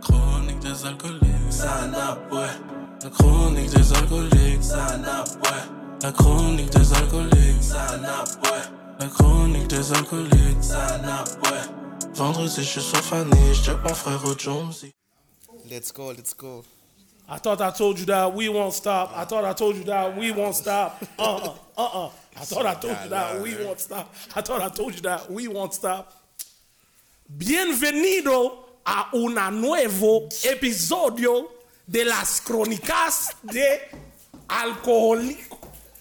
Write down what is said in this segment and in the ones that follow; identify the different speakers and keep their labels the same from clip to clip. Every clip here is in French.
Speaker 1: Chronique des alcooliques. La chronique des alcooliques. La chronique des alcooliques. La chronique des alcooliques.
Speaker 2: Let's go, let's go.
Speaker 3: I thought I told you that we won't stop. I thought I told you that we won't stop. Uh-uh, uh-uh. I thought I told you that we won't stop. I thought I told you that we won't stop. Bienvenido a un nuevo episodio de las crónicas de alcohólico.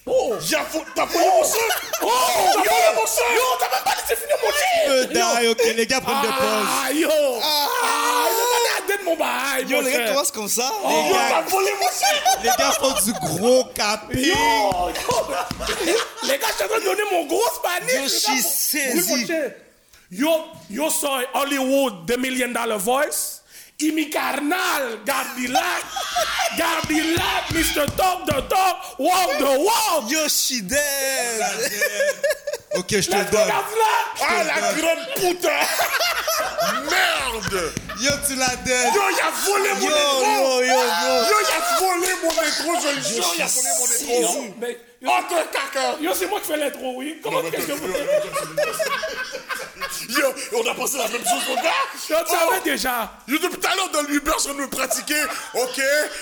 Speaker 3: Oh,
Speaker 4: J'ai T'as volé mon son
Speaker 3: oh,
Speaker 4: T'as
Speaker 3: yo,
Speaker 4: volé mon son
Speaker 3: yo, t'as même pas laissé finir mon shit.
Speaker 2: Peu d'ail, ok, les gars prennent des pauses.
Speaker 3: Ah, yo, ah, yo, t'as mon bail,
Speaker 2: Yo,
Speaker 3: mon
Speaker 2: les gars commencent comme ça.
Speaker 3: Oh, yo, t'as volé mon shit.
Speaker 2: les gars font du gros capping.
Speaker 3: Yo, yo, les gars, je suis en train de donner mon gros spanish.
Speaker 2: Yo, je suis saisi.
Speaker 3: Yo, yo soy Hollywood, The Million Dollar Voice. Y mi carnal, Gardilac, Gardilac, Mr. Talk the Talk, Walk the Walk.
Speaker 2: Yo, dead. ok, je te donne.
Speaker 4: Ah, la grande putain Merde
Speaker 2: Yo, tu l'as dead.
Speaker 4: Yo, il a volé mon
Speaker 2: Yo,
Speaker 4: intro
Speaker 2: yo, yo.
Speaker 4: Yo, il a volé mon intro, je le jure, il a volé mon intro
Speaker 3: Yo, mais- yo,
Speaker 4: Oh, t'es caca
Speaker 3: yo, c'est moi qui fais l'intro, oui. Comment qu'est-ce que vous...
Speaker 4: Yo, on a passé la même chose, mon gars
Speaker 3: Yo, tu savais déjà.
Speaker 4: Yo, depuis tout à l'heure, dans l'Uber, je viens de me pratiquer, ok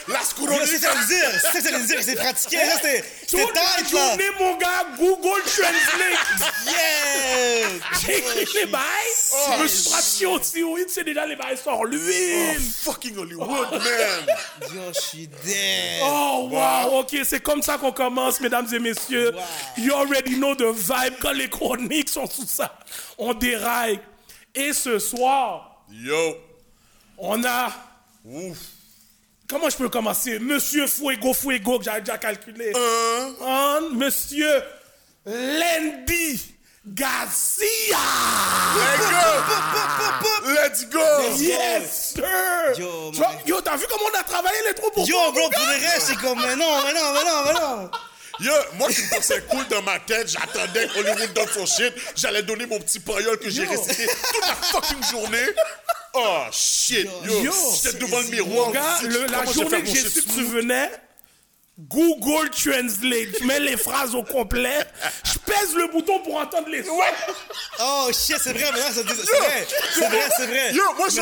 Speaker 4: La
Speaker 2: Yo,
Speaker 4: scouronnie
Speaker 2: c'est ça le dire. C'est ça veut dire. C'est pratiqué. C'est c'est tight, là.
Speaker 3: journée, mon gars, Google Translate.
Speaker 2: Yeah.
Speaker 3: J'ai écrit les bails. Je me suis pratiqué aussi, oui. Tu sais déjà, les bails sont l'huile.
Speaker 4: Fucking Hollywood, man
Speaker 2: Yo, je suis dead.
Speaker 3: Oh, wow. OK, c'est comme ça qu'on commence, mesdames et messieurs. You already know the vibe. Quand les chroniques sont sous ça, on déraille. Et ce soir,
Speaker 4: Yo
Speaker 3: on a...
Speaker 4: Ouf
Speaker 3: Comment je peux commencer? Monsieur Fuego Fuego, que j'avais déjà calculé. Hein? Monsieur Lendi Garcia.
Speaker 4: Let's go Let's go
Speaker 3: Yes, sir!
Speaker 2: Yo,
Speaker 3: t'as vu comment on a travaillé les trous pour
Speaker 2: Yo, bro, pour le reste, c'est comme, mais non, mais non, mais non, mais non.
Speaker 4: Yo, moi qui me pensais cool dans ma tête, j'attendais que Hollywood donne son shit, j'allais donner mon petit pariole que j'ai récité toute la fucking journée. Oh shit, yo,
Speaker 3: Yo,
Speaker 4: j'étais devant le miroir.
Speaker 3: gars, le- la journée que j'ai su que tu venais, Google Translate, je mets les phrases au complet, je pèse le bouton pour entendre les sons.
Speaker 2: Oh shit, c'est vrai, maintenant ça dit. C'est vrai, c'est vrai, c'est vrai.
Speaker 4: Yo, moi j'ai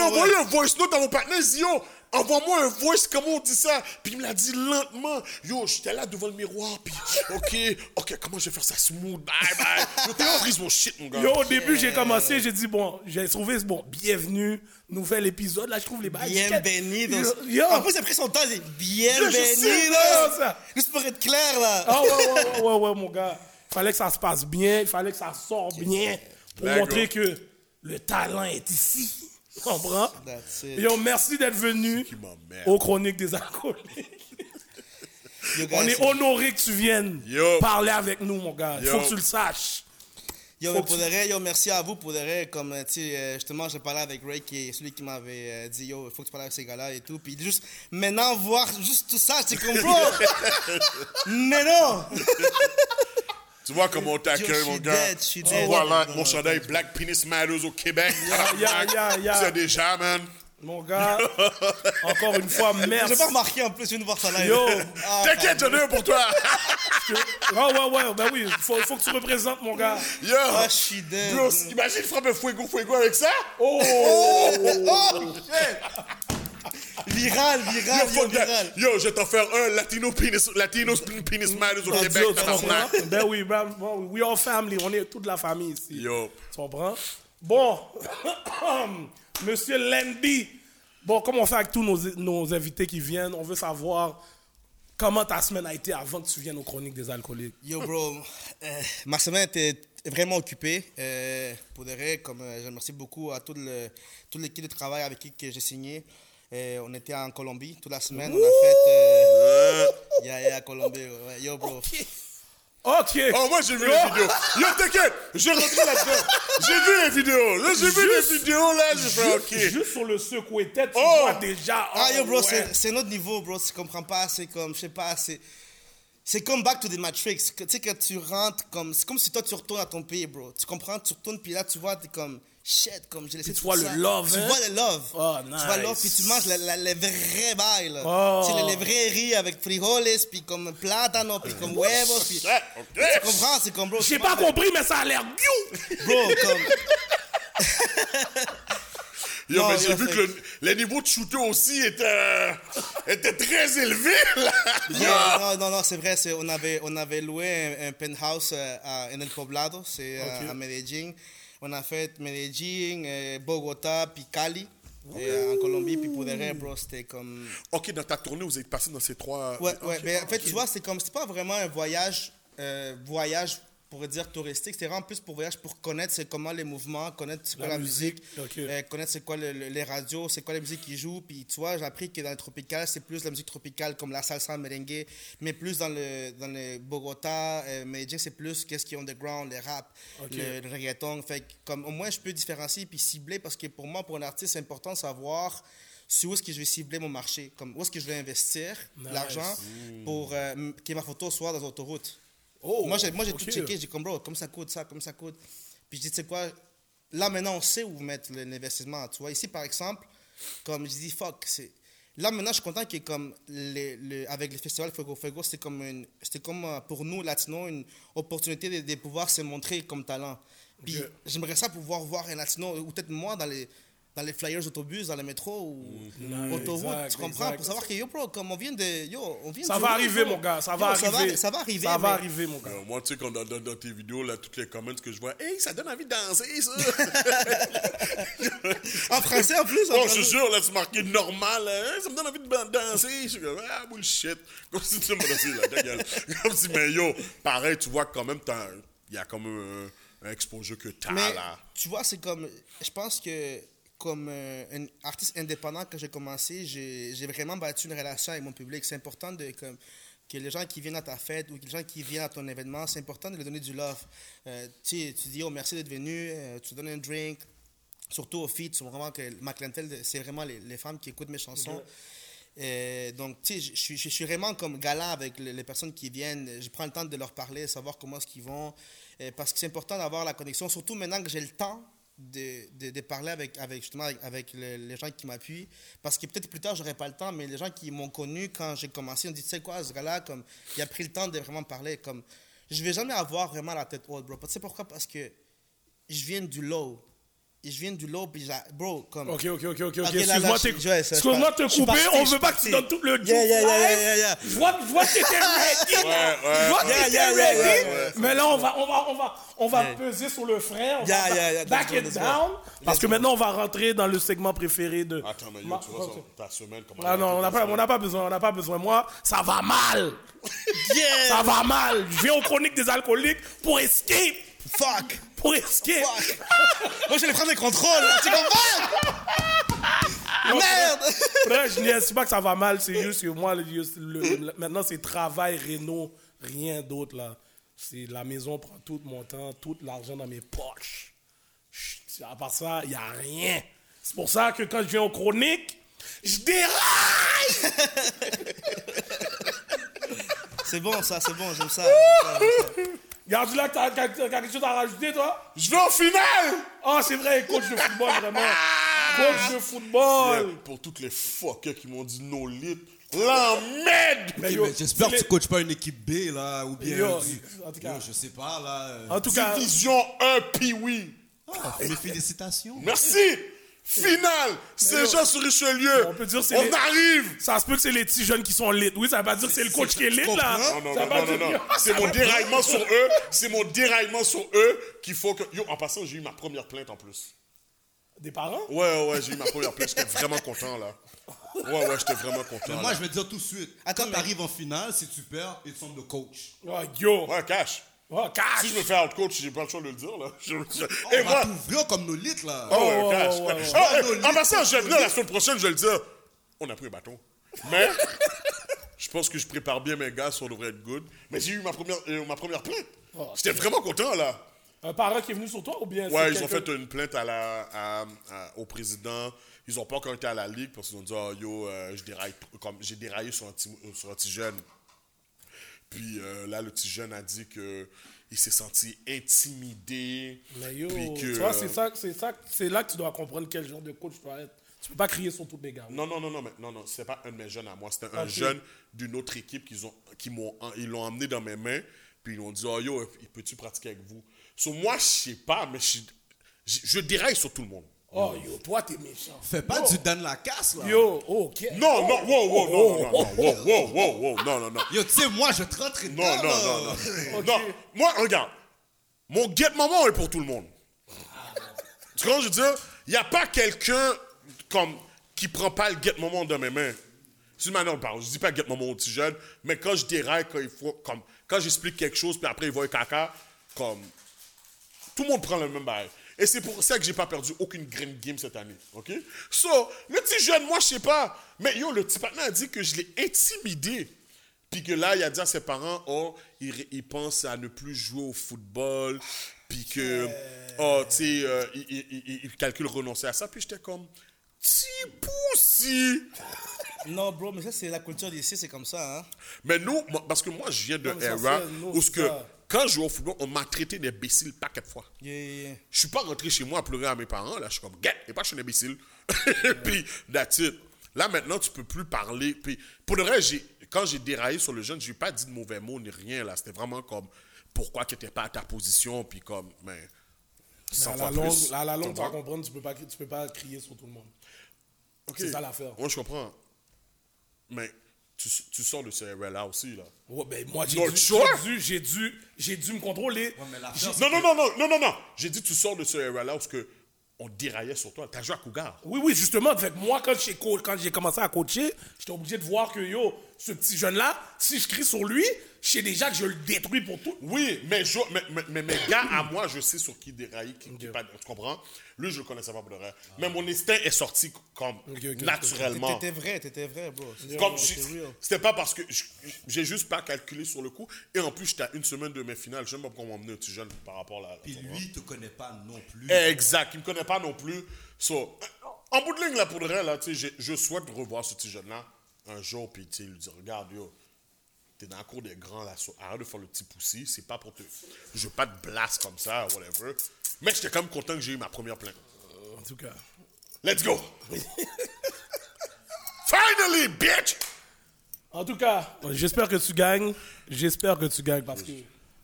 Speaker 4: envoyé
Speaker 2: ouais.
Speaker 4: un voice note à mon partenaire, yo, envoie-moi un voice, comment on dit ça? Puis il me l'a dit lentement. Yo, j'étais là devant le miroir, puis ok, ok, comment je vais faire ça smooth? Bye bye. Yo, t'es prise mon shit, mon gars.
Speaker 3: Yo, au début, j'ai commencé, j'ai dit, bon, j'ai trouvé, bon, bienvenue, nouvel épisode, là, je trouve les bails.
Speaker 2: Bienvenidos.
Speaker 3: Yo,
Speaker 2: En plus, il a pris son temps, il dit
Speaker 3: Je sais,
Speaker 2: bienvenidos.
Speaker 3: ça.
Speaker 2: Juste pour être clair, là.
Speaker 3: Ah ouais, ouais, ouais, ouais, ouais, mon gars. Il fallait que ça se passe bien, il fallait que ça sorte bien pour montrer que le talent est ici. Tu comprends? Yo, merci d'être venu aux Chroniques des Alcooliques.
Speaker 2: Yo, guys,
Speaker 3: On est honoré que tu viennes
Speaker 4: Yo.
Speaker 3: parler avec nous, mon gars. Il
Speaker 4: Yo.
Speaker 3: faut que tu le saches.
Speaker 2: Yo, mais pour
Speaker 3: tu-
Speaker 2: de vrai, yo, merci à vous pour de vrai. Comme, euh, tu sais, euh, justement, j'ai parlé avec Ray, qui est celui qui m'avait euh, dit, yo, il faut que tu parles avec ces gars-là et tout. Puis juste, maintenant, voir juste tout ça, comme, bro. mais non.
Speaker 4: Tu vois comment on t'accueille, mon gars.
Speaker 2: dead, je suis
Speaker 4: Tu
Speaker 2: dead.
Speaker 4: vois là,
Speaker 2: Non,
Speaker 4: mon chandail Black Penis Matters au Québec.
Speaker 3: ya, ya.
Speaker 4: Tu sais déjà, man.
Speaker 3: Mon gars, encore une fois, merci.
Speaker 2: J'ai pas remarqué en plus, je viens de voir ça là.
Speaker 3: Yo.
Speaker 2: Ah,
Speaker 4: T'inquiète, j'en ai un pour toi.
Speaker 3: Ouais, ouais, ouais, ben oui, faut, faut que tu représentes, mon gars.
Speaker 4: Yo.
Speaker 2: Ah, je suis dead.
Speaker 4: Bro, imagine frappe un fuego fuego avec ça.
Speaker 3: Oh!
Speaker 2: Oh,
Speaker 4: Yo,
Speaker 2: viral, yo,
Speaker 4: fuck that.
Speaker 2: viral.
Speaker 4: Yo, je vais t'en faire un Latino Penis, Latino Penis Matters au
Speaker 3: Yo,
Speaker 4: Québec.
Speaker 3: Ben oui, ben, bon, we all family, on est toute la famille ici.
Speaker 4: Yo.
Speaker 3: Tu comprends? Bon, Monsieur Landy, bon, comme on fait avec tous nos, nos invités qui viennent, on veut savoir comment ta semaine a été avant que tu viennes aux Chroniques des Alcooliques.
Speaker 2: Yo, bro, euh, ma semaine était vraiment occupée. Euh, pour de vrai, comme euh, je remercie beaucoup à tout le, toute l'équipe de travail avec qui j'ai signé. Euh, on était en Colombie toute la semaine. On a fait. Euh, yeah, yeah, Colombie. ouais. Yo, bro.
Speaker 3: OK.
Speaker 4: Oh, moi, j'ai vu les vidéos. Yo, t'inquiète, j'ai rentré là-dedans. J'ai vu les vidéos. Là, j'ai vu les vidéos, là, j'ai fait OK.
Speaker 3: Juste, juste sur le secoué tête, tu
Speaker 4: Oh!
Speaker 3: vois déjà.
Speaker 2: Ah,
Speaker 3: oh,
Speaker 2: yo, bro,
Speaker 3: ouais.
Speaker 2: c'est- notre niveau, bro. Tu comprends pas, c'est comme, je sais pas, c'est. C'est comme Back to the Matrix. que- Tu sais, quand tu rentres, comme, c'est comme si toi, tu retournes à ton pays, bro. Tu comprends? Tu retournes, puis là, tu vois, t'es comme, shit, comme j'ai laissé
Speaker 3: Puis tu vois le
Speaker 2: ça.
Speaker 3: love,
Speaker 2: Tu
Speaker 3: hein?
Speaker 2: vois le love.
Speaker 3: Oh,
Speaker 2: Tu vois le love,
Speaker 3: nice.
Speaker 2: puis tu manges la- la- les vrais bails, là.
Speaker 3: Oh.
Speaker 2: Tu sais, les, les vrais riz avec frijoles, puis comme plátano, puis comme huevos, puis...
Speaker 4: Ouais, ok.
Speaker 2: Tu comprends? C'est comme, bro.
Speaker 3: J'ai pas
Speaker 2: le-
Speaker 3: compris, mais ça a l'air bio.
Speaker 2: Bro, comme...
Speaker 4: Yo,
Speaker 2: Non,
Speaker 4: mais j'ai vu
Speaker 2: fait-
Speaker 4: que le, le niveau de shooter aussi était, était très élevé, là.
Speaker 2: Non, non, non, non, c'est vrai. on, avait, on avait loué un, un penthouse euh, à, en El Poblado, c'est euh,
Speaker 3: Ok.
Speaker 2: à Medellín. On a fait Medellín, euh, Bogota, puis Cali, et, euh, en Colombie. Puis pour de vrai, bro, c'était comme.
Speaker 4: Ok, dans ta tournée, vous êtes passé dans ces trois.
Speaker 2: Ouais, ouais.
Speaker 4: Ok,
Speaker 2: Mais en fait, tu vois, c'est comme. C'était pas vraiment un voyage, euh, voyage pour dire touristique. C'était vraiment plus pour voyage pour connaître c'est comment les mouvements, connaître c'est quoi
Speaker 3: La
Speaker 2: la, musique, euh, connaître c'est quoi le- le- les radios, c'est quoi la musique qui joue. Puis tu vois, j'ai appris que dans le tropical, c'est plus la musique tropicale comme la salsa, merengue, mais plus dans le, dans le Bogota, euh, Medellín, c'est plus qu'est-ce qui est underground, le rap, le, le reggaeton. Fait comme au moins, je peux différencier puis cibler parce que pour moi, pour un artiste, c'est important de savoir sur où est-ce que je vais cibler mon marché, comme où est-ce que je vais investir
Speaker 3: Nice.
Speaker 2: l'argent pour euh, que ma photo soit dans l'autoroute.
Speaker 3: Oh,
Speaker 2: moi, j'ai, moi, j'ai
Speaker 3: ok.
Speaker 2: tout checké. J'ai comme, bro, comme ça coûte, ça, comme ça coûte. Puis je dis, tu sais quoi, là, maintenant, on sait où mettre l'investissement. Tu vois, ici, par exemple, comme je dis, fuck, c'est... Là, maintenant, je suis content que, comme, les, les- avec le festival Fuego Fuego, c'était comme, une, c'était comme euh, pour nous, latinos, une opportunité de, de pouvoir se montrer comme talent. Puis j'aimerais ça pouvoir voir un latino, ou peut-être moi, dans les, dans les flyers d'autobus, dans le métro ou
Speaker 3: Mm.
Speaker 2: autoroute, tu comprends?
Speaker 3: exact.
Speaker 2: Pour savoir que, yo, bro, comme on vient de... Yo, on vient
Speaker 3: Ça va arriver,
Speaker 2: bro.
Speaker 3: mon gars. Ça
Speaker 2: Yo,
Speaker 3: va
Speaker 2: ça
Speaker 3: arriver.
Speaker 2: ça va arriver.
Speaker 3: Ça va arriver, mon gars.
Speaker 4: Euh, moi, tu sais, quand dans, dans- dans tes vidéos, là, toutes les comments que je vois, hey, ça donne envie de danser, ça.
Speaker 2: En français, en plus. en
Speaker 4: Bon, je te jure, là, c'est marqué normal, hein, ça me donne envie de danser. Je suis comme, ah, bullshit. Comme si tu me danser, là, ta gueule. Comme si, mais yo, pareil, tu vois, quand même, t'as- il y a comme un, un exposure que t'as, là.
Speaker 2: tu vois, c'est comme. Je pense que comme euh, un artiste indépendant, quand j'ai commencé, j'ai vraiment battu une relation avec mon public. C'est important de. Comme, que les gens qui viennent à ta fête ou que les gens qui viennent à ton événement, c'est important de leur donner du love. Euh, tu dis, oh, merci d'être venu, euh, tu donnes un drink. Surtout aux filles, tu vois vraiment que ma clientèle, c'est vraiment les, les femmes qui écoutent mes chansons. Donc, tu sais, je- je suis- vraiment comme galant avec les, les personnes qui viennent. Je prends le temps de leur parler, savoir comment est-ce qu'ils vont. Parce que c'est important d'avoir la connexion, surtout maintenant que j'ai le temps de, de, parler avec, avec justement avec, avec le- les gens qui m'appuient. Parce que peut-être plus tard, j'aurais pas le temps, mais les gens qui m'ont connu quand j'ai commencé, on dit, tu sais quoi, ce gars-là, comme, il a pris le temps de vraiment parler. Comme, je vais jamais avoir vraiment la tête haute, bro. Tu sais pourquoi? Parce que je viens du low. Je viens du j'a- bro, comme.
Speaker 3: Ok, ok, ok, ok. ok.
Speaker 2: Ok, là,
Speaker 3: Excuse-moi t'es- excuse-moi te couper. On veut pas que tu donnes tout le
Speaker 2: Yeah, yeah, yeah, yeah, yeah, yeah.
Speaker 3: Je vois, je vois que t'étais ready. Je vois que
Speaker 2: Yeah,
Speaker 3: t'étais ready.
Speaker 2: yeah, yeah.
Speaker 3: Mais là, on va, on va, on va, on va
Speaker 2: Yeah.
Speaker 3: peser sur le frein. On
Speaker 2: Yeah,
Speaker 3: va
Speaker 2: yeah, yeah.
Speaker 3: back it down. Parce que maintenant, on va rentrer dans le segment préféré de.
Speaker 4: Attends, mais yo,
Speaker 3: Ma-
Speaker 4: tu vois, ta semaine, comment
Speaker 3: Ah non, on n'a pas, on n'a pas besoin, on n'a pas besoin. Moi, ça va mal.
Speaker 2: Yeah!
Speaker 3: Ça va mal. Je viens aux chroniques des alcooliques pour escape.
Speaker 2: Fuck!
Speaker 3: Escape.
Speaker 2: Fuck! Moi, je vais prendre le contrôle. Tu comprends? Merde!
Speaker 3: Je niaise pas que ça va mal, c'est juste que moi, le- le- maintenant, c'est travail, réno, rien d'autre, là. C'est la maison prend tout mon temps, tout l'argent dans mes poches. Chut, À part ça, il n'y a rien. C'est pour ça que quand je viens aux chroniques, je déraille!
Speaker 2: C'est bon, ça, c'est bon, j'aime ça.
Speaker 3: Garde là, t'as quelque chose à rajouter, toi?
Speaker 4: Je vais en finale!
Speaker 3: Oh, c'est vrai, coach de football, vraiment. Coach de football.
Speaker 4: Yeah, Pour toutes les fuckers qui m'ont dit no lit, l'emmerde!
Speaker 3: Mais
Speaker 5: Ok,
Speaker 3: yo,
Speaker 5: mais J'espère que tu coaches pas une équipe B là ou bien.
Speaker 3: Yo,
Speaker 5: du-
Speaker 3: en tout cas.
Speaker 5: Yo, je sais pas là.
Speaker 3: En tout cas,
Speaker 4: Division 1 Pee-Wee.
Speaker 5: ah, mes félicitations.
Speaker 4: Merci! Finale! C'est Jean sur Richelieu!
Speaker 3: On peut dire c'est
Speaker 4: On
Speaker 3: les-
Speaker 4: arrive!
Speaker 3: ça se peut que c'est les petits jeunes qui sont lit. Oui, ça veut pas dire que c'est le coach qui est lit, là.
Speaker 4: Non, non,
Speaker 3: Ça
Speaker 4: non, non, non,
Speaker 3: dire
Speaker 4: non. C'est mon déraillement sur eux. C'est mon déraillement sur eux qu'il faut que. Yo, en passant, j'ai eu ma première plainte en plus.
Speaker 3: Des parents?
Speaker 4: Ouais, ouais, j'ai eu ma première plainte. J'étais vraiment content, là. Ouais, ouais, j'étais vraiment content.
Speaker 5: Mais
Speaker 4: là.
Speaker 5: moi, je vais te dire tout de suite.
Speaker 2: Attends,
Speaker 5: Quand
Speaker 2: mais-
Speaker 5: t'arrives en finale, si tu perds, ils sont de coach.
Speaker 3: Oh, yo.
Speaker 4: Ouais, cash.
Speaker 3: Oh, cash.
Speaker 4: Si je me fais out-coach, j'ai pas le choix de le dire, là. Je- je-
Speaker 5: On
Speaker 4: Et
Speaker 5: va
Speaker 4: moi.
Speaker 5: t'ouvrir comme nos litres là.
Speaker 4: Ouais,
Speaker 3: Oh,
Speaker 4: cash.
Speaker 3: ouais, ouais,
Speaker 4: Ah,
Speaker 5: ouais.
Speaker 4: En passant, je vais venir la semaine prochaine, je vais le dire. On a pris un bâton. Mais. Je pense que je prépare bien mes gars, ça devrait être good. Mais j'ai eu ma première, euh, ma première plainte.
Speaker 3: Oh,
Speaker 4: J'étais vraiment content, là.
Speaker 3: Un parent qui est venu sur toi ou bien
Speaker 4: Ouais, ils ont fait une plainte à la, à- à- au président. Ils n'ont pas encore été à la ligue parce qu'ils ont dit, oh, yo, euh, je déraille, comme, j'ai déraillé sur un, petit, sur un petit jeune. Puis euh, là, le petit jeune a dit que il s'est senti intimidé.
Speaker 3: Mais yo,
Speaker 4: que,
Speaker 3: tu vois, c'est
Speaker 4: euh,
Speaker 3: ça, c'est ça, c'est là que tu dois comprendre quel genre de coach tu dois être. Tu peux pas crier sur tous les gars.
Speaker 4: Non, non, non, non, mais non, non, c'est pas un de mes jeunes à moi. C'était un jeune d'une autre équipe qu'ils ont, qui m'ont, ils l'ont emmené dans mes mains, puis ils m'ont dit, oh yo, peux-tu pratiquer avec vous? So, moi, je sais pas, mais je, je, je déraille sur tout le monde.
Speaker 3: Oh yo, toi t'es méchant.
Speaker 5: Fais pas du Dan la casse, là.
Speaker 3: Yo, ok.
Speaker 4: Non, non, wow, wow, non, non, non, wow, wow, wow, wow, non, non, non.
Speaker 5: Yo, tu sais, moi, je te dedans,
Speaker 4: Non, non, non, non. Non, moi, regarde. Mon get maman est pour tout le monde. Tu comprends, je veux dire? Il n'y a pas quelqu'un comme qui prend pas le get maman dans mes mains. C'est une manière de parler. Je dis pas get maman au petit jeune, mais quand je déraille, quand il faut, comme, quand j'explique quelque chose, puis après il voit caca, comme, tout le monde prend le même bail. Et c'est pour ça que j'ai pas perdu aucune green game cette année. OK? So, le petit jeune, moi, je sais pas. Mais yo, le petit partenaire a dit que je l'ai intimidé. Puis que là, il a dit à ses parents, oh, il, il pense à ne plus jouer au football. Puis que, oh, tu sais, euh, il, il- il- il calcule renoncer à ça. Puis j'étais comme, petit poussi.
Speaker 2: Non, bro, mais ça, c'est la culture d'ici, c'est comme ça, hein.
Speaker 4: Mais nous, parce que moi, je viens de era où ce que, quand je jouais au football, on m'a traité d'imbécile paquet de fois.
Speaker 2: Yeah, yeah, yeah.
Speaker 4: Je suis pas rentré chez moi à pleurer à mes parents. Là, je suis comme, get, et pas je suis un imbécile. puis, that's it. Là, maintenant, tu peux plus parler. Puis, pour le reste, j'ai- quand j'ai déraillé sur le jeune, je lui ai pas dit de mauvais mots ni rien. là. C'était vraiment comme, pourquoi tu n'étais pas à ta position. Puis, comme, mais.
Speaker 3: À la longue,
Speaker 4: plus.
Speaker 3: à la longue,
Speaker 4: Tu
Speaker 3: vas comprendre, tu peux pas, tu peux pas crier sur tout le monde.
Speaker 4: Ok.
Speaker 3: c'est ça l'affaire.
Speaker 4: Moi, je comprends. Mais, tu, tu sors de ce RL-là aussi, là.
Speaker 3: Ouais, ben moi j'ai
Speaker 4: Non,
Speaker 3: dû, j'ai dû, j'ai dû, j'ai dû me contrôler.
Speaker 5: mais l'affaire,
Speaker 4: Non, non, non, non, non, non, non. J'ai dit, tu sors de ce RL-là parce que on déraillait sur toi. T'as joué à Cougar.
Speaker 3: Oui, oui, justement. Fait que moi, quand j'ai, quand j'ai commencé à coacher, j'étais obligé de voir que, yo, ce petit jeune-là, si je crie sur lui, je sais déjà que je le détruis pour tout.
Speaker 4: Oui, mais, je, mais, mais, mais mes gars à moi, je sais sur qui dérailler, qui, qui pas, tu comprends? Lui, je le connaissais pas pour de vrai. Mais mon instinct est sorti comme
Speaker 3: Ok, ok,
Speaker 4: naturellement.
Speaker 2: T'étais vrai, t'étais vrai, bro.
Speaker 4: C'était pas parce que je- j'ai juste pas calculé sur le coup. Et en plus, j'étais à une semaine de mes finales. Je sais même pas pourquoi on m'a emmené un petit jeune par rapport à la.
Speaker 5: Puis
Speaker 4: tu
Speaker 5: lui, te connaît pas non plus.
Speaker 4: Exact, il me connaît pas non plus. So, en bout de ligne, là, pour de vrai, là, sais, je souhaite revoir ce petit jeune-là un jour, puis tu lui dire, regarde, yo, t'es dans la cour des grands, là, so, arrête de faire le petit poussi, c'est pas pour te... Je veux pas te blast comme ça, whatever. Mais j'étais quand même content que j'ai eu ma première plainte.
Speaker 3: En tout cas.
Speaker 4: Let's go! Finally, bitch!
Speaker 3: En tout cas, j'espère que tu gagnes. J'espère que tu gagnes parce que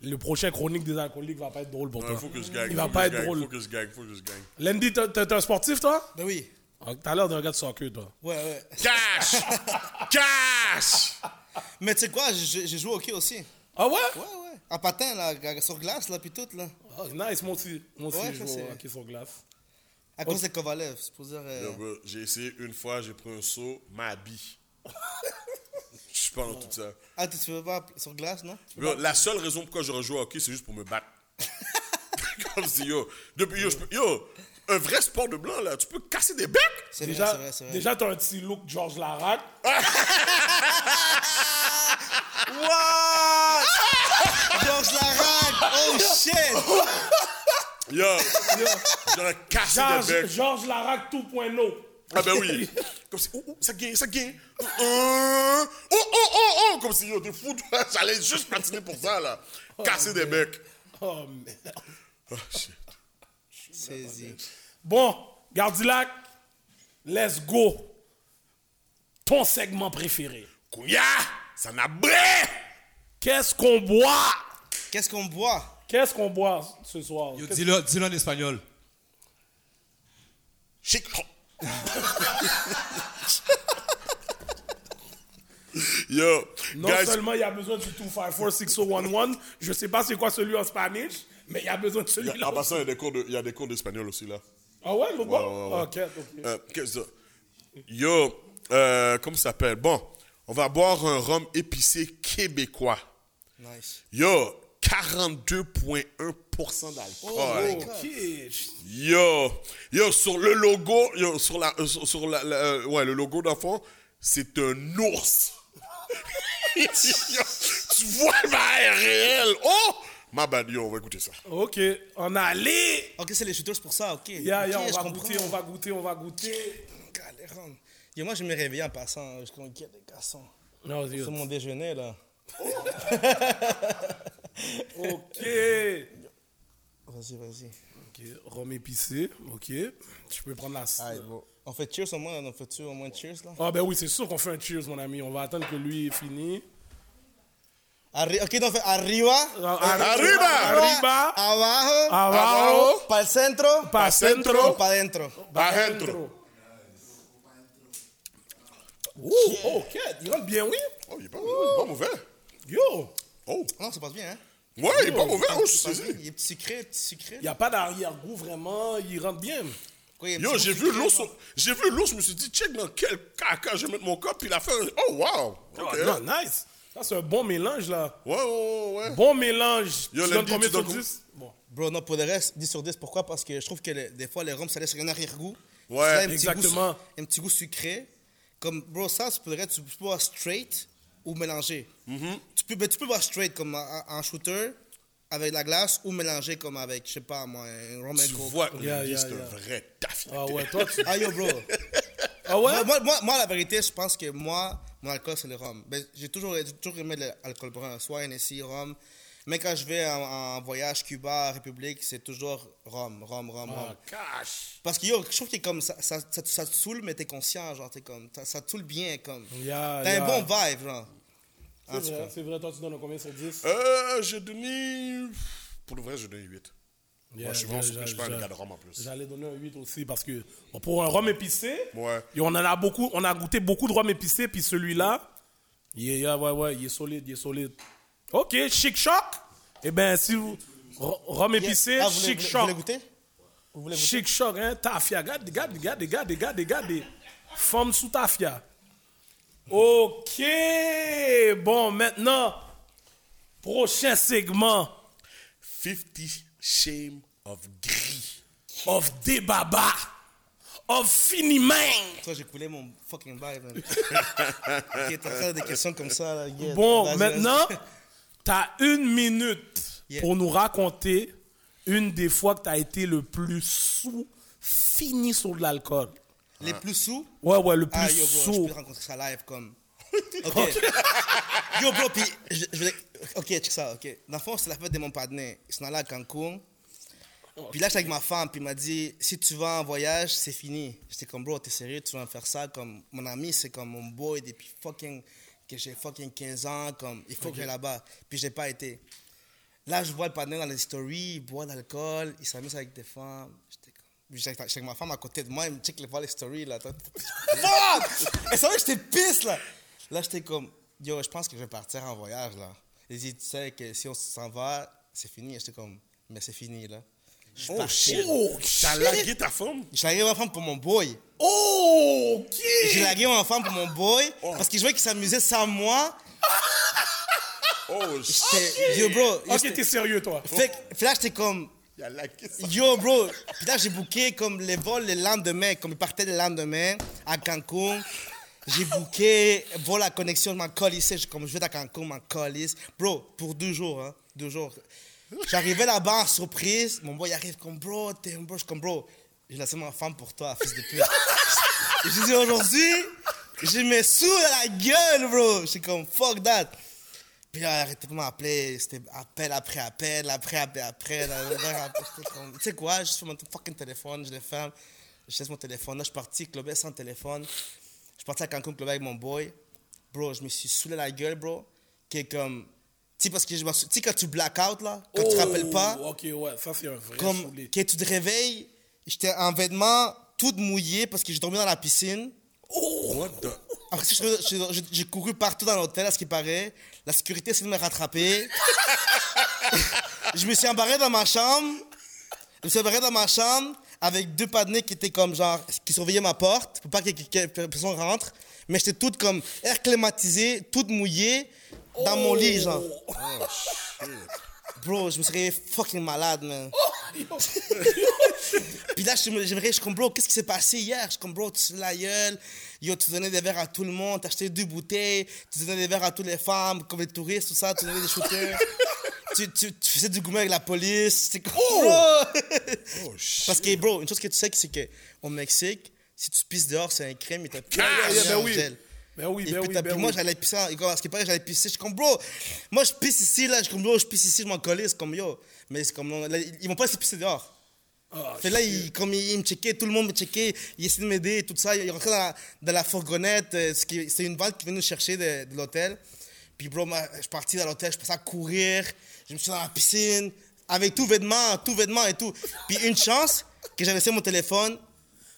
Speaker 3: le prochain chronique des alcooliques va pas être drôle pour
Speaker 4: Il
Speaker 3: toi.
Speaker 4: faut que je gagne.
Speaker 3: Il va pas être
Speaker 4: gagne,
Speaker 3: drôle.
Speaker 4: Faut que je gagne, faut que je gagne.
Speaker 3: Landy, t'es t'es un sportif, toi?
Speaker 2: Ben oui.
Speaker 3: Ah, T'as l'air d'un gars de soccer, toi.
Speaker 2: Ouais, ouais.
Speaker 4: Cash! Cash!
Speaker 2: Mais tu sais quoi, j'ai joué au hockey aussi.
Speaker 3: Ah ouais?
Speaker 2: Ouais, ouais. En patin, là, sur glace, là, puis tout, là.
Speaker 3: Oh, nice, moi aussi. Moi aussi,
Speaker 2: Ouais,
Speaker 3: je joue
Speaker 2: c'est-
Speaker 3: au hockey sur glace.
Speaker 2: À cause de Kovalev, c'est pour dire. euh,
Speaker 4: J'ai essayé une fois, j'ai pris un saut, ma bille. Je suis pas dans tout ça.
Speaker 2: Ah, tu te fais pas sur glace, non?
Speaker 4: Bro, la seule raison pourquoi j'aurais joué au hockey, c'est juste pour me battre. Comme si, yo, depuis, yo, je peux- yo, un vrai sport de blanc, là, tu peux casser des becs.
Speaker 2: C'est vrai,
Speaker 3: Déjà,
Speaker 2: c'est vrai, c'est vrai.
Speaker 3: déjà t'as un petit look Georges Larac.
Speaker 2: What? Georges Larac! Oh shit!
Speaker 4: Yo, j'aurais cassé
Speaker 3: Georges,
Speaker 4: des becs.
Speaker 3: Georges Larac 2.0.
Speaker 4: Ah ben oui. Comme si, oh, oh, ça gagne, ça gagne. Euh, oh, oh, oh, oh. Comme si, yo, t'es fou, toi. J'allais juste patiner pour ça, là. Casser des becs.
Speaker 3: Oh, merde.
Speaker 4: Oh, shit.
Speaker 2: Saisi.
Speaker 3: Bon, Gardilac, let's go. Ton segment préféré.
Speaker 4: Kouya, ça n'a bré.
Speaker 3: Qu'est-ce qu'on boit?
Speaker 2: Qu'est-ce qu'on boit?
Speaker 3: Qu'est-ce qu'on boit ce soir?
Speaker 5: Yo, dis-le dis-le en espagnol.
Speaker 4: Chic. Yo,
Speaker 3: Non
Speaker 4: guys,
Speaker 3: seulement il y a besoin du 2546011, je sais pas c'est quoi celui en Spanish, mais il y a besoin de celui-là.
Speaker 4: a- en passant, il y a des cours de- il y a des cours d'espagnol aussi, là.
Speaker 3: Ah ouais, le bon?
Speaker 4: ouais, ouais.
Speaker 3: Ok, ok.
Speaker 4: Euh, qu'est-ce que ça? Yo, euh, comment ça s'appelle? Bon, on va boire un rhum épicé québécois.
Speaker 2: Nice.
Speaker 4: Yo, 42,1% d'alcool.
Speaker 3: Ok.
Speaker 4: Yo, yo, sur le logo, yo, sur la, euh, sur, sur la, la- euh, ouais, le logo d'enfant, c'est un ours. Yo, tu vois le réel. Oh! Ma bad, yo, on va écouter ça.
Speaker 3: Ok, on a allé.
Speaker 2: Ok, c'est les shooters pour ça, ok.
Speaker 3: Ya, ya,
Speaker 2: Ok,
Speaker 3: on va
Speaker 2: comprends.
Speaker 3: goûter, on va goûter, on va goûter.
Speaker 2: Galéron. Yo, moi, je me réveillais en passant. Je comprends qu'il y a des garçons.
Speaker 3: Non,
Speaker 2: C'est mon déjeuner, là.
Speaker 3: ok.
Speaker 2: Vas-y, vas-y.
Speaker 3: Ok, rhum épicé. Ok. Tu peux prendre la.
Speaker 2: Alright, bon. On fait cheers au moins, on fait au moins cheers là?
Speaker 3: Ah, ben oui, c'est sûr qu'on fait un cheers, mon ami. On va attendre que lui ait fini.
Speaker 2: Arri- donc on fait arriba,
Speaker 4: Arriba!
Speaker 3: Arriba.
Speaker 2: abajo,
Speaker 3: Abajo.
Speaker 2: para el centro,
Speaker 3: Pa' centro.
Speaker 2: para adentro.
Speaker 4: Adentro.
Speaker 3: Ouh, ok. Il rentre bien, oui.
Speaker 4: Oh, il est pas, mauvais.
Speaker 3: Yo.
Speaker 4: Oh.
Speaker 2: Non, ça passe bien, hein?
Speaker 4: Ouais, il est pas mauvais. Oh, je saisi.
Speaker 2: Il est petit sucré, petit sucré.
Speaker 3: Il n'y a pas d'arrière-goût vraiment. Il rentre bien.
Speaker 4: Yo, j'ai vu l'ours. J'ai vu l'ours, je me suis dit, check dans quel caca je vais mettre mon corps, puis il a fait un. Oh, wow!
Speaker 3: Oh, non, nice. Ça, c'est un bon mélange, là.
Speaker 4: Ouais, ouais, ouais.
Speaker 3: Bon mélange.
Speaker 4: Yo,
Speaker 3: tu donnes combien sur
Speaker 4: donnes
Speaker 3: 10 Bon.
Speaker 2: Bro, non, pour le reste, 10 sur 10. Pourquoi? Parce que je trouve que le- des fois, les rhums, ça laisse un arrière-goût.
Speaker 4: Ouais,
Speaker 2: Ça a un petit
Speaker 3: exactement.
Speaker 2: goût su- un petit goût sucré. Comme, bro, ça, tu pourrais, tu peux boire straight ou mélanger.
Speaker 4: Mm-hmm.
Speaker 2: tu, peux, tu peux boire straight comme en, shooter avec la glace ou mélanger comme avec, je sais pas moi, un rum and
Speaker 4: Tu vois
Speaker 3: Yeah, yeah,
Speaker 4: c'est
Speaker 3: yeah.
Speaker 4: un vrai taf.
Speaker 3: Ah ouais, toi, tu.
Speaker 2: Ah yo, bro.
Speaker 3: Ah ouais?
Speaker 2: Moi, moi, moi, la vérité, je pense que moi, mon alcool, c'est le rhum. Ben, j'ai toujours, toujours aimé l'alcool brun, soit Hennessy, rhum. Mais quand je vais en, en voyage Cuba, République, c'est toujours rhum, rhum, rhum, rhum.
Speaker 3: Ah, cash.
Speaker 2: Parce que yo, je trouve que comme ça, ça, ça, ça te saoule, mais t'es conscient, genre, t'es comme, ça, ça te saoule bien, comme.
Speaker 3: Yeah,
Speaker 2: T'as
Speaker 3: yeah.
Speaker 2: un bon vibe, genre. En
Speaker 3: C'est vrai, c'est vrai, toi, tu donnes combien sur 10
Speaker 4: Euh, j'ai donné. Pour le vrai, j'ai donné 8.
Speaker 3: Yeah,
Speaker 4: Moi, je suis
Speaker 3: yeah, yeah,
Speaker 4: je un
Speaker 3: yeah.
Speaker 4: gars de rhum en plus.
Speaker 3: J'allais donner un 8 aussi parce que bon, pour un rhum épicé,
Speaker 4: Ouais.
Speaker 3: et on en a beaucoup, on a goûté beaucoup de rhum épicé, puis celui-là, il est, yeah, ouais, ouais, il est solide, il est solide. Ok, chic choc. Eh ben, si vous. Rhum épicé,
Speaker 2: Ah, vous voulez,
Speaker 3: chic
Speaker 2: voulez- vous
Speaker 3: choc.
Speaker 2: voulez goûter? Vous voulez goûter?
Speaker 3: Chic choc, hein, tafia. Regarde, regarde, regarde, regarde, regarde, regarde. Femme sous tafia. Ok. Bon, maintenant, prochain segment
Speaker 4: 50 Shame of Gris.
Speaker 3: of Debaba. Of Finimang.
Speaker 2: Toi, j'ai coulé mon fucking vibe, man. ok, t'as fait des questions comme ça, là. yeah.
Speaker 3: Bon,
Speaker 2: Vas-y,
Speaker 3: maintenant, t'as une minute
Speaker 2: Yeah.
Speaker 3: pour nous raconter une des fois que t'as été le plus sous fini sur de l'alcool.
Speaker 2: Les plus sous?
Speaker 3: Ouais, ouais, le plus
Speaker 2: Ah, yo, bro, je
Speaker 3: sous.
Speaker 2: peux rencontrer ça live comme. Ok. yo, bro, puis. Je, je Ok, check ça, ok. Dans le fond, c'est la fête de mon partenaire. Ils sont allés à Cancun. Puis là, j'étais avec ma femme, puis il m'a dit si tu vas en voyage, c'est fini. J'étais comme, bro, t'es sérieux, tu vas me faire ça comme. Mon ami, c'est comme mon boy depuis fucking. que j'ai fucking 15 ans, comme. Il faut que j'aille là-bas. Puis j'ai pas été. Là, je vois le partenaire dans les stories, il boit de l'alcool, il s'amuse avec des femmes. J'étais comme. J'étais avec- ma femme à côté de moi, il me check les, voir les stories, là. Fuck! Et c'est vrai que j'étais pisse, là. Là, j'étais comme, yo, je pense que je vais partir en voyage, là. Il dit, tu sais que si on s'en va, c'est fini. J'étais comme, mais c'est fini, là. Je
Speaker 4: Oh
Speaker 2: parti.
Speaker 4: shit.
Speaker 3: Oh,
Speaker 4: T'as lagué ta femme?
Speaker 2: J'ai lagué ma femme pour mon boy.
Speaker 3: Oh, ok.
Speaker 2: J'ai lagué ma femme pour mon boy
Speaker 4: Oh.
Speaker 2: parce que je voyais qu'il s'amusait sans moi.
Speaker 4: Oh shit.
Speaker 2: Yo, bro. yo,
Speaker 3: Ok, t'es sérieux, toi?
Speaker 2: fait, que- fait là, j'étais comme,
Speaker 4: Il a lagué ça.
Speaker 2: Yo, bro. Puis là, j'ai booké comme les vols le lendemain, comme ils partaient le lendemain à Cancun. J'ai booké vol à connexion, je m'en colissais. Je- Comme je vais à Cancun, je m'en colisse. Bro, pour deux jours, hein. Deux jours. J'arrivais là-bas en surprise. Mon boy arrive comme, bro, t'es un bro. Je suis comme, bro, j'ai laissé ma femme pour toi, fils de pute. Je dis, aujourd'hui, je me sous à la gueule, bro. Je suis comme, fuck that. Puis là, arrêtez pas de m'appeler. C'était appel après appel, après appel après. Tu sais quoi, je fais mon fucking téléphone, je le ferme. Je laisse mon téléphone. Là, je suis parti cluber sans téléphone. Je suis parti à Cancun cluber avec mon boy. Bro, je me suis saoulé la gueule, bro. Qui est comme. Tu sais, parce que je me suis- Tu sais, quand tu black out, là, quand tu te rappelles pas,
Speaker 3: Oh, Ok, ouais, ça c'est un vrai
Speaker 2: comme que tu te réveilles, j'étais en vêtements tout mouillé parce que j'ai dormi dans la piscine.
Speaker 4: What the...
Speaker 2: Après, ça, j'ai couru partout dans l'hôtel, à ce qui paraît. La sécurité essaie de me rattraper. je me suis embarré dans ma chambre. Je me suis embarré dans ma chambre avec deux partenaires qui étaient comme genre, qui surveillaient ma porte pour pas que personne rentre. Mais j'étais toute comme air climatisé, toute mouillée dans mon lit, genre. Bro, je me réveillé fucking malade, man. Puis là, je me je suis comme, bro, qu'est-ce qui s'est passé hier? Je suis comme, bro, tu te la gueule. Yo, tu donnais des verres à tout le monde, acheté deux bouteilles, tu donnais des verres à toutes les femmes, comme les touristes, tout ça, tu donnais des shooters. tu, tu, tu faisais du gourmet avec la police. C'est comme, bro!
Speaker 4: Oh shit.
Speaker 2: Parce que, bro, une chose que tu sais, c'est qu'au Mexique, si tu pisses dehors, c'est un crime, et t'as plus
Speaker 3: yeah, yeah, ben oui. Ben oui,
Speaker 2: Et
Speaker 3: ben
Speaker 2: puis,
Speaker 3: oui, ben
Speaker 2: puis moi,
Speaker 3: oui.
Speaker 2: j'allais pisser, et à ce qui paraît, j'allais pisser. Je suis comme, bro, moi, je pisse ici, là. Je suis comme, bro, je pisse ici, je m'en collais. C'est comme, yo. Mais c'est comme, non, là, ils vont pas se pisser dehors.
Speaker 3: Ah,
Speaker 2: Fait là, il, comme il, il me checkait, tout le monde me checkait, il essayait de m'aider et tout ça. Il rentrait dans la, dans la fourgonnette, euh, c'est une vanne qui venait nous chercher de, de l'hôtel. Puis, bro, moi, je suis parti dans l'hôtel, je passais à courir, je me suis dans la piscine, avec tout vêtement, tout vêtement et tout. Puis, une chance que j'avais laissé mon téléphone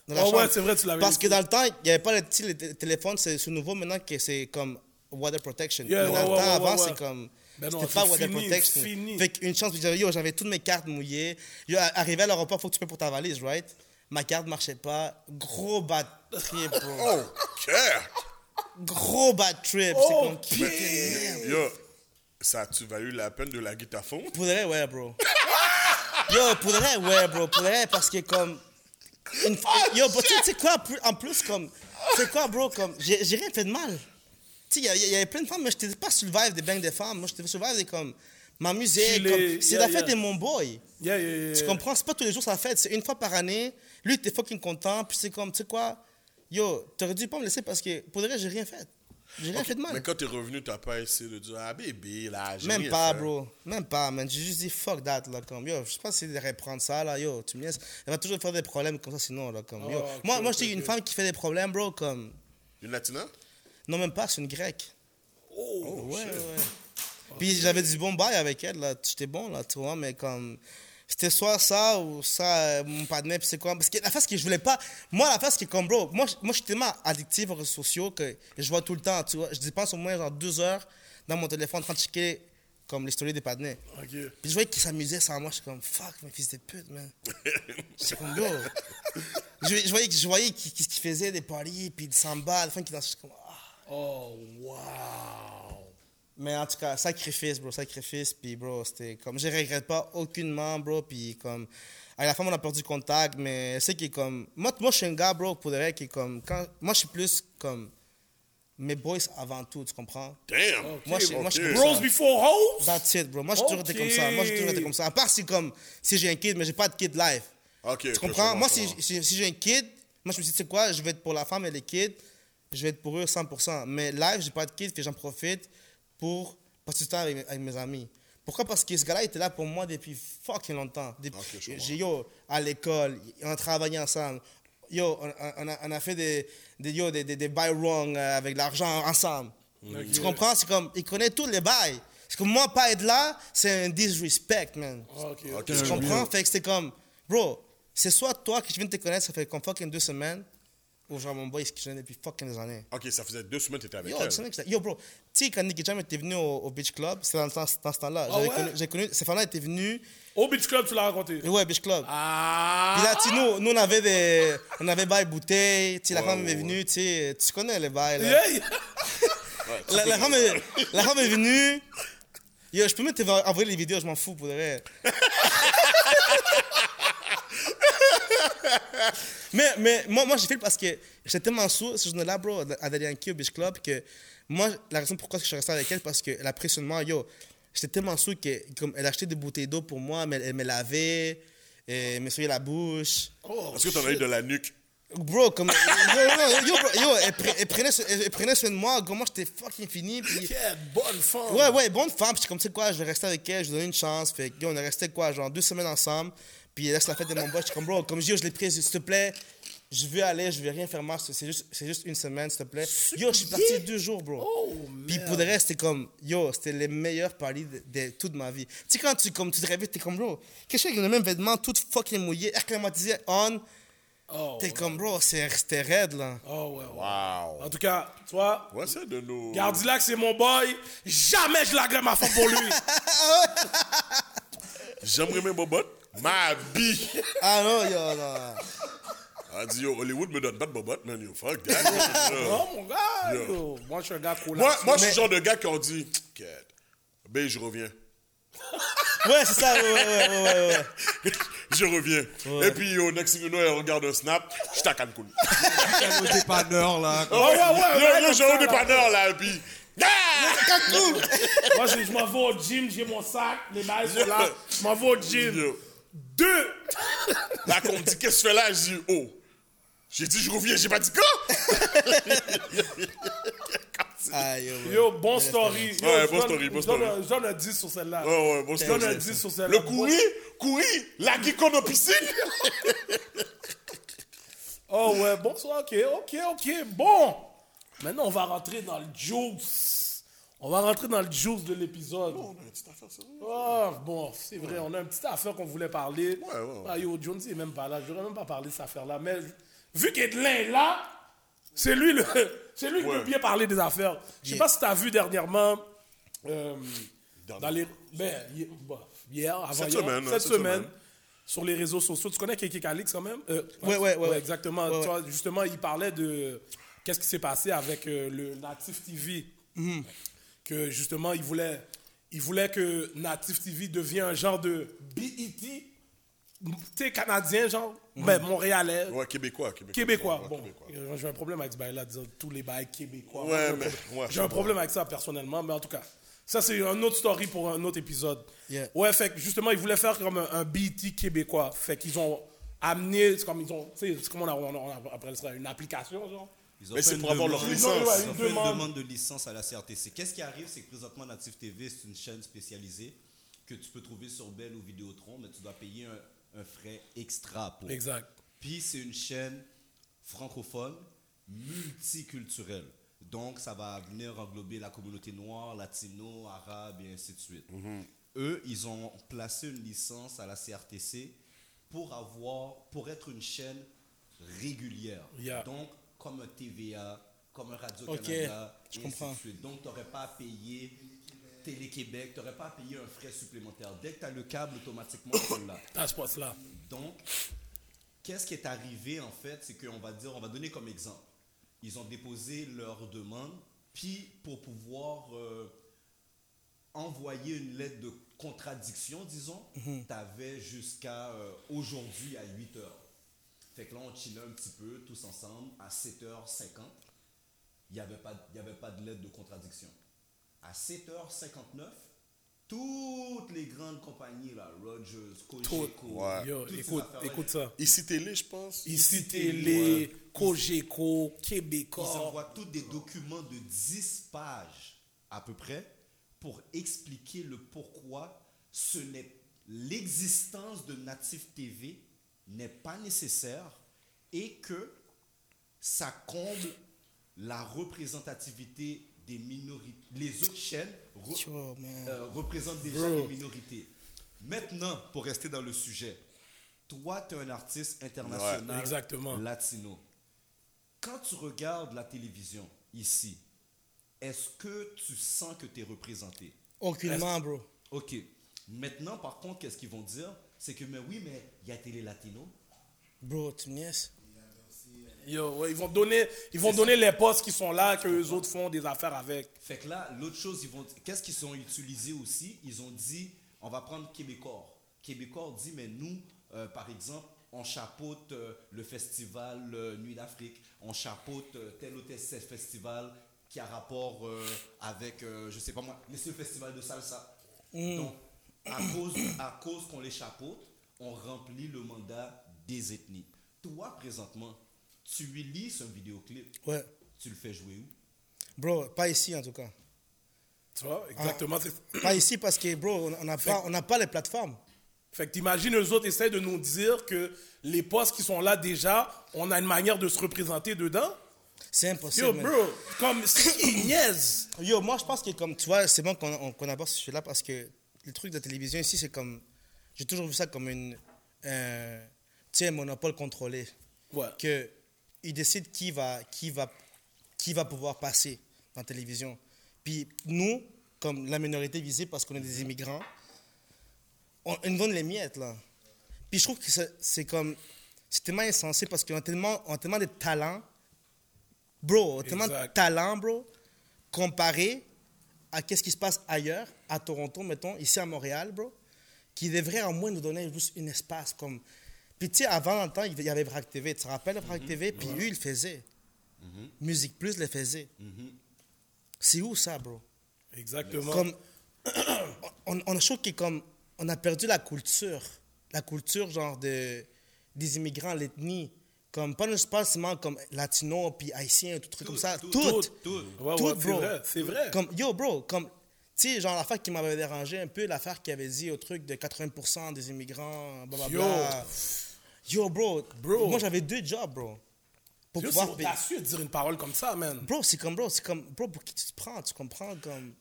Speaker 2: dans la
Speaker 3: Oh
Speaker 2: chambre.
Speaker 3: ouais, c'est vrai, tu l'avais
Speaker 2: Parce que dans le temps, il n'y avait pas le, tu sais, le t- téléphone, c'est nouveau maintenant que c'est comme water protection.
Speaker 3: Yeah,
Speaker 2: Mais
Speaker 3: ouais,
Speaker 2: dans le
Speaker 3: ouais,
Speaker 2: temps,
Speaker 3: ouais,
Speaker 2: avant,
Speaker 3: ouais,
Speaker 2: c'est
Speaker 3: ouais.
Speaker 2: comme.
Speaker 3: Ben non,
Speaker 2: c'était pas water
Speaker 3: fini,
Speaker 2: protection.
Speaker 3: fini.
Speaker 2: Fait qu'une chance, j'avais, yo, j'avais toutes mes cartes mouillées. Yo, à- arrivé à l'aéroport, faut que tu payes pour ta valise, right? Ma carte marchait pas. Gros bad trip, bro.
Speaker 4: Oh, care.
Speaker 2: Gros bad trip.
Speaker 3: Oh,
Speaker 2: c'est comme.
Speaker 3: pied.
Speaker 4: Yo, ça a-tu valu la peine de la guitare-phone?
Speaker 2: Pour de vrai, ouais, bro. Yo, pour vrai, ouais, bro. Pour vrai, parce que comme. une- yo, bro, tu sais- quoi, en plus, comme. Tu sais quoi, bro, comme. J'ai j'ai rien fait de mal. Tu sais, il y, y avait plein de femmes, mais j'étais pas sur le vibe des bangs des femmes. Moi, j'étais sur le vibe des comme. Ma musique,
Speaker 3: Chiller,
Speaker 2: comme- c'est
Speaker 3: yeah,
Speaker 2: la fête
Speaker 3: yeah.
Speaker 2: de mon boy.
Speaker 3: Yeah, yeah, yeah.
Speaker 2: Tu comprends? C'est pas tous les jours sa fête, c'est une fois par année. Lui, t'es fucking content, puis c'est comme, tu sais quoi? Yo, t'aurais dû pas me laisser parce que, pour de vrai, j'ai rien fait. J'ai rien fait de mal.
Speaker 4: Mais quand t'es revenu, t'as pas essayé de dire, ah bébé, là, j'ai
Speaker 2: Même pas,
Speaker 4: fait.
Speaker 2: bro. Même pas, man. J'ai juste dit fuck that, là. Comme, yo, je sais pas si de reprendre ça, là. Yo, tu me laisses. Elle va toujours faire des problèmes comme ça, sinon, là. Comme, yo.
Speaker 3: Oh,
Speaker 2: moi, moi dis une femme qui fait des problèmes, bro, comme.
Speaker 4: Une latina?
Speaker 2: Non, même pas, c'est une grecque.
Speaker 3: Oh,
Speaker 2: Ouais, ouais, ouais. Puis j'avais du bon bail avec elle, là. J'étais bon, là, tu vois, mais comme. C'était soit ça ou ça, euh, mon partenaire, puis c'est quoi. Parce que la face que je voulais pas. Moi, la face qui est comme, bro, moi, je- moi je suis tellement addictif aux réseaux sociaux que je vois tout le temps, tu vois. Je dépense au moins genre deux heures dans mon téléphone en train de checker comme les stories des partenaires. Puis je voyais qu'ils s'amusaient sans moi. Je suis comme, fuck, mes fils de pute, man. C'est comme, yo. Je, je voyais, je voyais qu'ils faisaient des paris, puis des samba, à la fin qu'ils dansaient. Je suis comme, ah.
Speaker 3: Oh, wow.
Speaker 2: Mais en tout cas, sacrifice, bro, sacrifice. Puis, bro, c'était comme, je regrette pas aucunement, bro. Puis, comme, à la fin, on a perdu contact, mais c'est qui est comme, moi, moi, je suis un gars, bro, pour de vrai, qui est comme, quand, moi, je suis plus comme, mes boys avant tout, tu comprends?
Speaker 4: Damn!
Speaker 2: Moi, je- moi, je-
Speaker 4: Ok.
Speaker 3: Bros before hoes?
Speaker 2: That's it, bro. Moi, j'ai toujours été comme ça. Moi, j'ai toujours été comme ça. À part si, comme, si j'ai un kid, mais j'ai pas de kid live.
Speaker 4: Ok,
Speaker 2: Tu comprends? Moi, si, si, si j'ai un kid, moi, je me dis, tu sais quoi, je vais être pour la femme et les kids, je vais être pour eux 100%. Mais live, j'ai pas de kid, puis j'en profite pour passer du temps avec, avec mes amis. Pourquoi? Parce que ce gars-là était là pour moi depuis fucking longtemps. Depuis, j'ai, yo, à l'école, on a travaillé ensemble. Yo, on, on a, on a fait des, des, yo, des, des, des buy wrong euh, avec l'argent ensemble. Tu comprends? C'est comme, il connaît tous les bails. C'est comme moi, pas être là, c'est un disrespect, man.
Speaker 3: Ok,
Speaker 2: Tu
Speaker 4: je
Speaker 2: comprends? Fait que c'était comme, bro, c'est soit toi que je viens de te connaître, ça fait comme fucking deux semaines, ou genre mon boy, ce que je connais depuis fucking des années.
Speaker 4: Ok, ça faisait deux semaines que t'étais avec
Speaker 2: Yo,
Speaker 4: elle.
Speaker 2: que yo, bro, tu sais, quand Nicky Jam était venu au, au Beach Club, c'était dans, le temps- dans ce temps-là.
Speaker 3: Ah
Speaker 2: J'avais
Speaker 3: ouais?
Speaker 2: connu, j'ai connu, femmes-là étaient venues,
Speaker 3: Au Beach Club, tu l'as raconté.
Speaker 2: et ouais, Beach Club.
Speaker 3: Ah!
Speaker 2: Puis là, tu nous, nous, on avait des, on avait bail bouteilles, tu sais, la femme
Speaker 4: ouais,
Speaker 2: est venue, tu sais, tu connais les bails, là.
Speaker 3: Yeah, yeah.
Speaker 2: La, la femme est, la femme est venue. Yo, je peux même t'envoyer les vidéos, je m'en fous pour de vrai. mais, mais moi, moi j'ai fait parce que j'étais tellement sous ce journée-là, bro, à Dalianki au Beach Club, que moi, la raison pourquoi je suis resté avec elle, parce que l'impressionnement, yo, j'étais tellement sous qu'elle elle achetait des bouteilles d'eau pour moi, mais elle me lavait, et me soignait la bouche.
Speaker 4: Est-ce que t'en as eu de la nuque?
Speaker 2: Bro, comme. Yo, yo, yo, bro, yo, elle, pre- elle prenait, soin- elle, elle prenait soin de moi, comme moi j'étais fucking fini. Puis,
Speaker 3: Quelle bonne femme.
Speaker 2: ouais, ouais, bonne femme. Puis comme, tu sais quoi, je vais rester avec elle, je lui donne une chance. Fait on est resté quoi, genre deux semaines ensemble. Puis là, c'est la fête de mon boss. J'étais comme, bro, comme je dis, yo, je l'ai prise, s'il te plaît. Je veux aller, je vais rien faire mal. C'est juste, c'est juste une semaine, s'il te plaît. Yo, je suis parti deux jours, bro.
Speaker 3: Oh,
Speaker 2: Puis pour le reste, c'était comme, yo, c'était les meilleurs paris de, de toute ma vie. Tu sais, quand tu, comme, tu te réveilles, t'es comme, bro, quelqu'un avec les mêmes vêtements, tout fucking mouillé, air climatisé, on?
Speaker 3: Oh,
Speaker 2: T'es comme, bro, c'est- c'était raide, là.
Speaker 3: oh, ouais, ouais.
Speaker 4: Wow.
Speaker 3: En tout cas, toi,
Speaker 4: Ouais, c'est de nos.
Speaker 3: Gardilac, c'est mon boy. Jamais je laguerai ma femme pour lui.
Speaker 4: J'aimerais mes bobottes. Ma bille.
Speaker 2: Ah non, yo, non.
Speaker 4: Elle dit, yo, Hollywood me donne pas de bobottes, man. Yo, fuck that.
Speaker 3: oh, mon gars.
Speaker 4: Yo.
Speaker 3: yo. Moi, je suis un gars trop
Speaker 4: moi, moi je suis le genre de gars qui ont dit, Quête. Ben, je reviens.
Speaker 2: Ouais, c'est ça, ouais, ouais, ouais, ouais, ouais.
Speaker 4: je reviens. Et puis, au next thing you know, elle regarde un snap, je suis à Cancun.
Speaker 5: Au dépanneur, là.
Speaker 3: Oh, ouais, ouais,
Speaker 4: Yo,
Speaker 3: ouais,
Speaker 4: yo,
Speaker 3: comme
Speaker 4: j'ai
Speaker 3: là.
Speaker 4: dépanneur, là, et puis. Ah!
Speaker 3: Moi, je, je m'en vais au gym, j'ai mon sac, les bails sont là. Je m'en vais au gym.
Speaker 4: Yo.
Speaker 3: Deux.
Speaker 4: Là, qu'on me dit, qu'est-ce que tu fais là? Je dis, oh. J'ai dit, je reviens, j'ai pas dit quoi?
Speaker 2: Yo,
Speaker 3: bon story. Yo,
Speaker 4: Ouais, bon story, bon story.
Speaker 3: Je donne un 10 sur celle-là.
Speaker 4: Ouais, ouais, bon
Speaker 3: Je donne un
Speaker 4: story.
Speaker 3: 10 sur celle-là.
Speaker 4: Le courri, courri, la geekon en piscine.
Speaker 3: Oh ouais, bon, ça, ok, ok, ok, bon. Maintenant, on va rentrer dans le juice. On va rentrer dans le juice de l'épisode.
Speaker 4: On a une petite affaire, ça.
Speaker 3: Ah, bon, c'est vrai, on a une petite affaire qu'on voulait parler.
Speaker 4: Ouais, ouais, ouais.
Speaker 3: Ah, yo, Jonesy est même pas là. J'aurais même pas parlé de cette affaire-là. Mais vu qu'Edlin est là, c'est lui, le, c'est lui qui peut bien parler des affaires. Je sais pas si tu as vu dernièrement. euh, dans les, ben, hi- hier, avant
Speaker 4: Cette
Speaker 3: hier,
Speaker 4: semaine,
Speaker 3: cette
Speaker 4: cette
Speaker 3: semaine,
Speaker 4: semaine.
Speaker 3: sur les réseaux sociaux. Tu connais Keke Calix quand même? Euh,
Speaker 2: Ouais, ouais,
Speaker 3: exactement.
Speaker 2: Ouais,
Speaker 3: Tu vois, justement, il parlait de qu'est-ce qui s'est passé avec euh, le Native TV.
Speaker 2: Mhm.
Speaker 3: Que justement, il voulait, il voulait que Native TV devienne un genre de BET. Tu sais, canadien, genre, ben, montréalais.
Speaker 4: Ouais, québécois, québécois.
Speaker 3: Québécois,
Speaker 4: Ouais,
Speaker 3: bon,
Speaker 4: québécois.
Speaker 3: euh, j'ai un problème avec ce bail-là, disons, tous les bails québécois.
Speaker 4: Ouais,
Speaker 3: J'ai un
Speaker 4: mais- ouais,
Speaker 3: j'ai un problème avec ça personnellement, mais en tout cas, ça c'est un autre story pour un autre épisode.
Speaker 2: Yeah.
Speaker 3: Ouais, fait que justement, ils voulaient faire comme un, un BET québécois. Fait qu'ils ont amené, c'est comme ils ont, tu sais, c'est comme on, a, on, a- on appelle ça une application, genre.
Speaker 5: Ils ont
Speaker 4: Mais
Speaker 5: fait
Speaker 4: c'est
Speaker 5: une
Speaker 4: pour avoir leur
Speaker 5: demande-
Speaker 4: licence.
Speaker 5: Ils ont fait une
Speaker 3: demande.
Speaker 5: demande de licence à la CRTC. Qu'est-ce qui arrive, c'est que présentement, Native TV, c'est une chaîne spécialisée que tu peux trouver sur Bell ou Vidéotron, mais tu dois payer un, un frais extra pour.
Speaker 3: Exact.
Speaker 5: Puis c'est une chaîne francophone multiculturelle. Donc ça va venir englober la communauté noire, latino, arabe et ainsi de suite. Eux, ils ont placé une licence à la CRTC pour avoir, pour être une chaîne régulière.
Speaker 3: Yeah.
Speaker 5: Donc comme un TVA, comme un Radio
Speaker 2: Ok,
Speaker 5: Canada,
Speaker 2: je
Speaker 5: et
Speaker 2: comprends.
Speaker 5: ainsi de suite. Donc tu n'aurais pas à payer Télé-Québec, tu n'aurais pas à payer un frais supplémentaire. Dès que tu as le câble, automatiquement, tu l'as.
Speaker 3: Ce poste-là.
Speaker 5: Donc, qu'est-ce qui est arrivé en fait? C'est qu'on va dire, on va donner comme exemple. Ils ont déposé leur demande, puis pour pouvoir euh, envoyer une lettre de contradiction, disons, tu avais jusqu'à euh, aujourd'hui à 8 heures. Fait que là, on chillait un petit peu tous ensemble à 7h50. Il n'y avait, pas- il y avait pas de lettre de contradiction. À 7h59, toutes les grandes compagnies, là, Rogers, Cogeco,
Speaker 4: Ouais.
Speaker 3: Yo, écoute, ça.
Speaker 4: Ici Télé, je pense.
Speaker 3: Ici Télé, Cogeco,
Speaker 5: Ils
Speaker 3: Québécois.
Speaker 5: envoient tous des documents de 10 pages à peu près pour expliquer le pourquoi ce n'est l'existence de Native TV n'est pas nécessaire et que ça comble la représentativité des minorités. Les autres chaînes re- euh, représentent déjà les minorités. Maintenant, pour rester dans le sujet, toi, tu es un artiste international
Speaker 3: Ouais, exactement.
Speaker 5: latino. Quand tu regardes la télévision ici, est-ce que tu sens que tu es représenté?
Speaker 2: Aucunement, bro.
Speaker 5: Ok. Maintenant, par contre, qu'est-ce qu'ils vont dire? C'est que, mais oui, mais il y a Télé Latino.
Speaker 2: Bro, tu?
Speaker 3: Yo, ouais, ils vont donner, ils vont donner les postes qui sont là, que les autres font des affaires avec.
Speaker 5: Fait que là, l'autre chose, ils vont. Qu'est-ce qu'ils ont utilisé aussi? Ils ont dit, on va prendre Québécois. Québécois dit, mais nous, euh, par exemple, on chapeaute euh, le festival euh, Nuit d'Afrique, on chapeaute euh, tel ou tel festival qui a rapport euh, avec, euh, je sais pas moi, mais c'est le festival de salsa. Donc, à cause, à cause qu'on les chapeaute, on remplit le mandat des ethnies. Toi, présentement, tu lis un vidéoclip,
Speaker 2: Ouais.
Speaker 5: tu le fais jouer où?
Speaker 2: Bro, pas ici en tout cas.
Speaker 3: Tu vois, exactement. c'est-
Speaker 2: Pas ici parce que, bro, on n'a pas, on n'a pas les plateformes.
Speaker 3: Fait que t'imagines, eux autres essayent de nous dire que les postes qui sont là déjà, on a une manière de se représenter dedans?
Speaker 2: C'est impossible.
Speaker 3: Yo,
Speaker 2: man.
Speaker 3: bro, comme, ils niaisent.
Speaker 2: Yo, moi, je pense que, comme tu vois, c'est bon qu'on on- qu'on aborde ce sujet-là parce que le truc de télévision ici, c'est comme. J'ai toujours vu ça comme une. un- tu sais, un monopole contrôlé.
Speaker 3: Ouais.
Speaker 2: Que ils décident qui va, qui, va, qui va pouvoir passer dans la télévision. Puis nous, comme la minorité visée parce qu'on est des immigrants, on, ils nous donnent les miettes, là. Puis je trouve que c'est comme. C'est tellement insensé parce qu'on a tellement, on a tellement de talent. Bro, on a tellement de talent, bro, comparé à qu'est-ce qui se passe ailleurs, à Toronto, mettons, ici à Montréal, bro, qui devrait au moins nous donner juste un espace comme. Puis tu sais, avant, dans le temps, il y avait Vrac TV. Tu te rappelles Vrac TV? Puis eux, ils le faisaient. Musique Plus le faisait. C'est où ça, bro?
Speaker 3: Exactement.
Speaker 2: Comme, on, on que comme, on a perdu la culture. La culture, genre, de, des immigrants, l'ethnie. Comme, pas, pas seulement comme latino, puis haïtien, tout truc comme ça. Tout.
Speaker 3: Tout.
Speaker 5: Tout.
Speaker 3: Ouais,
Speaker 2: Tout,
Speaker 3: ouais, c'est
Speaker 2: bro.
Speaker 3: c'est vrai.
Speaker 2: Comme, yo, bro, comme, tu sais, genre l'affaire qui m'avait dérangé un peu, l'affaire qui avait dit au truc de 80% des immigrants, blablabla. Yo, bro,
Speaker 3: Bro.
Speaker 2: moi j'avais deux jobs, bro. Pour
Speaker 3: Yo,
Speaker 2: pouvoir
Speaker 3: c'est
Speaker 2: payer.
Speaker 3: de dire une parole comme ça, man.
Speaker 2: Bro, c'est comme, bro, c'est comme, bro, pour qui tu te prends, tu comprends, comme,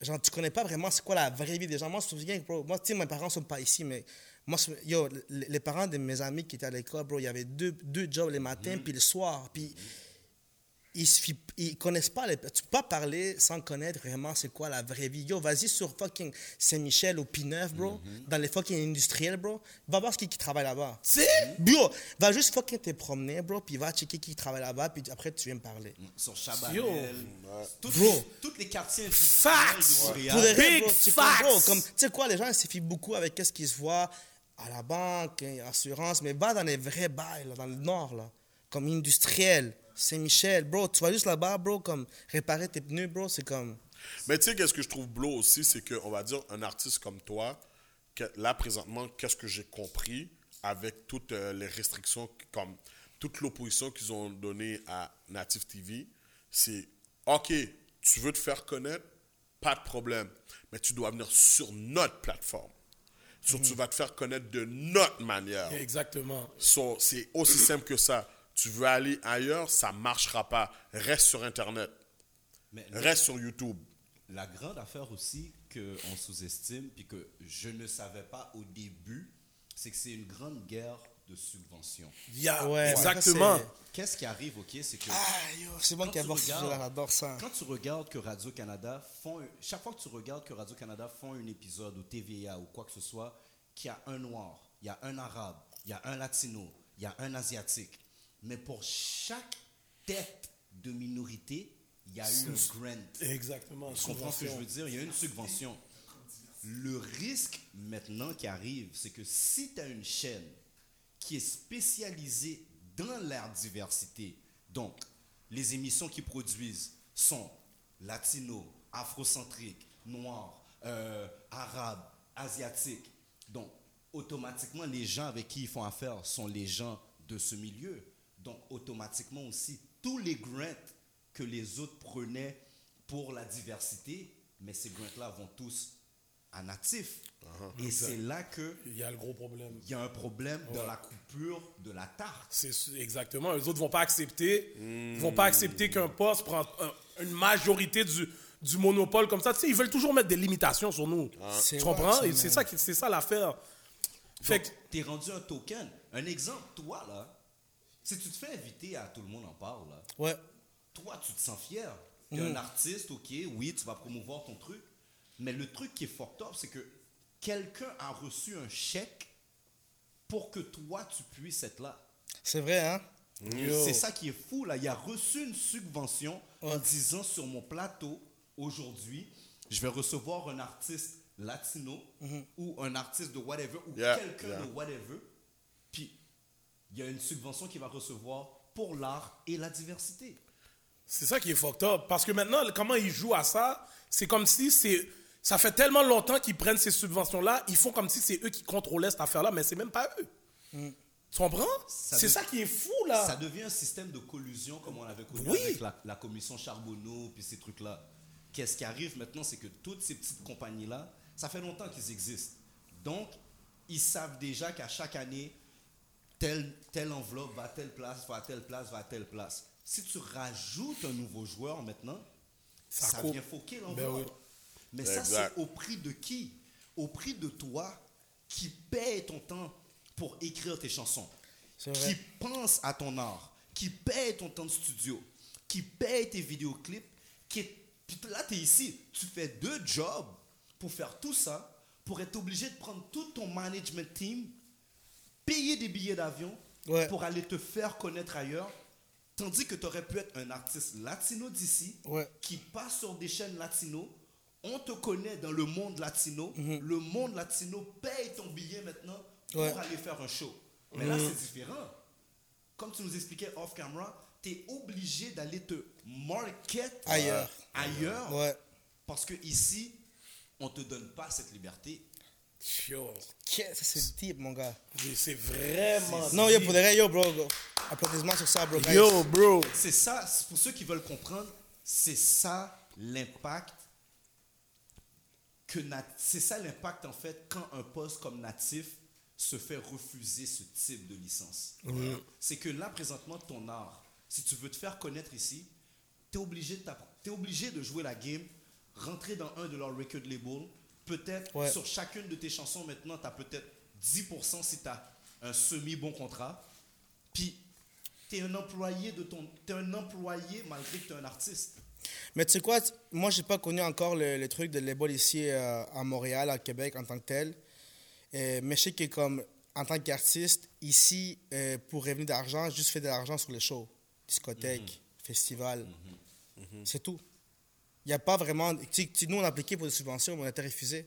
Speaker 2: genre, tu connais pas vraiment c'est quoi la vraie vie des gens. Moi, je me souviens, bro, moi, tu sais, mes parents sont pas ici, mais moi, yo, les, parents de mes amis qui étaient à l'école, bro, il y avait deux, deux jobs le matin, puis le soir, puis ils, ils connaissent pas, les, tu peux pas parler sans connaître vraiment c'est quoi la vraie vie. Yo, vas-y sur fucking Saint-Michel ou P9, bro, dans les fucking industriels, bro, va voir ce qui, qui travaille là-bas.
Speaker 3: C'est
Speaker 2: Bro, va juste fucking te promener, bro, puis va checker qui travaille là-bas, puis après tu viens me parler.
Speaker 5: Sur Chabanel.
Speaker 3: Yo.
Speaker 5: Toutes,
Speaker 2: Bro.
Speaker 5: les, toutes les quartiers
Speaker 3: Facts.
Speaker 5: de Montréal.
Speaker 3: Big
Speaker 2: bro,
Speaker 3: facts.
Speaker 2: comme, tu sais quoi, les gens ils se fient beaucoup avec qu'est-ce qu'ils se voient à la banque, hein, assurance, mais va dans les vrais bails, là, dans le nord, là, comme industriel, Saint-Michel, bro, tu vas juste là-bas, bro, comme réparer tes pneus, bro, c'est comme,
Speaker 4: Mais tu sais, qu'est-ce que je trouve blow aussi, c'est qu'on va dire, un artiste comme toi, là, présentement, qu'est-ce que j'ai compris avec toutes euh, les restrictions, comme toute l'opposition qu'ils ont donnée à Native TV, c'est OK, tu veux te faire connaître, pas de problème, mais tu dois venir sur notre plateforme. Sur, Tu vas te faire connaître de notre manière.
Speaker 3: Exactement.
Speaker 4: So, c'est aussi simple que ça. Tu veux aller ailleurs, ça marchera pas. Reste sur Internet.
Speaker 5: Mais
Speaker 4: Reste sur YouTube.
Speaker 5: La grande affaire aussi qu'on sous-estime, puis que je ne savais pas au début, c'est que c'est une grande guerre de subventions.
Speaker 3: Yeah,
Speaker 2: Ouais,
Speaker 3: exactement.
Speaker 5: Qu'est-ce qui arrive, ok, c'est que
Speaker 2: ah, yo, c'est bon qu'il y a
Speaker 5: tu
Speaker 2: voir ce
Speaker 5: regardes-
Speaker 2: sujet-là, j'adore ça.
Speaker 5: quand tu regardes que Radio-Canada font, chaque fois que tu regardes que Radio-Canada font un épisode ou TVA ou quoi que ce soit, qu'il y a un noir, il y a un arabe, il y a un latino, il y a un asiatique, mais pour chaque tête de minorité, il y a eu un grant.
Speaker 3: Exactement.
Speaker 5: Tu comprends ce que je veux dire? Il y a une subvention. Le risque maintenant qui arrive, c'est que si tu as une chaîne qui est spécialisée dans la diversité, donc les émissions qu'ils produisent sont latino, afrocentriques, noirs, euh, arabes, asiatiques. Donc, automatiquement, les gens avec qui ils font affaire sont les gens de ce milieu. Donc, automatiquement aussi, tous les grants que les autres prenaient pour la diversité, mais ces grants-là vont tous à natif. Et c'est là qu'il
Speaker 3: Il y a le gros problème.
Speaker 5: y a un problème dans la coupure de la tarte.
Speaker 3: C'est exactement. Les autres vont pas accepter. Ils vont pas accepter qu'un poste prend un- une majorité du, du monopole comme ça. Tu sais, ils veulent toujours mettre des limitations sur nous.
Speaker 2: C'est
Speaker 3: Tu comprends? Et c'est ça, c'est ça l'affaire. Fait que,
Speaker 5: Tu es rendu un token. Un exemple, toi, là, si tu te fais inviter à Tout le monde en parle, là,
Speaker 2: Ouais,
Speaker 5: toi, tu te sens fier. Tu es un artiste, ok, oui, tu vas promouvoir ton truc. Mais le truc qui est fucked up, c'est que quelqu'un a reçu un chèque pour que toi, tu puisses être là.
Speaker 2: c'est vrai, hein?
Speaker 5: C'est ça qui est fou, là. Il a reçu une subvention en disant sur mon plateau, aujourd'hui, je vais recevoir un artiste latino ou un artiste de whatever ou
Speaker 4: Yeah,
Speaker 5: quelqu'un
Speaker 4: yeah.
Speaker 5: de whatever. Puis, il y a une subvention qu'il va recevoir pour l'art et la diversité.
Speaker 3: c'est ça qui est fucked up. Parce que maintenant, comment ils jouent à ça, c'est comme si c'est. Ça fait tellement longtemps qu'ils prennent ces subventions-là, ils font comme si c'est eux qui contrôlaient cette affaire-là, mais c'est même pas eux. Tu comprends? C'est ça qui est fou, là.
Speaker 5: Ça devient un système de collusion comme on avait connu
Speaker 3: Oui.
Speaker 5: avec la, la commission Charbonneau puis ces trucs-là. Qu'est-ce qui arrive maintenant, c'est que toutes ces petites compagnies-là, ça fait longtemps qu'ils existent. Donc, ils savent déjà qu'à chaque année, telle, telle enveloppe va à telle place, va à telle place, va à telle place. Si tu rajoutes un nouveau joueur maintenant,
Speaker 3: Ça
Speaker 5: ça, vient foquer
Speaker 3: Ben
Speaker 5: l'enveloppe. Mais ça, c'est au prix de qui? Au prix de toi qui paye ton temps pour écrire tes chansons. Qui pense à ton art, qui paye ton temps de studio, qui paye tes vidéoclips, qui est... Là, tu es ici, tu fais deux jobs pour faire tout ça, pour être obligé de prendre tout ton management team, payer des billets d'avion
Speaker 2: Ouais.
Speaker 5: pour aller te faire connaître ailleurs, tandis que tu aurais pu être un artiste latino d'ici,
Speaker 2: Ouais.
Speaker 5: qui passe sur des chaînes latino, on te connaît dans le monde latino,
Speaker 2: Mhm.
Speaker 5: le monde latino paye ton billet maintenant pour
Speaker 2: Ouais.
Speaker 5: aller faire un show. Mais là, c'est différent. Comme tu nous expliquais off camera, tu es obligé d'aller te market
Speaker 2: Ailleurs.
Speaker 5: ailleurs
Speaker 2: Ouais.
Speaker 5: parce que ici, on te donne pas cette liberté.
Speaker 3: Yo,
Speaker 2: Qu'est-ce que c'est deep, mon gars?
Speaker 3: c'est vraiment.
Speaker 2: Non, yo, pour de vrai, yo, bro. Applaudissements sur ça, bro. guys.
Speaker 3: Yo, bro.
Speaker 5: C'est ça, pour ceux qui veulent comprendre, c'est ça l'impact que c'est ça l'impact en fait quand un poste comme natif se fait refuser ce type de licence. C'est que là présentement ton art, si tu veux te faire connaître ici, tu es obligé de obligé de jouer la game, rentrer dans un de leurs record labels, peut-être
Speaker 2: Ouais.
Speaker 5: sur chacune de tes chansons maintenant, tu as peut-être 10% si tu as un semi bon contrat. Puis tu es un employé de ton t'es un employé malgré que tu es un artiste.
Speaker 2: Mais tu sais quoi, moi, j'ai pas connu encore le, le truc de label ici euh, à Montréal, à Québec, en tant que tel. Euh, mais je sais que, comme, en tant qu'artiste, ici, euh, pour revenir d'argent, juste faire de l'argent sur les shows, discothèques, festivals. C'est tout. Il n'y a pas vraiment. tu nous, on a appliqué pour des subventions, mais on a été refusé.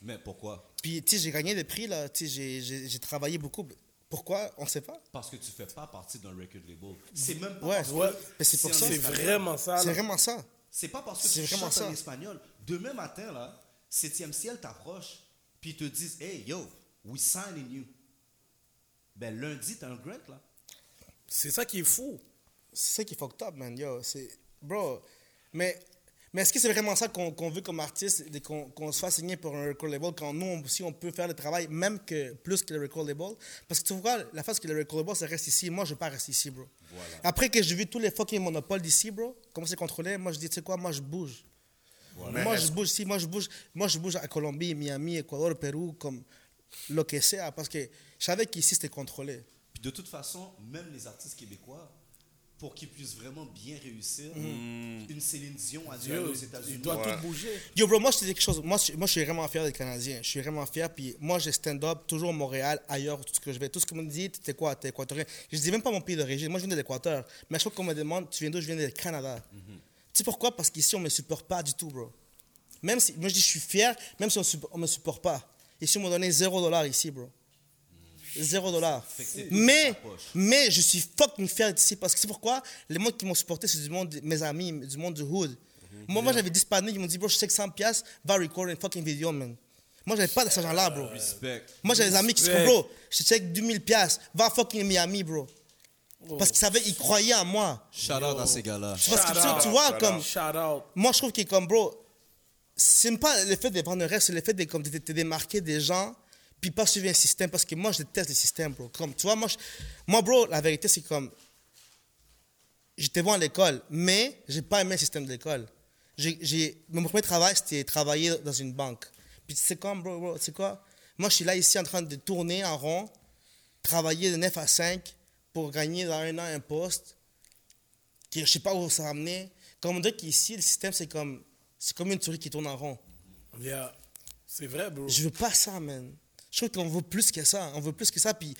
Speaker 5: Mais pourquoi?
Speaker 2: Puis, tu sais, j'ai gagné des prix, là. Tu sais, j'ai- j'ai j'ai travaillé beaucoup. Pourquoi? On ne sait pas.
Speaker 5: Parce que tu fais pas partie d'un record label. C'est même pas
Speaker 2: Ouais,
Speaker 5: parce que
Speaker 2: ouais. C'est pour ça.
Speaker 3: C'est
Speaker 5: espagnol.
Speaker 3: vraiment ça.
Speaker 2: C'est vraiment ça.
Speaker 5: C'est pas parce que
Speaker 2: C'est
Speaker 5: tu
Speaker 2: vraiment
Speaker 5: chantes
Speaker 2: ça.
Speaker 5: en espagnol. Demain matin, là, 7e ciel t'approche, puis ils te disent Hey, yo, we signing you. Ben, lundi, t'as un grant, là.
Speaker 3: C'est ça qui est fou.
Speaker 2: C'est ça qui est fucked up, man. Yo, c'est. Bro. Mais, mais est-ce que c'est vraiment ça qu'on veut comme artiste, qu'on qu'on se fasse signer pour un record label quand nous aussi on peut faire le travail, même que plus que le record label? Parce que tu vois, la face que le record label, ça reste ici. Moi, je veux pas rester ici, bro. Après que j'ai vu tous les fucking monopoles d'ici, bro, comment c'est contrôlé, moi je dis, tu sais quoi, moi je bouge. Moi je bouge ici, moi je bouge, moi je bouge à Colombie, Miami, Ecuador, Pérou, comme lo que sea, parce que je savais qu'ici c'était contrôlé.
Speaker 5: Puis de toute façon, même les artistes québécois, pour qu'ils puissent vraiment bien réussir,
Speaker 2: Mm.
Speaker 5: une Céline Dion a dû aller
Speaker 3: Yo,
Speaker 5: aux États-Unis.
Speaker 3: il doit tout bouger.
Speaker 2: Yo, bro, moi, je te dis quelque chose. Moi, je, moi, je suis vraiment fier des Canadiens. Je suis vraiment fier. Puis moi, j'ai stand-up toujours à Montréal, ailleurs, tout ce que je vais. Tout ce qu'on me dit, t'es quoi T'es équatorien. Je dis même pas mon pays d'origine. Moi, je viens de l'Équateur. Mais à chaque fois qu'on me demande, tu viens d'où? Je viens du Canada. Tu sais pourquoi? Parce qu'ici, on me supporte pas du tout, bro. Même si, moi, je dis, je suis fier, même si on, on me supporte pas. Ici, on m'a donné zéro dollar ici, bro. Zéro dollar. Mais, mais je suis fucking fier d'ici parce que c'est pourquoi les gens qui m'ont supporté, c'est du monde, mes amis, du monde du hood. Moi, moi j'avais 10 panneaux, ils m'ont dit, bro, je sais que 100 piastres, va record une fucking vidéo, man. Moi, j'avais pas de cet argent-là, bro.
Speaker 5: Respect.
Speaker 2: Moi, j'avais des amis qui se disent, bro, je check 2000 piastres, va fucking Miami, bro. Parce qu'ils savaient, ils croyaient en moi.
Speaker 5: Shout out à ces gars-là.
Speaker 2: Parce que
Speaker 3: Shout
Speaker 2: tu,
Speaker 3: out.
Speaker 2: tu vois,
Speaker 4: Shout
Speaker 2: comme,
Speaker 4: out.
Speaker 3: Shout out.
Speaker 2: moi, je trouve que comme, bro, c'est même pas le fait de vendre un rêve, c'est le fait de, comme, de te démarquer des gens, puis pas suivre un système, parce que moi, je déteste le système, bro. Comme, tu vois, moi, je- moi bro, la vérité, c'est comme, j'étais bon à l'école, mais j'ai pas aimé le système de l'école. J'ai, mon premier travail, c'était travailler dans une banque. Puis tu sais quoi, bro, bro, tu sais quoi? Moi, je suis là ici en train de tourner en rond, travailler de 9 à 5 pour gagner dans un an un poste que je sais pas où ça va amener. Comme on dirait qu'ici, le système, c'est comme, c'est comme une souris qui tourne en rond.
Speaker 3: Yeah. C'est vrai, bro.
Speaker 2: Je veux pas ça, man. Je trouve qu'on veut plus que ça. On veut plus que ça. Puis,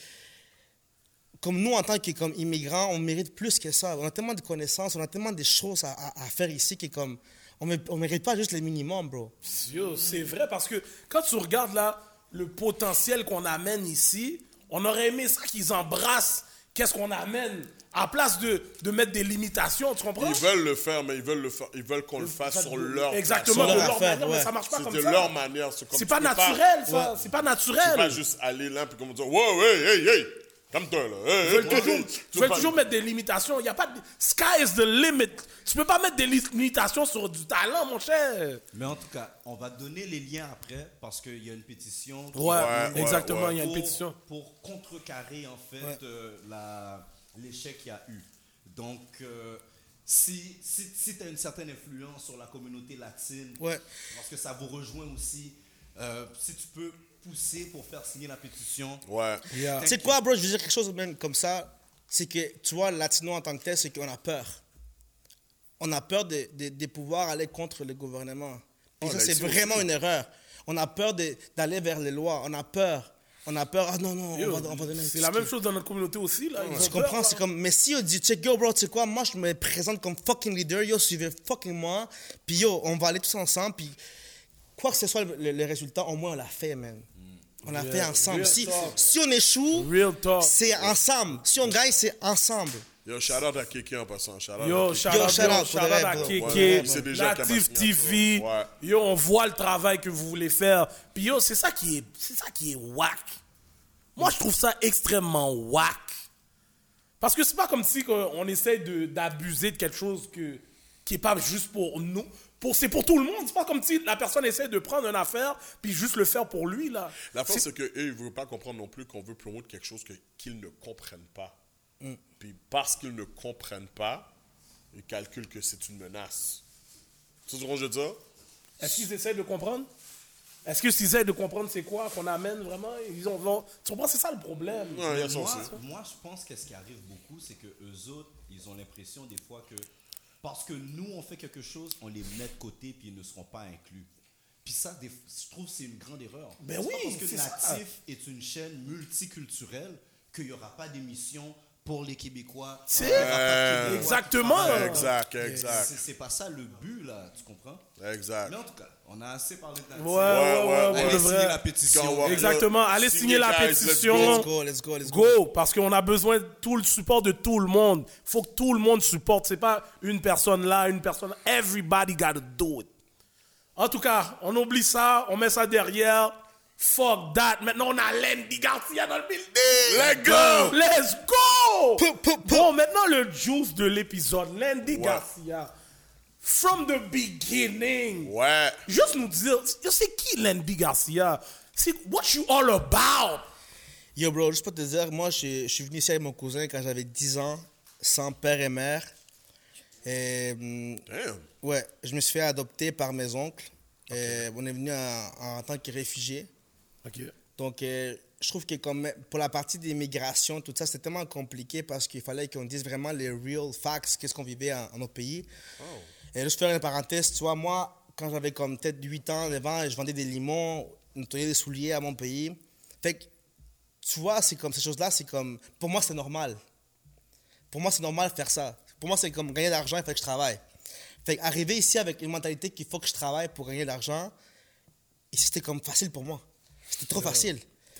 Speaker 2: comme nous, en tant que comme immigrants, on mérite plus que ça. On a tellement de connaissances, on a tellement de choses à, faire ici que comme, on ne mérite pas juste le minimum, bro.
Speaker 3: C'est vrai parce que quand tu regardes là le potentiel qu'on amène ici, on aurait aimé ça qu'ils embrassent qu'est-ce qu'on amène? À place de, de mettre des limitations, tu comprends?
Speaker 4: Ils veulent le faire, mais ils veulent le faire. Ils veulent qu'on le fasse sur leur
Speaker 3: Exactement,
Speaker 2: Sur
Speaker 3: de
Speaker 2: leur
Speaker 3: leur
Speaker 2: affaire,
Speaker 3: manière, mais
Speaker 2: ouais.
Speaker 3: ça marche pas
Speaker 4: C'est
Speaker 3: comme
Speaker 4: de
Speaker 3: ça.
Speaker 4: leur manière. C'est comme
Speaker 3: C'est pas naturel, ça. C'est pas
Speaker 4: Tu peux pas
Speaker 3: naturel.
Speaker 4: juste aller là puis comme dire Wow, hey, hey, hey, calme-toi là. Hey,
Speaker 3: Ils veulent toujours,
Speaker 4: tu
Speaker 3: ils veulent
Speaker 4: pas-
Speaker 3: toujours mettre des limitations. Il y a pas de... Sky is the limit. Tu peux pas mettre des li- limitations sur du talent, mon cher.
Speaker 5: Mais en tout cas, on va donner les liens après parce qu'il y a une pétition.
Speaker 3: Ouais,
Speaker 4: ouais,
Speaker 3: exactement,
Speaker 4: ouais.
Speaker 3: il y a une
Speaker 5: pour-
Speaker 3: pétition.
Speaker 5: Pour contrecarrer en fait
Speaker 2: Ouais.
Speaker 5: euh, la- l'échec qu'il y a eu. Donc, euh, si, si, si tu as une certaine influence sur la communauté latine,
Speaker 2: Ouais.
Speaker 5: parce que ça vous rejoint aussi, euh, si tu peux pousser pour faire signer la pétition.
Speaker 4: Ouais.
Speaker 3: Yeah.
Speaker 2: Tu sais quoi, bro, je veux dire quelque chose même comme ça. C'est que, tu vois, latino en tant que tel, c'est qu'on a peur. On a peur de, de, de pouvoir aller contre le gouvernement. Et
Speaker 4: Oh,
Speaker 2: ça,
Speaker 4: là,
Speaker 2: c'est vraiment
Speaker 4: aussi.
Speaker 2: une erreur. On a peur d'aller vers les lois. On a peur. On a peur. Ah non, non,
Speaker 3: Yo,
Speaker 2: on va, on va donner
Speaker 3: C'est la même chose dans notre communauté aussi. Là. Ils peur,
Speaker 2: comprends? C'est comme, mais si on dit, check, yo, bro, tu sais quoi, moi, je me présente comme fucking leader, yo, suivez fucking moi, puis yo, on va aller tous ensemble, puis quoi que ce soit le, le- le résultat, au moins, on l'a fait, man. On l'a
Speaker 3: Yeah,
Speaker 2: fait ensemble. Si, si on échoue, c'est ensemble. Si on gagne, c'est ensemble.
Speaker 4: Yo, shout out à Kéké en passant. Shout out
Speaker 3: Yo,
Speaker 4: à
Speaker 3: shout
Speaker 2: Yo,
Speaker 3: out, yo,
Speaker 2: out,
Speaker 3: shout out à. Kéké,
Speaker 4: Ouais,
Speaker 3: TV.
Speaker 4: Ouais.
Speaker 3: Yo, on voit le travail que vous voulez faire. Puis yo, c'est ça qui est, c'est ça qui est whack. Moi, je trouve ça extrêmement whack. Parce que c'est pas comme si qu'on- on essaie de- d'abuser de quelque chose que, qui est pas juste pour nous. Pour, c'est pour tout le monde. C'est pas comme si la personne essaie de prendre une affaire puis juste le faire pour lui, là.
Speaker 4: La force, c'est qu'eux, ils ne veulent pas comprendre non plus qu'on veut promouvoir quelque chose que- qu'ils ne comprennent pas.
Speaker 3: Mm.
Speaker 4: Puis parce qu'ils ne comprennent pas, ils calculent que c'est une menace. Tu sais ce que je veux dire?
Speaker 3: Est-ce qu'ils essaient de comprendre? Est-ce qu'ils essaient de comprendre c'est quoi qu'on amène vraiment? Ils ont, vont- tu comprends? C'est ça le problème.
Speaker 4: Ouais,
Speaker 5: moi, je pense que ce qui arrive beaucoup, c'est que eux autres, ils ont l'impression des fois que parce que nous, on fait quelque chose, on les met de côté puis ils ne seront pas inclus. Puis ça, des- je trouve que c'est une grande erreur.
Speaker 3: Ben oui,
Speaker 5: parce que
Speaker 3: ça.
Speaker 5: Natif est une chaîne multiculturelle qu'il n'y aura pas d'émission pour les Québécois.
Speaker 3: C'est-
Speaker 5: qui
Speaker 3: Exactement.
Speaker 4: Exact, exact,
Speaker 5: C'est pas ça le but, là, tu comprends?
Speaker 4: exact.
Speaker 5: Mais en tout cas, on a assez parlé de Natif.
Speaker 3: Ouais, ouais, ouais,
Speaker 4: ouais,
Speaker 5: Allez signer
Speaker 3: vrai.
Speaker 5: la pétition.
Speaker 3: Exactement. Allez
Speaker 4: Signer,
Speaker 3: la pétition.
Speaker 2: Let's go, let's go, let's go.
Speaker 3: Go, parce qu'on a besoin de tout le support de tout le monde. faut que tout le monde supporte. C'est pas une personne là, une personne. Everybody gotta do it. En tout cas, on oublie ça, on met ça derrière. Fuck that. Maintenant, on a Landy Garcia dans le building.
Speaker 4: Let's go!
Speaker 3: Let's go!
Speaker 2: Pou, pou, pou.
Speaker 3: Bon, maintenant, le juice de l'épisode. Landy Garcia. From the beginning.
Speaker 4: Ouais.
Speaker 3: Juste nous dire, c'est qui Landy Garcia? C'est what you all about?
Speaker 2: Yo, bro, juste pour te dire, moi, je, je suis venu ici avec mon cousin quand j'avais 10 ans, sans père et mère. Et,
Speaker 4: Damn.
Speaker 2: ouais, je me suis fait adopter par mes oncles. Et on est venu en, en tant que réfugié. Donc, euh, je trouve que comme pour la partie des migrations, tout ça, c'était tellement compliqué parce qu'il fallait qu'on dise vraiment les real facts, qu'est-ce qu'on vivait en, en notre pays. Et juste faire une parenthèse, tu vois, moi, quand j'avais comme peut-être 8 ans, 9 ans, je vendais des limons, nettoyais des souliers à mon pays. Fait que, tu vois, c'est comme ces choses-là, c'est comme, pour moi, c'est normal. Pour moi, c'est normal de faire ça. Pour moi, c'est comme gagner de l'argent, il faut que je travaille. Fait que arriver ici avec une mentalité qu'il faut que je travaille pour gagner de l'argent, c'était comme facile pour moi. C'était trop facile.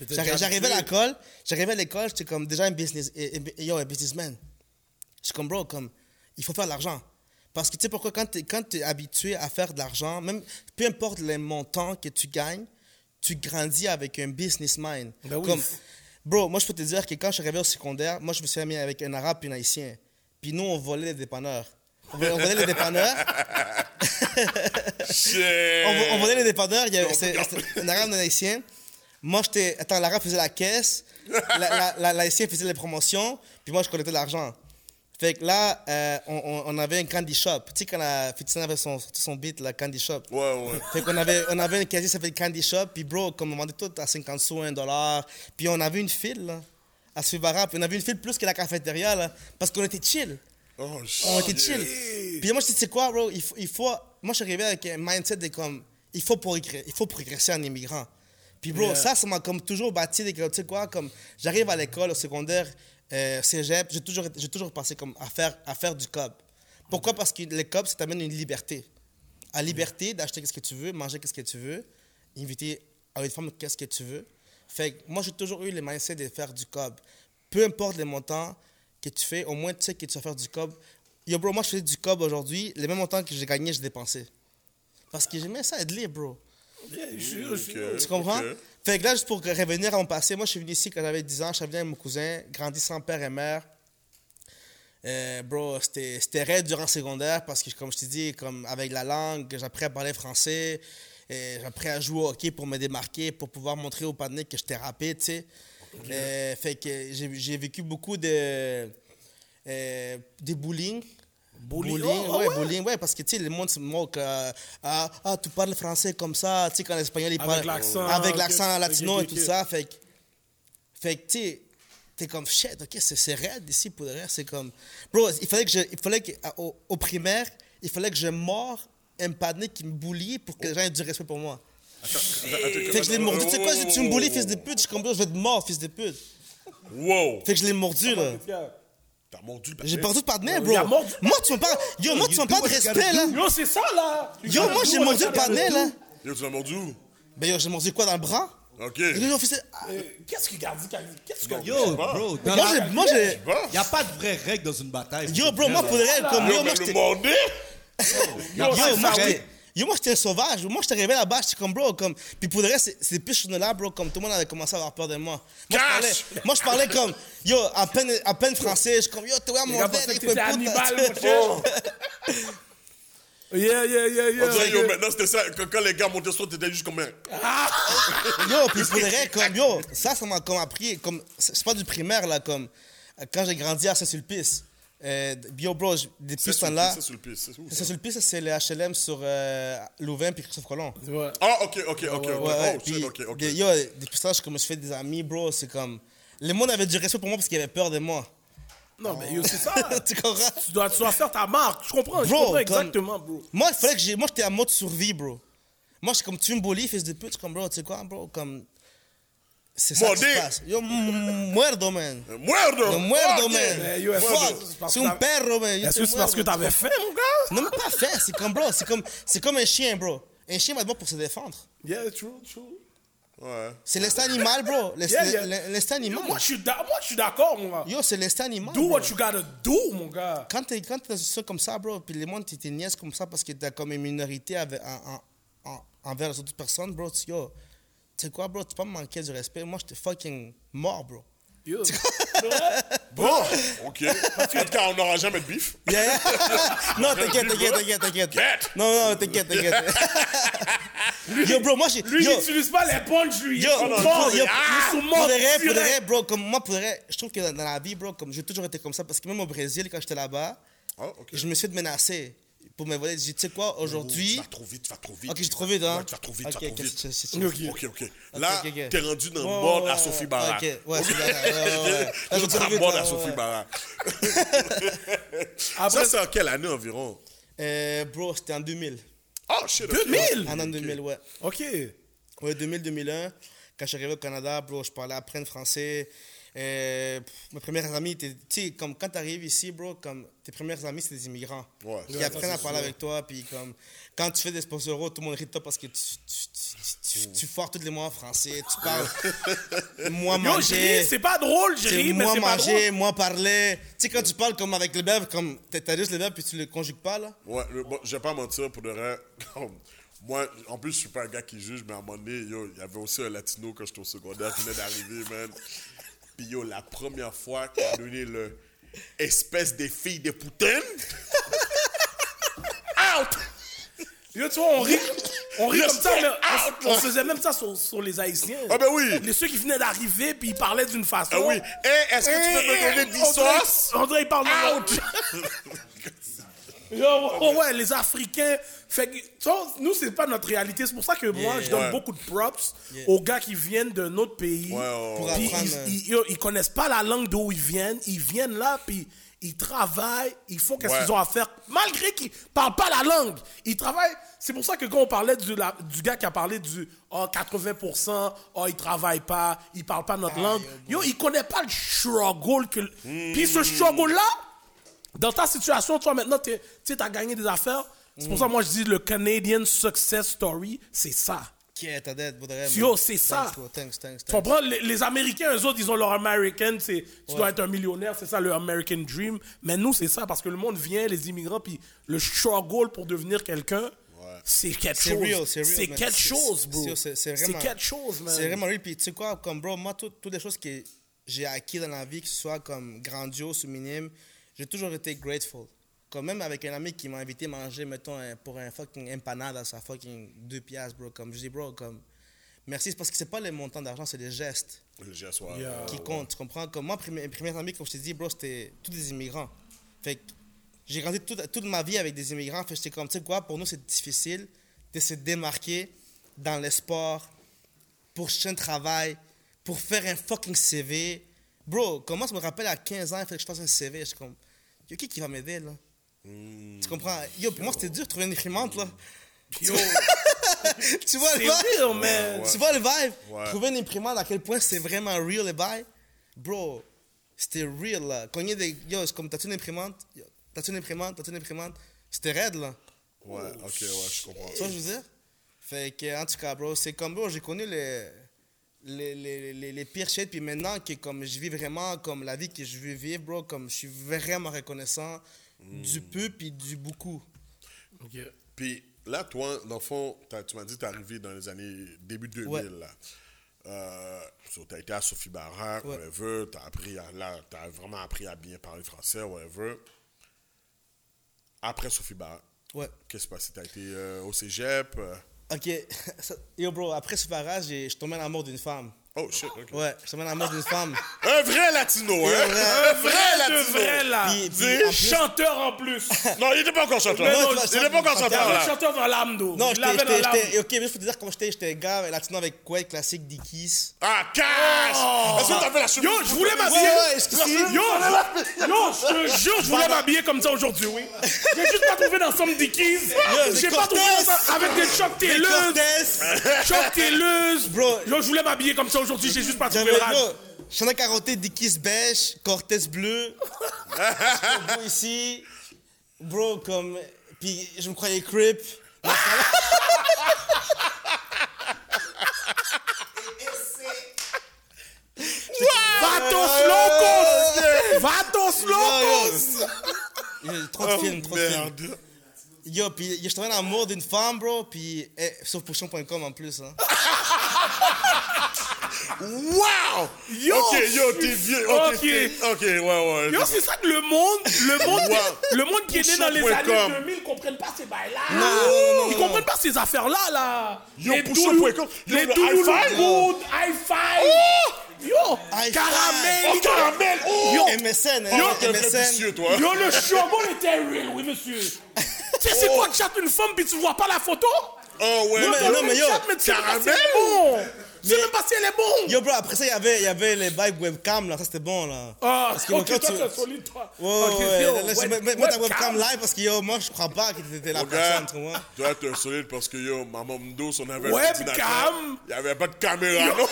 Speaker 2: J'arrivais à l'école, j'arrivais à l'école, j'étais comme déjà un business, yo, un businessman. Je suis comme, bro, comme, il faut faire de l'argent. Parce que tu sais pourquoi, quand tu es, es habitué à faire de l'argent, même peu importe les montants que tu gagnes, tu grandis avec un business mind.
Speaker 3: Ben oui.
Speaker 2: Comme, bro, moi je peux te dire que quand je suis arrivé au secondaire, moi je me suis ami avec un arabe et un haïtien. Puis nous, on volait les dépanneurs. On volait, on volait les dépanneurs. On, vo- on volait les dépanneurs, il y avait un arabe et un haïtien. Moi, j'étais. Attends, l'arabe faisait la caisse, la- la- la- faisait les promotions, puis moi, je collectais l'argent. Fait que là, euh, on, on- avait un candy shop. Tu sais, quand la Fitina avait son, son beat, la candy shop.
Speaker 4: Ouais, ouais.
Speaker 2: Fait qu'on avait, on avait un casier qui s'appelait Candy Shop, puis bro, comme on vendait tout à 50 sous, 1 dollar. Puis on avait une file, là, à suivre arabe. Puis on avait une file plus que la cafétéria, là, parce qu'on était chill.
Speaker 4: Oh.
Speaker 2: On était chill. Puis moi, je dis, tu sais quoi, bro, il faut, il faut... Moi, je suis arrivé avec un mindset de comme, il faut progresser, il faut progresser en immigrant. Puis bro,
Speaker 3: Yeah.
Speaker 2: ça, ça m'a comme toujours bâti, de que, tu sais quoi, comme, j'arrive à l'école, au secondaire, euh, cégep, j'ai toujours, j'ai toujours passé comme à faire, à faire du cob. Pourquoi? Parce que le cob, ça t'amène une liberté. À liberté d'acheter ce que tu veux, manger ce que tu veux, inviter à une femme qu'est-ce que tu veux. Fait que moi, j'ai toujours eu le mindset de faire du cob. Peu importe les montants que tu fais, au moins tu sais que tu vas faire du cob. Yo, bro, moi, je faisais du cob aujourd'hui. Les mêmes montants que j'ai gagné, je dépensais. Parce que j'aimais ça être libre, bro.
Speaker 3: Je je.
Speaker 2: Tu comprends? Fait que là, juste pour revenir à mon passé, moi, je suis venu ici quand j'avais 10 ans. Je suis venu avec mon cousin, grandi sans père et mère. Euh, bro, c'était raide durant le secondaire parce que, comme je t'ai dit, comme avec la langue, j'ai appris à parler français. appris à jouer au hockey pour me démarquer, pour pouvoir montrer aux panneaux que j'étais rapide, tu sais. Euh, fait que j'ai j'ai vécu beaucoup de, euh, de bullying.
Speaker 3: Bullying?
Speaker 2: Bullying,
Speaker 3: Oh,
Speaker 2: ouais,
Speaker 3: ouais.
Speaker 2: bullying, ouais, parce que, tu sais, le monde se moque. euh, ah, ah, tu parles français comme ça, tu sais, quand l'espagnol, il
Speaker 3: Avec
Speaker 2: parle...
Speaker 3: l'accent,
Speaker 2: Avec l'accent latino et tout ça, fait que... Fait que, tu sais, t'es comme, shit, ok, c'est c'est raide ici, pour de vrai, c'est comme... Bro, il fallait que je... Il fallait que, au, au primaire, il fallait que je mords un panier qui me bulliait pour que les gens aient du respect pour moi. Fait que je l'ai mordu, tu sais quoi, tu me bullies, fils de pute, je suis comme, bro, je vais te mordre, fils de pute.
Speaker 4: Wow.
Speaker 2: Fait que je l'ai mordu, là.
Speaker 4: T'as mordu le
Speaker 2: J'ai perdu le partenaire, bro. Moi, tu me parles... Yo, moi, tu me parles de respect, là?
Speaker 3: Yo, c'est ça, là.
Speaker 2: Yo, moi, j'ai mordu le partenaire, là.
Speaker 4: Yo, tu l'as mordu où?
Speaker 2: Ben yo, j'ai mordu quoi dans le bras?
Speaker 4: Ok.
Speaker 2: Ah,
Speaker 3: Euh, Qu'est-ce que Gardi a dit? Qu'est-ce que
Speaker 5: Yo,
Speaker 4: pas.
Speaker 5: bro, dans
Speaker 2: moi, j'ai, moi, j'ai,
Speaker 5: y a pas de vraie règle dans une bataille.
Speaker 2: yo, bro, moi, pour de vrai, comme,
Speaker 4: Yo,
Speaker 2: moi,
Speaker 4: le monde
Speaker 2: yo,
Speaker 5: pas
Speaker 2: moi, yo, moi, j'étais un sauvage. Moi, j'étais arrivé là-bas, j'étais comme, bro, comme, puis pour de vrai, c'est, c'est depuis ce journée-là, bro, comme tout le monde avait commencé à avoir peur de moi. Moi, je parlais,
Speaker 4: Cash!
Speaker 2: moi, je parlais comme, yo, à peine, à peine français, je suis comme, yo, t'es où
Speaker 3: Les
Speaker 2: mon verre, il le poudre.
Speaker 3: mon cher. Yeah, yeah, yeah, yeah.
Speaker 4: On dirait, yo,
Speaker 3: yeah.
Speaker 4: maintenant, c'était ça. Quand, les gars montaient sur, t'étais juste comme un.
Speaker 2: Yo, puis pour de vrai, comme, yo, ça, ça m'a comme appris, comme, c'est pas du primaire, là, comme, quand j'ai grandi à Saint-Sulpice, euh, yo, bro, je- depuis
Speaker 4: C'est
Speaker 2: ce
Speaker 4: sur le
Speaker 2: temps-là,
Speaker 4: piste, c'est sur le piste. C'est où, ça?
Speaker 2: Saint-Sulpice, c'est le HLM sur euh, Louvain puis Christophe Colomb.
Speaker 3: Ouais.
Speaker 4: Ah, ok, ok, ok. ok.
Speaker 2: Ouais, ouais,
Speaker 4: Oh,
Speaker 2: puis,
Speaker 4: ok, ok.
Speaker 2: yo, depuis ça, je comme, je fais des amis, bro, c'est comme, le monde avait du respect pour moi parce qu'il avait peur de moi.
Speaker 3: Non, mais yo, c'est ça.
Speaker 2: tu comprends?
Speaker 3: tu, dois, tu dois faire ta marque. Je comprends, je
Speaker 2: Bro,
Speaker 3: comprends
Speaker 2: comme-
Speaker 3: exactement, bro.
Speaker 2: Moi, il fallait que j'ai, moi, j'étais en mode survie, bro. Moi, j'étais comme, tu me bullies, fils de pute, je suis comme, bro, tu sais quoi, bro, comme, c'est ça qui se passe. Yo, muerdo, man.
Speaker 4: Muerdo!
Speaker 2: Yo, muerdo, man. Fuck.
Speaker 3: c'est
Speaker 2: un perro, man.
Speaker 3: Est-ce que c'est parce que t'avais fait, mon gars?
Speaker 2: Non, mais pas fait, c'est comme, bro, c'est comme, c'est comme un chien, bro. Un chien va pour se défendre.
Speaker 3: Yeah, true, true.
Speaker 4: Ouais.
Speaker 2: C'est l'instinct animal, bro. L'instinct
Speaker 3: Yeah, yeah.
Speaker 2: animal.
Speaker 3: Yo, moi, je suis d'accord, mon gars.
Speaker 2: Yo, c'est l'instinct animal.
Speaker 3: Do
Speaker 2: bro.
Speaker 3: what you gotta do, mon gars.
Speaker 2: Quand t'es dans une situation comme ça, bro, puis les monde t'es niaise comme ça parce que t'as comme une minorité avec, en, en- en- envers les autres personnes, bro, yo, sais quoi, bro, tu peux pas me manquer du respect. Moi, j'étais fucking mort, bro.
Speaker 3: Yo.
Speaker 4: Bon, ok. En tout cas, on n'aura jamais de bif.
Speaker 2: Yeah, yeah. non, t'inquiète, t'inquiète, t'inquiète, t'inquiète.
Speaker 4: Get.
Speaker 2: Non, non, t'inquiète, t'inquiète. yo, bro, moi, j'ai.
Speaker 3: Lui,
Speaker 2: yo,
Speaker 3: il n'utilise pas les punch, lui.
Speaker 2: Yo, pour-
Speaker 3: sous mort.
Speaker 2: yo,
Speaker 3: Il est sous
Speaker 2: pour
Speaker 3: mort
Speaker 2: de vrai, pour de
Speaker 3: direct.
Speaker 2: vrai, bro, comme moi, pour de vrai, je trouve que dans, dans la vie, bro, comme j'ai toujours été comme ça, parce que même au Brésil, quand j'étais là-bas,
Speaker 4: ok.
Speaker 2: je me suis fait menacer pour me voler. J'ai dit, tu sais quoi,
Speaker 4: Tu
Speaker 2: aujourd'hui.
Speaker 4: vas trop vite, tu vas trop vite.
Speaker 2: Ok, j'ai trop vite, hein.
Speaker 4: Ouais, tu vas trop vite, tu
Speaker 2: Ok,
Speaker 4: vas trop
Speaker 2: ok,
Speaker 4: vite.
Speaker 3: Ok.
Speaker 4: Ok, ok. Là, t'es rendu dans le mode
Speaker 2: ouais,
Speaker 4: à Sophie Barak.
Speaker 2: Ok, ouais, c'est bien. ouais. Là, je
Speaker 4: tu
Speaker 2: trouve
Speaker 4: en
Speaker 2: vite,
Speaker 4: mode à Sophie
Speaker 2: ouais.
Speaker 4: Barak.
Speaker 3: Après,
Speaker 4: Ça, c'est en quelle année environ?
Speaker 2: Euh, bro, c'était en 2000.
Speaker 4: Oh, shit. ok.
Speaker 3: 2000?
Speaker 2: En an 2000, ouais.
Speaker 3: OK.
Speaker 2: Ouais, 2000-2001. Quand je suis arrivé au Canada, bro, je parlais à peine français. Euh, pff, mes premières amies étaient. Tu sais, comme quand tu arrives ici, bro, comme tes premières amies, c'est des immigrants.
Speaker 4: Ouais.
Speaker 2: Qui
Speaker 4: Ouais,
Speaker 2: apprennent à parler avec toi. Puis comme. Quand tu fais des sponsoros, tout le monde rit de toi parce que tu, tu, tu, tu, tu foires tous les mots en français. Tu parles. moi,
Speaker 3: Yo,
Speaker 2: manger.
Speaker 3: c'est pas drôle, je ris, mais
Speaker 2: moi
Speaker 3: c'est pas
Speaker 2: manger,
Speaker 3: drôle.
Speaker 2: moi parler. Tu sais, quand tu parles comme avec le verbe, comme t'as juste le verbe puis tu le conjugues pas, là?
Speaker 4: Ouais, le- bon, je vais pas mentir, pour de vrai. comme, Moi, en plus, je suis pas un gars qui juge, mais à un moment donné, yo, il y avait aussi un latino quand j'étais au secondaire qui venait d'arriver, man. Puis yo, la première fois qu'il a donné le espèce des filles des poutines. Out!
Speaker 3: Yo, tu vois, on rit, on rit comme ça, mais on, faisait même ça sur, sur les Haïtiens.
Speaker 4: Ah ben oui!
Speaker 3: Les ceux qui venaient d'arriver, puis ils parlaient d'une façon.
Speaker 4: Ah oui! Eh, est-ce que tu peux me donner 10
Speaker 3: on dirait-
Speaker 4: sauces?
Speaker 3: On dirait qu'ils parlent de
Speaker 4: Out!
Speaker 3: Yo, oh ouais, les Africains. Fait nous, c'est pas notre réalité. C'est pour ça que moi, je donne
Speaker 4: Ouais.
Speaker 3: beaucoup de props aux gars qui viennent d'un autre pays.
Speaker 4: Ouais,
Speaker 2: Pour.
Speaker 3: Puis
Speaker 2: apprendre,
Speaker 3: ils, ils, yo, ils connaissent pas la langue d'où ils viennent. Ils viennent là, puis ils travaillent. Ils font qu'est-ce qu'ils ont à faire, malgré qu'ils parlent pas la langue. Ils travaillent. C'est pour ça que quand on parlait du, la- du gars qui a parlé du oh, 80%, oh, il travaille pas, il parle pas notre langue. Yo, il connaît pas le struggle que. Puis ce struggle-là, dans ta situation, toi maintenant, tu as gagné des affaires. C'est pour ça que moi je dis le Canadian Success Story, c'est ça.
Speaker 2: Qui est ta dette, faudrait.
Speaker 3: Yo, c'est ça.
Speaker 2: Thanks, bro, thanks, thanks,
Speaker 3: Tu comprends? Les, les Américains, eux autres, ils ont leur American, c'est tu dois être un millionnaire, c'est ça le American Dream. Mais nous, c'est ça, parce que le monde vient, les immigrants, puis le struggle pour devenir quelqu'un, c'est quelque
Speaker 2: C'est
Speaker 3: chose.
Speaker 2: real, c'est real.
Speaker 3: C'est
Speaker 2: man.
Speaker 3: quelque chose, bro.
Speaker 2: c'est-
Speaker 3: quelque chose, man.
Speaker 2: C'est vraiment real. Puis tu sais quoi, comme bro, moi, tout- toutes les choses que j'ai acquis dans la vie, que ce soit comme grandiose ou minime, j'ai toujours été grateful. Comme même avec un ami qui m'a invité à manger, mettons, pour un fucking empanade à sa fucking deux piastres, bro. Comme je dis, bro, comme. Merci, c'est parce que c'est pas les montants d'argent, c'est les gestes
Speaker 4: Le geste, ouais.
Speaker 3: Yeah.
Speaker 2: qui comptent. Tu comprends? Comme moi, mes premiers amis, comme je t'ai dit, bro, c'était tous des immigrants. Fait que j'ai grandi toute, toute ma vie avec des immigrants. Fait que j'étais comme, tu sais quoi, pour nous, c'est difficile de se démarquer dans le sport, pour chercher un travail, pour faire un fucking CV. Bro, comment ça me rappelle à 15 ans, il fallait que je fasse un CV. Je suis comme, yo, qui qui va m'aider, là? Tu comprends? Yo, pour moi, c'était dur de trouver une imprimante, là.
Speaker 3: Yo,
Speaker 2: tu vois? Le vibe?
Speaker 3: man.
Speaker 2: Tu vois le vibe?
Speaker 4: Ouais.
Speaker 2: Trouver une imprimante, à quel point c'est vraiment real, le vibe? Bro, c'était real, là. Cogner des... Yo, c'est comme, t'as-tu une imprimante? T'as-tu une imprimante? T'as-tu une imprimante? C'était raide, là.
Speaker 4: Ouais, ok, ouais, je comprends.
Speaker 2: Tu vois ce que je veux dire? Fait que, en tout cas, bro, c'est comme, bro, j'ai connu les, les, les, les, les pires shit. Puis maintenant que comme je vis vraiment comme la vie que je veux vivre, bro, comme je suis vraiment reconnaissant du peu puis du beaucoup.
Speaker 3: Ok.
Speaker 4: Puis là, toi, dans le fond, t'as- tu m'as dit que t'es arrivé dans les années début 2000.
Speaker 2: Ouais.
Speaker 4: Là. Euh, so, t'as été à Sophie Barak,
Speaker 2: Ouais.
Speaker 4: whatever. T'as appris à, là, t'as vraiment appris à bien parler français, whatever. Après Sophie Barak,
Speaker 2: Ouais.
Speaker 4: qu'est-ce qui s'est passé? T'as été euh, au cégep? euh,
Speaker 2: Ok, yo bro, après ce barrage, je tombé dans l'amour d'une femme.
Speaker 4: Oh shit, ok.
Speaker 2: Ouais, je tombé dans l'amour d'une femme.
Speaker 4: Un vrai latino, hein?
Speaker 2: un vrai-
Speaker 4: Un vrai latino!
Speaker 3: vrai, là.
Speaker 2: Puis- puis
Speaker 3: Dis,
Speaker 2: en plus-
Speaker 3: chanteur en plus.
Speaker 4: Non, il était pas encore chanteur.
Speaker 3: Mais non,
Speaker 4: il était pas encore
Speaker 3: Il
Speaker 4: chanteur,
Speaker 3: un
Speaker 4: là.
Speaker 3: chanteur dans l'âme, d'eau.
Speaker 2: Non,
Speaker 3: Il
Speaker 2: j'étais, ok, juste pour te dire comment j'étais, j'étais gars latino avec quoi, classique Dickies.
Speaker 4: Ah, cash! Est-ce que t'as fait la chemise?
Speaker 3: Yo, je voulais m'habiller.
Speaker 2: ouais,
Speaker 3: Yo, je- yo, je te jure, je voulais m'habiller comme ça aujourd'hui, oui. J'ai juste pas trouvé d'ensemble Dickies. J'ai pas trouvé avec des chocs.
Speaker 2: Cortez!
Speaker 3: Chocs taileuses.
Speaker 2: Bro.
Speaker 3: Yo, je voulais m'habiller comme ça aujourd'hui, j'ai juste pas trouvé le rad.
Speaker 2: ai carotté Dickies beige, Cortez bleu. Bro, ici. Bro, comme. Puis je me croyais crip.
Speaker 3: Vatos locos! Vatos locos!
Speaker 2: Trop de films, trop de films.
Speaker 4: Oh.
Speaker 2: Yo, puis je tombé dans l'amour d'une femme, bro, puis eh, sauf potion.com en plus, hein.
Speaker 4: Wow!
Speaker 3: Yo,
Speaker 4: ok, yo, t'es vieux. Ok,
Speaker 3: fucké.
Speaker 4: t'es- ok, ouais, ouais.
Speaker 3: Yo, c'est ça que le monde, le monde,
Speaker 4: Wow.
Speaker 3: le monde qui est né dans les années 2000 comprennent pas ces bails-là.
Speaker 2: non, non,
Speaker 3: Ils comprennent pas ces affaires-là, là.
Speaker 4: Yo,
Speaker 3: les
Speaker 4: Pouchon.com.
Speaker 3: Les
Speaker 4: le
Speaker 3: Doulou
Speaker 4: high five.
Speaker 3: Good, high five. Yo,
Speaker 2: High
Speaker 3: caramel.
Speaker 4: Oh, caramel! Oh!
Speaker 3: Yo,
Speaker 2: MSN, hein,
Speaker 4: Yo, vrai
Speaker 2: MSN.
Speaker 4: toi.
Speaker 3: yo, le struggle était real, oui, monsieur. tu sais, c'est quoi de chatte une femme puis tu vois pas la photo?
Speaker 4: Oh, ouais.
Speaker 2: Non, mais-
Speaker 3: Yo,
Speaker 2: non, mais yo,
Speaker 4: caramel.
Speaker 3: bon. Tu sais même pas si elle est bon.
Speaker 2: Yo, bro, après ça, il y avait, il y avait les bails webcam, là, ça c'était bon, là.
Speaker 3: Ah,
Speaker 2: Parce que
Speaker 3: ok, toi,
Speaker 2: tu-
Speaker 3: t'es solide, toi.
Speaker 2: Ouais,
Speaker 3: Ok,
Speaker 2: ouais,
Speaker 3: yo,
Speaker 2: ouais. Laisse-
Speaker 3: web-
Speaker 2: mets- ta
Speaker 3: webcam.
Speaker 2: live parce que yo, moi je crois pas que t'étais la personne, tu vois.
Speaker 4: toi, t'es un solide parce que yo, maman Mdos, on avait
Speaker 3: Webcam?
Speaker 4: Il n'y avait pas de caméra, non?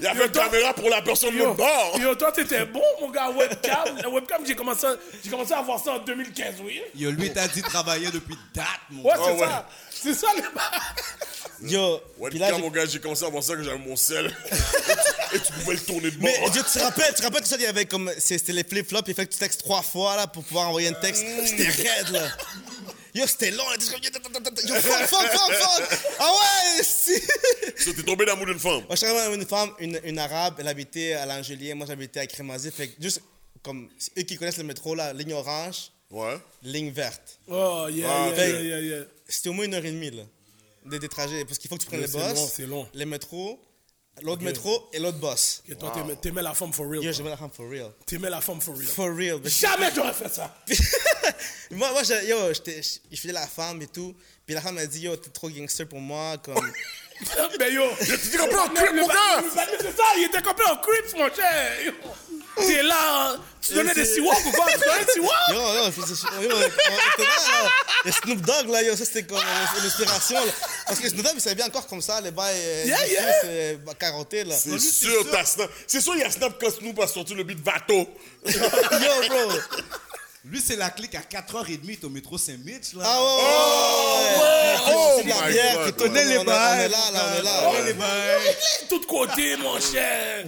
Speaker 4: Il y avait une caméra pour la personne de
Speaker 3: Yo,
Speaker 4: bord.
Speaker 3: yo, toi, t'étais bon, mon gars, webcam. La webcam, j'ai commencé, à- j'ai commencé à voir ça en 2015, oui.
Speaker 5: Yo, lui, t'as dit travailler depuis date, mon
Speaker 3: Ouais,
Speaker 5: gars.
Speaker 3: c'est
Speaker 4: Oh, ouais.
Speaker 3: ça. C'est ça, les
Speaker 2: Yo, puis là,
Speaker 4: Webcam,
Speaker 2: j'ai-
Speaker 4: mon gars, j'ai commencé à voir ça que j'avais mon sel. Et tu pouvais le tourner de bord.
Speaker 2: mais yo, tu te rappelles, tu te rappelles que ça, il y avait comme, c'était les flip-flops, il fallait que tu textes trois fois, là, pour pouvoir envoyer un texte. C'était raide, là. Yo, c'était long, là, yo, yo, fuck, fuck, fuck, fuck. Ah ouais, si.
Speaker 4: So, t'es tombé d'amour d'une femme.
Speaker 2: Moi, je suis arrivé avec une femme, une, une arabe, elle habitait à l'Angelier, moi j'habitais à Crémazie, fait que juste, comme, eux qui connaissent le métro, là, ligne orange,
Speaker 4: Ouais.
Speaker 2: ligne verte.
Speaker 3: Oh, yeah,
Speaker 4: Ah,
Speaker 3: yeah, yeah, yeah, yeah.
Speaker 2: C'était au moins une heure et demie, là, des, des trajets, parce qu'il faut que tu prennes le bus,
Speaker 3: long, c'est long.
Speaker 2: les métros, l'autre métro et l'autre bus.
Speaker 3: Et toi, t'aimais- t'aimais la femme for real.
Speaker 2: Yo, j'aimais la femme for real.
Speaker 3: T'aimais la femme for real.
Speaker 2: For real. mais-
Speaker 3: Jamais j'aurais fait ça.
Speaker 2: moi, moi je, yo, je faisais la femme et tout. Puis la femme m'a dit, yo, t'es trop gangster pour moi. Comme...
Speaker 3: Mais yo,
Speaker 4: T'es compris en
Speaker 3: le-
Speaker 4: crip,
Speaker 3: le
Speaker 4: mon gars!
Speaker 3: c'est ça, il était complet en crips, mon cher. Yo. T'es là, hein. tu donnais des siwaks ou quoi? Tu donnais des siwaks?
Speaker 2: Yo, yo, je faisais- yo, on était là, là. Le Snoop Dogg, là, yo, ça c'était comme euh, l'inspiration. là. Parce que Snoop Dogg, il savait bien encore comme ça, les bails. euh,
Speaker 3: Yeah, yeah.
Speaker 2: c'est, bah, carotté, là.
Speaker 4: C'est sûr, t'as Snap. C'est sûr, il y a Snap quand Snoop a sorti le beat Vato.
Speaker 2: Yo, bro.
Speaker 5: Lui, c'est la clique à 4h30 au métro Saint-Mitch, là.
Speaker 2: Ah ouais,
Speaker 4: Oh
Speaker 2: c'est de la bière,
Speaker 4: God,
Speaker 2: puis tout,
Speaker 4: ouais.
Speaker 2: on, est- on est là, là, on est là.
Speaker 5: Connais les bails.
Speaker 3: Tout de côté, mon cher.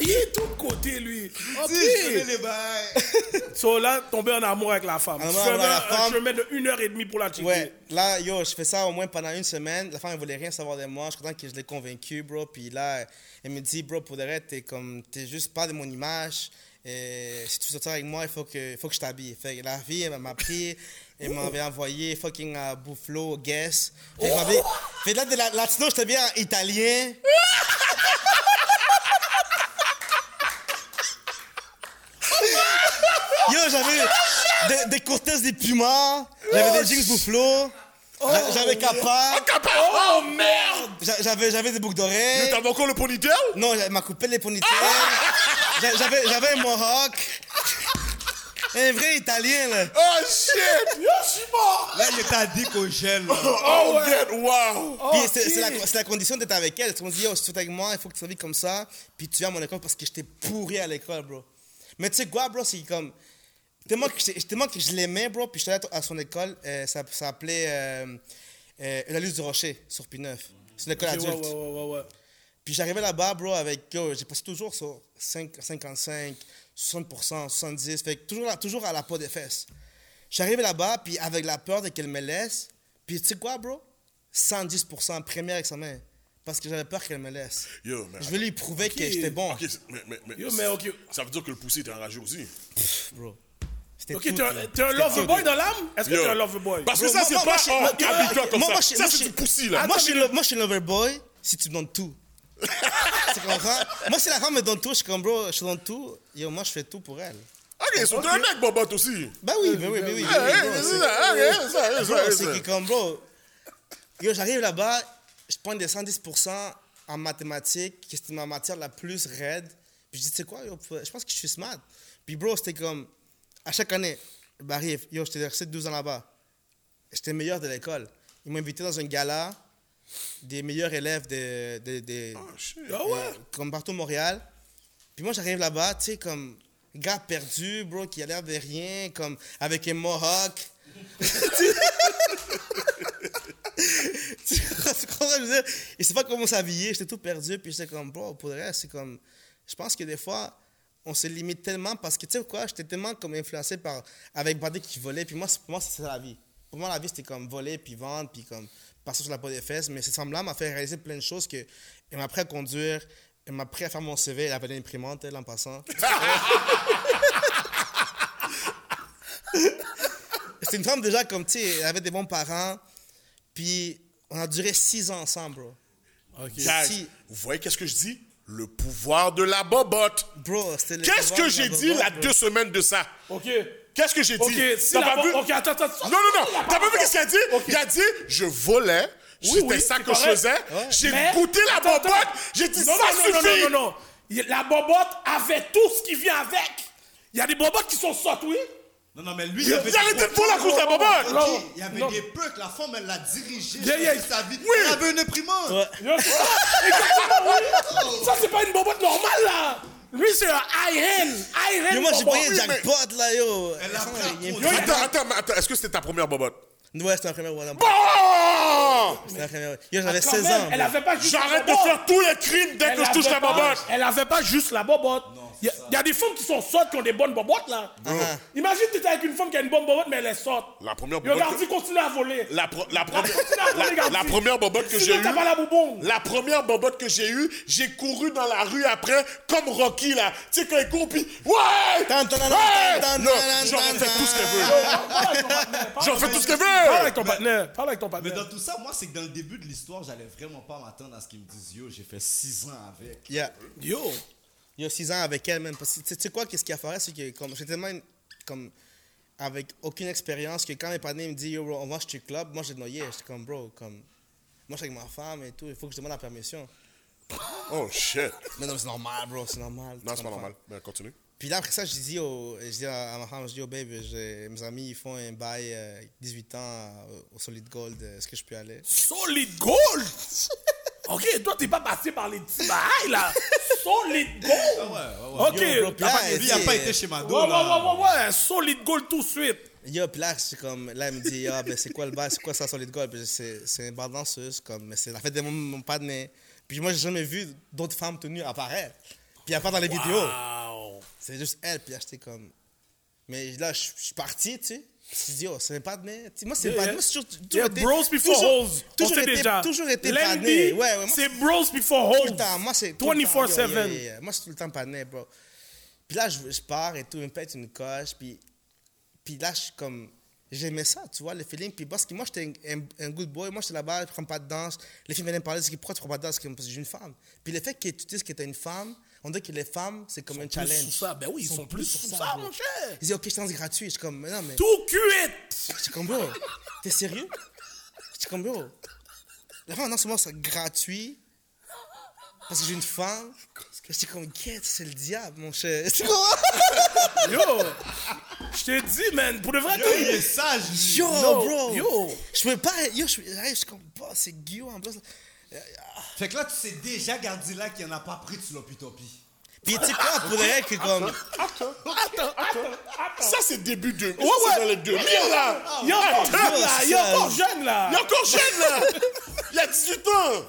Speaker 3: Il est tout de côté, lui.
Speaker 5: Si, je connais les bails.
Speaker 3: So là, tombé en amour avec la femme.
Speaker 2: La
Speaker 3: un, chemin de une heure et demie pour la checker.
Speaker 2: Ouais, là, yo, je fais ça au moins pendant une semaine. La femme, elle voulait rien savoir de moi. Je suis content que je l'ai convaincu, bro. Puis là, elle me dit, bro, pour de vrai, t'es comme, t'es juste pas de mon image. Et si tu veux sortir avec moi, il faut que, il faut que je t'habille. Fait que la fille, elle m'a pris. Elle m'avait envoyé fucking à Buffalo, Guess. Fait que, m'avait- fait que là, de la latino, j'étais bien en italien. Yo, j'avais des, des Cortez, des Pumas. J'avais des jeans Buffalo. J'a- J'avais Kappa.
Speaker 3: Oh merde!
Speaker 2: J'a- J'avais, j'avais des boucles d'oreilles.
Speaker 4: T'avais encore le ponytail?
Speaker 2: Non, elle m'a coupé les ponytails. J'a- J'avais, j'avais un mohawk. Un vrai italien, là.
Speaker 4: Oh shit!
Speaker 3: Yo, je suis mort!
Speaker 5: Là, il t'a dit qu'au gel, là.
Speaker 4: Oh, get wow!
Speaker 2: Puis
Speaker 3: Oh,
Speaker 2: c'est, c'est la, condition d'être avec elle. On me dit, yo, si tu es avec moi, il faut que tu t'habilles comme ça. Puis tu viens à mon école parce que j'étais pourri à l'école, bro. Mais tu sais quoi, bro, c'est comme. Tellement que, tellement que je l'aimais, bro, puis j'étais allé à son école, euh, ça, ça s'appelait euh, euh, La Luz du Rocher, sur P9. C'est une école adulte.
Speaker 3: ouais, ouais, ouais, ouais.
Speaker 2: Puis j'arrivais là-bas, bro, avec. j'ai passé toujours sur 5, 55, 60%, 70%. Fait que toujours, à la peau des fesses. J'arrive là-bas, puis avec la peur de qu'elle me laisse. Puis tu sais quoi, bro? 110% premier examen. Parce que j'avais peur qu'elle me laisse.
Speaker 4: Yo, mais.
Speaker 2: Je voulais lui prouver que j'étais bon,
Speaker 4: Ok, c'est- mais, mais, mais,
Speaker 3: Yo, mais ok.
Speaker 4: Ça veut dire que le poussé était enragé aussi.
Speaker 2: bro. C'était
Speaker 3: Ok, t'es un, un
Speaker 2: tout,
Speaker 3: boy dans l'âme? Est-ce que t'es un lover boy?
Speaker 4: Parce que
Speaker 2: Bro,
Speaker 4: ça, c'est pas. oh,
Speaker 2: moi-
Speaker 4: habille-toi comme
Speaker 2: moi,
Speaker 4: ça.
Speaker 2: moi, je-
Speaker 4: ça,
Speaker 2: moi,
Speaker 4: c'est
Speaker 2: je-
Speaker 4: du poussi, là.
Speaker 2: Moi, je suis le, moi, je suis le lover boy si tu me donnes tout. tu comprends? Moi, si la femme me donne tout, je suis comme, bro, je donne tout. Yo, moi, je fais tout pour elle.
Speaker 4: Ok, t'es un mec bobot aussi.
Speaker 2: Ben oui, ben oui, ben oui.
Speaker 4: C'est
Speaker 2: c'est- c'est que comme, bro, yo, j'arrive là-bas, je prends des 110% en mathématiques, qui c'était ma matière la plus raide. Puis je dis, tu sais quoi, yo, je pense que je suis smart. Puis, bro, c'était comme, à chaque année, bah, arrive, yo, j'étais resté 12 ans là-bas. J'étais le meilleur de l'école. Ils m'ont invité dans un gala des meilleurs élèves de, de, de-
Speaker 4: shit.
Speaker 3: Ah ouais?
Speaker 2: comme partout au Montréal. Puis moi, j'arrive là-bas, tu sais, comme gars perdu, bro, qui a l'air de rien, comme avec un mohawk. tu comprends je veux dire? Il sait pas comment s'habiller, j'étais tout perdu, puis j'étais comme, bro, pour le reste, c'est comme. Je pense que des fois, on se limite tellement parce que, tu sais quoi, j'étais tellement comme influencé par. avec Bandé qui volait, puis moi, pour moi, c'est la vie. Pour moi, la vie, c'était comme voler, puis vendre, puis comme passer sur la peau des fesses. Mais cette femme-là m'a fait réaliser plein de choses que. Elle m'a appris à conduire, elle m'a appris à faire mon CV, elle avait l'imprimante, elle, en passant. C'était une femme déjà comme, tu sais, elle avait des bons parents. Puis on a duré six ans ensemble, bro.
Speaker 4: Guys,
Speaker 2: Si-
Speaker 4: vous voyez qu'est-ce que je dis? Le pouvoir de la bobotte.
Speaker 2: Bro, c'était le
Speaker 4: Qu'est-ce que j'ai dit
Speaker 2: bobotte,
Speaker 4: la
Speaker 2: bro.
Speaker 4: deux semaines de ça?
Speaker 3: Ok.
Speaker 4: Qu'est-ce que j'ai dit?
Speaker 3: Ok, si
Speaker 4: T'as
Speaker 3: la
Speaker 4: pas vu?
Speaker 3: Ok, attends, attends.
Speaker 4: Non, non, non. T'as pas vu qu'est-ce qu'il a dit?
Speaker 3: Ok.
Speaker 4: Il a dit, je volais.
Speaker 3: Oui,
Speaker 4: C'était
Speaker 3: oui,
Speaker 4: ça que je
Speaker 3: correct.
Speaker 4: faisais. J'ai
Speaker 3: Mais-
Speaker 4: goûté la
Speaker 3: Attends,
Speaker 4: bobotte. J'ai dit,
Speaker 3: non,
Speaker 4: ça
Speaker 3: non, non, non,
Speaker 4: suffit.
Speaker 3: non, non, non. Il- La bobotte avait tout ce qui vient avec. Il y a des bobottes qui sont sortes, oui.
Speaker 5: Non, non, mais lui,
Speaker 4: Il a arrêté de voler à cause de la bobotte.
Speaker 3: Non,
Speaker 5: Ok, il y avait
Speaker 3: non.
Speaker 5: des perks, la femme, elle l'a dirigé
Speaker 3: Yeah, yeah.
Speaker 5: sa vie.
Speaker 4: Oui.
Speaker 5: Elle avait une imprimante.
Speaker 2: Ouais.
Speaker 3: Oui. Ça, c'est pas une bobotte normale, là. Lui, c'est un high-end. High-end
Speaker 2: Yo, moi, j'ai payé jackpot, là, yo.
Speaker 5: Elle a
Speaker 2: Attends,
Speaker 4: Attends. Est-ce que c'était ta première bobotte?
Speaker 2: Ouais, c'était la première.
Speaker 4: Bon!
Speaker 2: C'était la première. Yo, j'avais
Speaker 3: Quand
Speaker 2: 16
Speaker 3: même,
Speaker 2: ans.
Speaker 3: Elle avait pas juste
Speaker 4: J'arrête de faire tous les crimes dès que je touche la bobotte.
Speaker 3: Elle avait pas juste la bobotte. Il y, a- il y a des femmes qui sont sortes qui ont des bonnes bobottes là.
Speaker 2: Uh-huh.
Speaker 3: Imagine tu étais avec une femme qui a une bonne bobotte mais elle est sorte.
Speaker 4: La première bobotte
Speaker 3: Gardi continue à voler.
Speaker 4: La, pro- la, première-
Speaker 3: continue à voler,
Speaker 4: la,
Speaker 3: Gardi.
Speaker 4: la première bobotte que j'ai eue.
Speaker 3: la
Speaker 4: première bobotte que j'ai eue, j'ai couru dans la rue après, comme Rocky là. Tu sais, quand il court, puis Ouais! J'en fais tout ce qu'elle veut.
Speaker 3: Parle avec ton partenaire, parle
Speaker 4: J'en
Speaker 3: avec
Speaker 4: fais
Speaker 3: ton
Speaker 4: tout ce qu'elle
Speaker 3: partenaire. Parle
Speaker 4: veut.
Speaker 3: avec ton partenaire. Parle avec ton
Speaker 5: Mais
Speaker 3: partenaire.
Speaker 5: dans tout ça, moi, c'est que dans le début de l'histoire, j'allais vraiment pas m'attendre à ce qu'ils me disent Yo, j'ai fait 6 ans avec.
Speaker 3: Yo.
Speaker 2: Il y a 6 ans avec elle, même. Parce que tu sais- quoi, qu'est-ce qu'il a fait, c'est que comme j'étais tellement une- comme avec aucune expérience que quand mes partenaires me disent Yo, bro, on va au street club, moi j'ai noyé. J'étais comme, bro, comme. Moi, je suis avec ma femme et tout, il faut que je demande la permission.
Speaker 4: Oh shit.
Speaker 2: Mais non, c'est normal, bro, c'est normal.
Speaker 4: Non, c'est pas normal. Ben, continue.
Speaker 2: Puis là, après ça, je dis, au, je dis à à ma femme, je dis, oh babe, mes amis, ils font un bail euh, 18 ans euh, au Solid Gold, euh, est-ce que je peux y aller?
Speaker 3: Solid gold? ok, toi t'es pas passé par les petits bails là. Solid gold. Ok.
Speaker 2: Yo,
Speaker 3: pas-
Speaker 5: Lui, il a pas été chez Mado.
Speaker 3: Ouais, ouais,
Speaker 5: là.
Speaker 3: ouais, ouais, ouais. Solid gold tout de suite.
Speaker 2: Yo, puis là, c'est comme, là, elle me dit, ah, ben, c'est quoi le bail, c'est quoi ça, Solid dis, c'est, c'est une bande danseuse, comme, mais c'est la fête de mon, mon partenaire. Puis moi, j'ai jamais vu d'autres femmes tenues apparaître. Puis à part dans les vidéos.
Speaker 3: Wow.
Speaker 2: C'est juste elle, puis là, j'étais comme. Mais là, je je suis parti, tu sais. Dit, oh, c'est un sais, Moi, c'est
Speaker 3: Yeah,
Speaker 2: pas.
Speaker 3: yeah.
Speaker 2: Moi, toujours, toujours
Speaker 3: Yeah,
Speaker 2: été.
Speaker 3: bros before
Speaker 2: toujours-
Speaker 3: hoes. On
Speaker 2: Toujours
Speaker 3: sait
Speaker 2: été,
Speaker 3: déjà.
Speaker 2: toujours été partenaire. Ouais, ouais.
Speaker 3: C'est bros before
Speaker 2: tout
Speaker 3: hoes.
Speaker 2: le temps. Moi, c'est. tout le temps.
Speaker 3: 24/7.
Speaker 2: Yeah, yeah, yeah. Moi, c'est tout le temps partenaire, bro. Puis là, je, je pars et tout, il me pète une coche. Puis, puis là, je suis comme. J'aimais ça, tu vois, le feeling. Puis parce que moi, j'étais un, un, un good boy. Moi, j'étais là-bas, je prends pas de danse. Les filles venaient me parler, pourquoi tu prends pas de danse? Parce que j'ai une femme. Puis le fait que tu dises que tu es une femme, on dit que les femmes, c'est comme un
Speaker 3: Plus
Speaker 2: challenge.
Speaker 3: sous ça. Ben oui, ils sont plus sous ça, mon cher.
Speaker 2: Ils disaient, ok, je t'en gratuit. Je suis comme, non, mais.
Speaker 3: Tout cuite.
Speaker 2: J'étais comme, bro, t'es sérieux? J'étais comme, bro, la femme, non seulement c'est gratuit, parce que j'ai une femme, j'étais comme, quête, c'est le diable, mon cher? C'est quoi?
Speaker 3: Yo. Je t'ai dit, man. Pour de vrai,
Speaker 5: Yo, il est sage.
Speaker 2: Yo,
Speaker 3: Yo,
Speaker 2: bro.
Speaker 3: yo.
Speaker 2: Je peux pas, yo, je, je suis comme, bah, c'est Guillaume en plus.
Speaker 5: Fait que là, tu sais déjà, Gardila, qu'il en a pas pris de Sloppy-Toppy.
Speaker 2: Puis tu sais quoi, pour vrai, que comme,
Speaker 3: Attends, attends, attends.
Speaker 4: Ça, c'est début 2000.
Speaker 3: Ouais, ouais.
Speaker 4: c'est dans les 2000, là.
Speaker 3: Il est encore jeune, là. Il est encore jeune, là.
Speaker 4: Il est encore jeune, là. Il a 18 ans.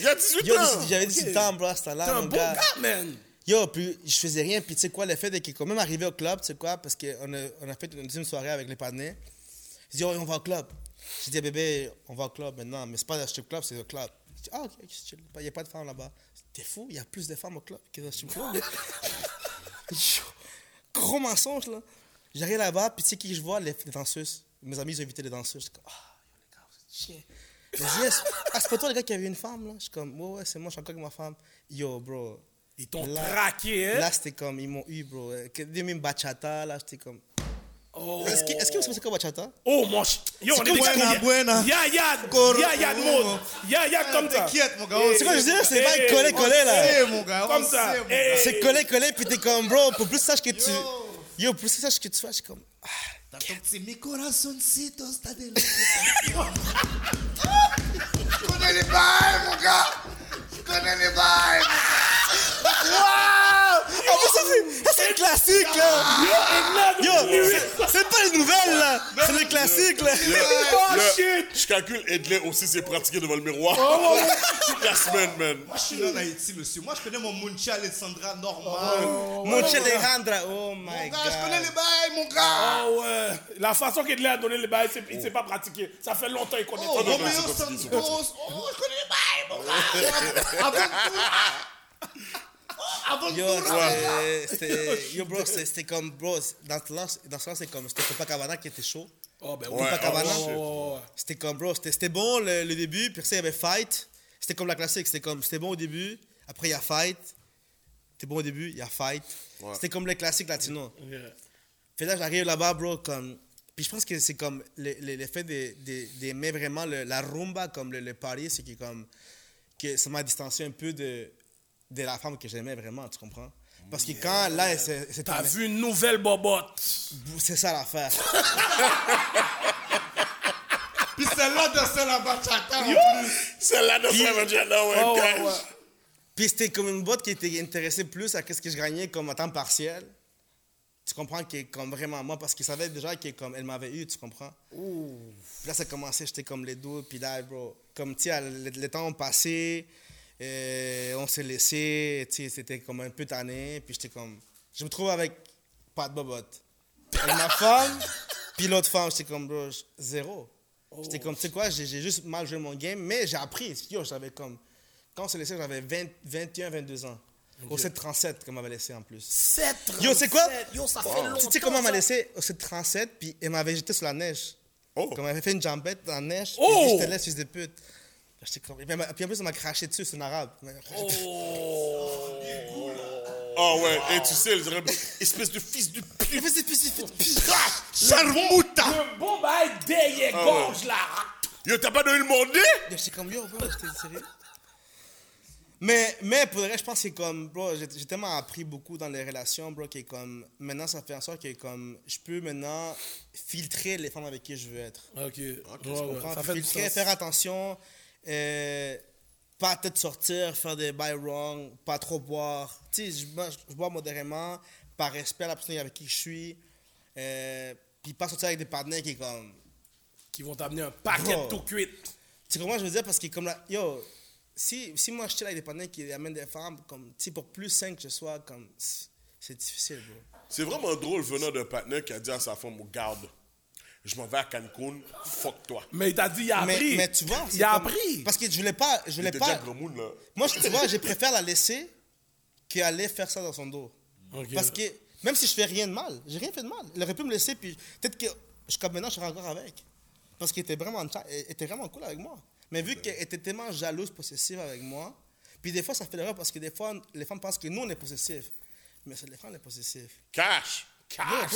Speaker 4: Il y a 18
Speaker 2: Yo,
Speaker 4: ans.
Speaker 2: j'avais 18 ans, bro, à ce temps-là.
Speaker 3: T'es un bon
Speaker 2: gars.
Speaker 3: man.
Speaker 2: Yo, puis je faisais rien. Puis tu sais quoi, le fait de qu'il est quand même arrivé au club, tu sais quoi, parce qu'on a, on a fait une deuxième soirée avec les partenaires. Il dit, oh, on va au club. J'ai dit, bébé, on va au club maintenant, mais c'est pas le strip club, c'est le club. Il dit, ah, ok. Il n'y a pas de femmes là-bas. T'es fou, il y a plus de femmes au club que dans le strip club. Gros mensonge, là. J'arrive là-bas, puis tu sais qui je vois, les, les danseuses. Mes amis, ils ont invité les danseuses. Je comme, ah, les gars, vous êtes chiens. Je dis, yes. Ah, c'est pas toi, le gars, qui avait une femme, là? Je suis comme, ouais, ouais, c'est moi, je suis encore avec ma femme. Yo, bro.
Speaker 3: Ils t'ont traqué, hein?
Speaker 2: Là, c'était comme, ils m'ont eu, bro. Que- Des même bachata, là, j'étais comme.
Speaker 3: Oh,
Speaker 2: Est-ce que, est-ce que vous savez c'est quoi bachata?
Speaker 3: oh mon ch... Yo, on est
Speaker 2: buena,
Speaker 5: buena?
Speaker 3: Ya, ya, ya, ya de mode. Ya, ya, comme ça.
Speaker 5: T'inquiète, mon gars.
Speaker 3: Eh,
Speaker 2: C'est quoi je dis? C'est pas collé, collé, là.
Speaker 5: Eh, mon gars,
Speaker 3: Comme
Speaker 5: on
Speaker 3: ça.
Speaker 2: C'est collé, collé, puis t'es comme, bro, pour plus sache que tu. Yo, plus sache que tu suis comme. ah,
Speaker 5: T'as ton petit mi corazoncitos, t'as des Je connais les bails, mon gars. Connais les bails.
Speaker 2: Ah, mais ça, c'est- ça, c'est le classique, là! Yo, c'est- c'est pas les nouvelles, là! C'est le classique, là!
Speaker 3: Oh,
Speaker 4: Le-
Speaker 3: shit.
Speaker 4: Je calcule, Edley aussi s'est pratiqué devant le miroir.
Speaker 3: Oh,
Speaker 4: Toute la semaine, man.
Speaker 5: Moi, je suis là en Haïti, monsieur. Moi, je connais mon Munchi Alessandra normal.
Speaker 2: Mon cher Alejandra, oh my
Speaker 5: Mon
Speaker 2: god!
Speaker 5: gars, je connais les bails, mon gars.
Speaker 3: Ah ouais. La façon qu'il a donné les bails, c'est- il s'est pas pratiqué. Ça fait longtemps qu'il connaît
Speaker 5: Oh,
Speaker 3: ça.
Speaker 5: Romeo
Speaker 4: c'est c'est
Speaker 5: Santos. Oh, je connais les bails, mon gars. Avant tout. Avant
Speaker 2: Yo,
Speaker 5: là.
Speaker 2: c'était-. Yo, bro, c'était comme, bro, dans ce là, c'est comme, c'était Copacabana qui était chaud.
Speaker 3: Oh, ben oui.
Speaker 4: Ouais,
Speaker 2: Copacabana.
Speaker 4: oh,
Speaker 3: ouais.
Speaker 2: C'était comme, bro, c'était c'était bon le, le début, puis après, il y avait fight. C'était comme la classique, c'était comme, c'était bon au début, après, il y a fight. C'était bon au début, il y a fight.
Speaker 4: Ouais.
Speaker 2: C'était comme les classiques latinos.
Speaker 3: Yeah.
Speaker 2: Fait là, j'arrive là-bas, bro, comme. Puis je pense que c'est comme le, le, le fait de- de- d'aimer vraiment le- la rumba comme le, le party, c'est que comme. que ça m'a distancié un peu de, de la femme que j'aimais vraiment, tu comprends? Parce que quand là, c'est
Speaker 3: T'as vu une nouvelle bobotte.
Speaker 2: c'est ça l'affaire.
Speaker 5: Puis celle-là dansait la bachata. en plus.
Speaker 4: Celle-là de Savagena, ouais,
Speaker 3: Oh, ouais.
Speaker 2: Puis c'était comme une boîte qui était intéressée plus à ce que je gagnais comme à temps partiel. Tu comprends que comme vraiment moi parce qu'il savait déjà que comme elle m'avait eu, tu comprends? Puis là ça commençait, j'étais comme les deux, puis là bro, comme tu sais les, les temps ont euh, on s'est laissé, tu c'était comme un peu tanné, puis j'étais comme je me trouve avec pas de bobotte. Avec ma femme, puis l'autre femme, j'étais comme bro, zéro. J'étais comme tu sais quoi, j'ai juste mal joué mon game, mais j'ai appris. Yo, j'avais comme quand on s'est laissé, j'avais 20 21 22 ans. Au 737 qu'on m'avait laissé en plus.
Speaker 3: 7
Speaker 2: Yo, c'est quoi?
Speaker 3: Yo, ça fait
Speaker 2: Tu
Speaker 3: longtemps.
Speaker 2: sais comment elle m'a laissé? Au 737 puis elle m'avait jeté sur la neige.
Speaker 4: Oh.
Speaker 2: Comme elle avait fait une jambette dans la neige.
Speaker 3: Oh!
Speaker 2: Puis je te laisse, fils de pute. J'étais comme- Puis en plus, elle m'a craché dessus, c'est un arabe. Craché dessus.
Speaker 4: Oh, ouais. Et tu sais, elle dirait, espèce de fils de pute.
Speaker 2: Fils de fils de pute.
Speaker 5: Charmouta.
Speaker 3: Le bon bail derrière
Speaker 4: Ah
Speaker 3: gorge là.
Speaker 4: Yo, t'as pas donné le monde?
Speaker 2: Yo, J'étais comme, yo, bro, j'étais sérieux? Mais, mais pour le reste, je pense que c'est comme, bro, j'ai j'ai tellement appris beaucoup dans les relations, bro, que comme, maintenant, ça fait en sorte que comme, je peux maintenant filtrer les femmes avec qui je veux être.
Speaker 3: Ok.
Speaker 2: Tu
Speaker 3: Ouais, ouais,
Speaker 2: comprends?
Speaker 3: Ça fait du
Speaker 2: Filtrer,
Speaker 3: sens.
Speaker 2: faire attention, euh, pas peut-être sortir, faire des buy wrong, pas trop boire. Tu sais, je, bois- je bois modérément, par respect à la personne avec qui je suis, euh, puis pas sortir avec des partenaires qui est comme.
Speaker 3: Qui vont t'amener un paquet de tout cuit.
Speaker 2: Tu sais comment je veux dire? Parce que comme là, yo, si, si moi je chill avec des partenaires qui amènent des femmes, comme, tu sais, pour plus sain que je sois, comme, c'est- c'est difficile, bro.
Speaker 4: C'est vraiment drôle venant d'un partenaire qui a dit à sa femme, garde, je m'en vais à Cancun, fuck toi.
Speaker 3: Mais il t'a dit, il a
Speaker 2: Mais,
Speaker 3: appris.
Speaker 2: mais tu vois,
Speaker 3: Il a
Speaker 2: comme-
Speaker 3: appris.
Speaker 2: Parce que je voulais pas, je voulais pas.
Speaker 4: là.
Speaker 2: Moi, je- tu vois, je préfère la laisser qu'aller faire ça dans son dos. Parce que même si je fais rien de mal, j'ai rien fait de mal. Il aurait pu me laisser, puis peut-être que jusqu'à maintenant, je serais encore avec. Parce qu'il était vraiment, était vraiment cool avec moi. Mais vu qu'elle était tellement jalouse, possessive avec moi, puis des fois, ça fait l'erreur parce que des fois, les femmes pensent que nous, on est possessifs. Mais c'est les femmes, les possessifs.
Speaker 4: Cash.
Speaker 3: Cash,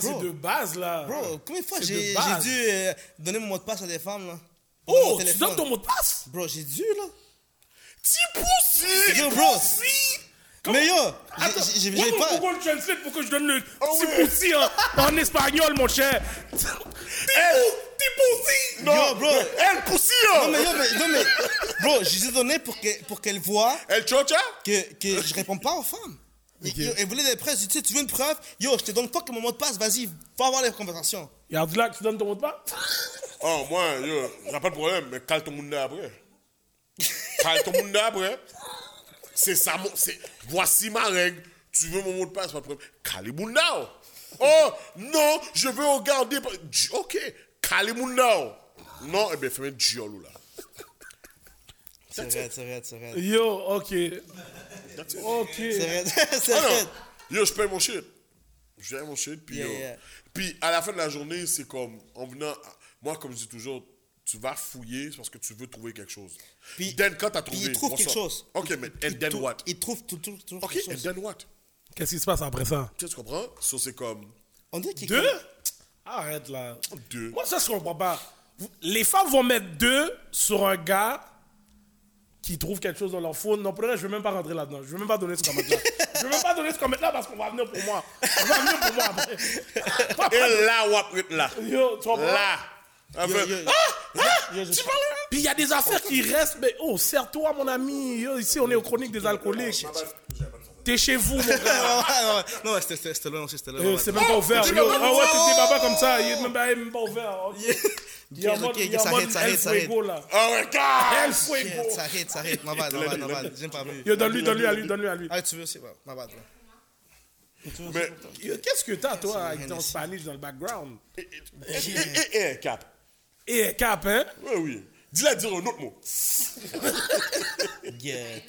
Speaker 3: ça. C'est de base, là.
Speaker 2: Bro, combien de fois j'ai dû euh, donner mon mot de passe à des femmes, là?
Speaker 3: Oh, tu donnes ton mot de passe?
Speaker 2: Bro, j'ai dû, là.
Speaker 4: Ti poussi!
Speaker 2: Yo, bro.
Speaker 3: Si!
Speaker 2: Mais yo, j'ai-
Speaker 3: mon
Speaker 2: pas...
Speaker 3: Google Translate pour que je donne le
Speaker 4: ouais.
Speaker 3: poussi en, en espagnol, mon cher? Petit poussi!
Speaker 2: Non, Yo, bro.
Speaker 4: Elle poussi,
Speaker 2: Non,
Speaker 4: là!
Speaker 2: mais, non, mais, non, mais, bro, je lui ai donné pour qu'elle pour qu'elle voit
Speaker 4: Elle chocha?
Speaker 2: que, que je réponds pas aux femmes. Yo, Elle voulait des preuves? Tu sais, tu veux une preuve? Yo, je te donne pas que mon mot de passe, vas-y, faut avoir les conversations.
Speaker 3: Y'a là que tu donnes ton mot de passe?
Speaker 4: Oh, moi, yo, y'a pas de problème, mais cale ton monde là après. Cale ton monde après. C'est ça, mon- c'est, voici ma règle. Tu veux mon mot de passe, pas de problème. Cale mon now. Oh, non, je veux regarder. Ok, cale mon now. Non, eh bien, fais-moi Giolou là.
Speaker 2: C'est vrai, c'est vrai, c'est vrai.
Speaker 3: Yo, ok.
Speaker 4: That's it.
Speaker 3: Ok.
Speaker 2: C'est vrai, c'est
Speaker 4: Ah
Speaker 2: vrai.
Speaker 4: non, yo, je paye mon shit. Je paye mon shit, puis
Speaker 2: Yeah,
Speaker 4: yo.
Speaker 2: yeah.
Speaker 4: Puis à la fin de la journée, c'est comme, en venant, moi, comme je dis toujours, tu vas fouiller parce que tu veux trouver quelque chose.
Speaker 2: Puis-
Speaker 4: then, quand t'as
Speaker 2: Puis
Speaker 4: trouvé.
Speaker 2: il trouve quelque chose.
Speaker 4: Ok, mais and
Speaker 2: Il
Speaker 4: then what?
Speaker 2: Il trouve tout, tout, tout
Speaker 4: Ok,
Speaker 2: quelque
Speaker 4: and
Speaker 2: chose.
Speaker 4: then what?
Speaker 3: Qu'est-ce qui se passe après ça?
Speaker 4: Tu sais, tu comprends? So, c'est comme
Speaker 2: On dirait qu'il
Speaker 3: Deux? Arrête là.
Speaker 4: deux.
Speaker 3: Moi, ça, je comprends pas. Les femmes vont mettre deux sur un gars qui trouve quelque chose dans leur phone. Non, pour le reste, je vais même pas rentrer là-dedans. Je vais même pas donner ce comment-là. je vais même pas donner ce comment-là parce qu'on va venir pour moi. On va venir pour moi après.
Speaker 4: Et là, what, là.
Speaker 3: Yo, tu?
Speaker 4: Là.
Speaker 2: Yo, yo, yo.
Speaker 3: Ah!
Speaker 2: Yo, je-
Speaker 3: Tu parles Puis il y a des affaires qui restent, mais oh, serre-toi, mon ami. Yo, ici, on est aux chroniques des alcooliques. T'es chez vous, mon gars.
Speaker 2: non, c'était- loin aussi, c'était loin.
Speaker 3: Euh, c'est même pas ouvert. ah ouais, t'es baba comme ça. Il est même pas, il est même pas ouvert. Ok. Il y a
Speaker 2: Ok,
Speaker 3: mode,
Speaker 2: ok,
Speaker 3: il y a
Speaker 2: ça
Speaker 3: mode
Speaker 2: arrête, ça
Speaker 3: El
Speaker 2: arrête, ça arrête.
Speaker 3: Fuego, là.
Speaker 4: Oh my God!
Speaker 3: El Fuego.
Speaker 2: Shit, Ça arrête, ça arrête. Ma bad, ma bad, ma bad. J'ai pas vu.
Speaker 3: Yo, donne-lui, donne-lui à lui, donne-lui à lui.
Speaker 2: Ah, tu veux aussi? Ma bad.
Speaker 4: Mais,
Speaker 3: Qu'est-ce que t'as, toi, avec ton. Spanish dans le background?
Speaker 4: et, et, et, et, cap.
Speaker 3: Et cap, hein?
Speaker 4: Oui, oui. Dis-la dire un autre mot.
Speaker 2: Get.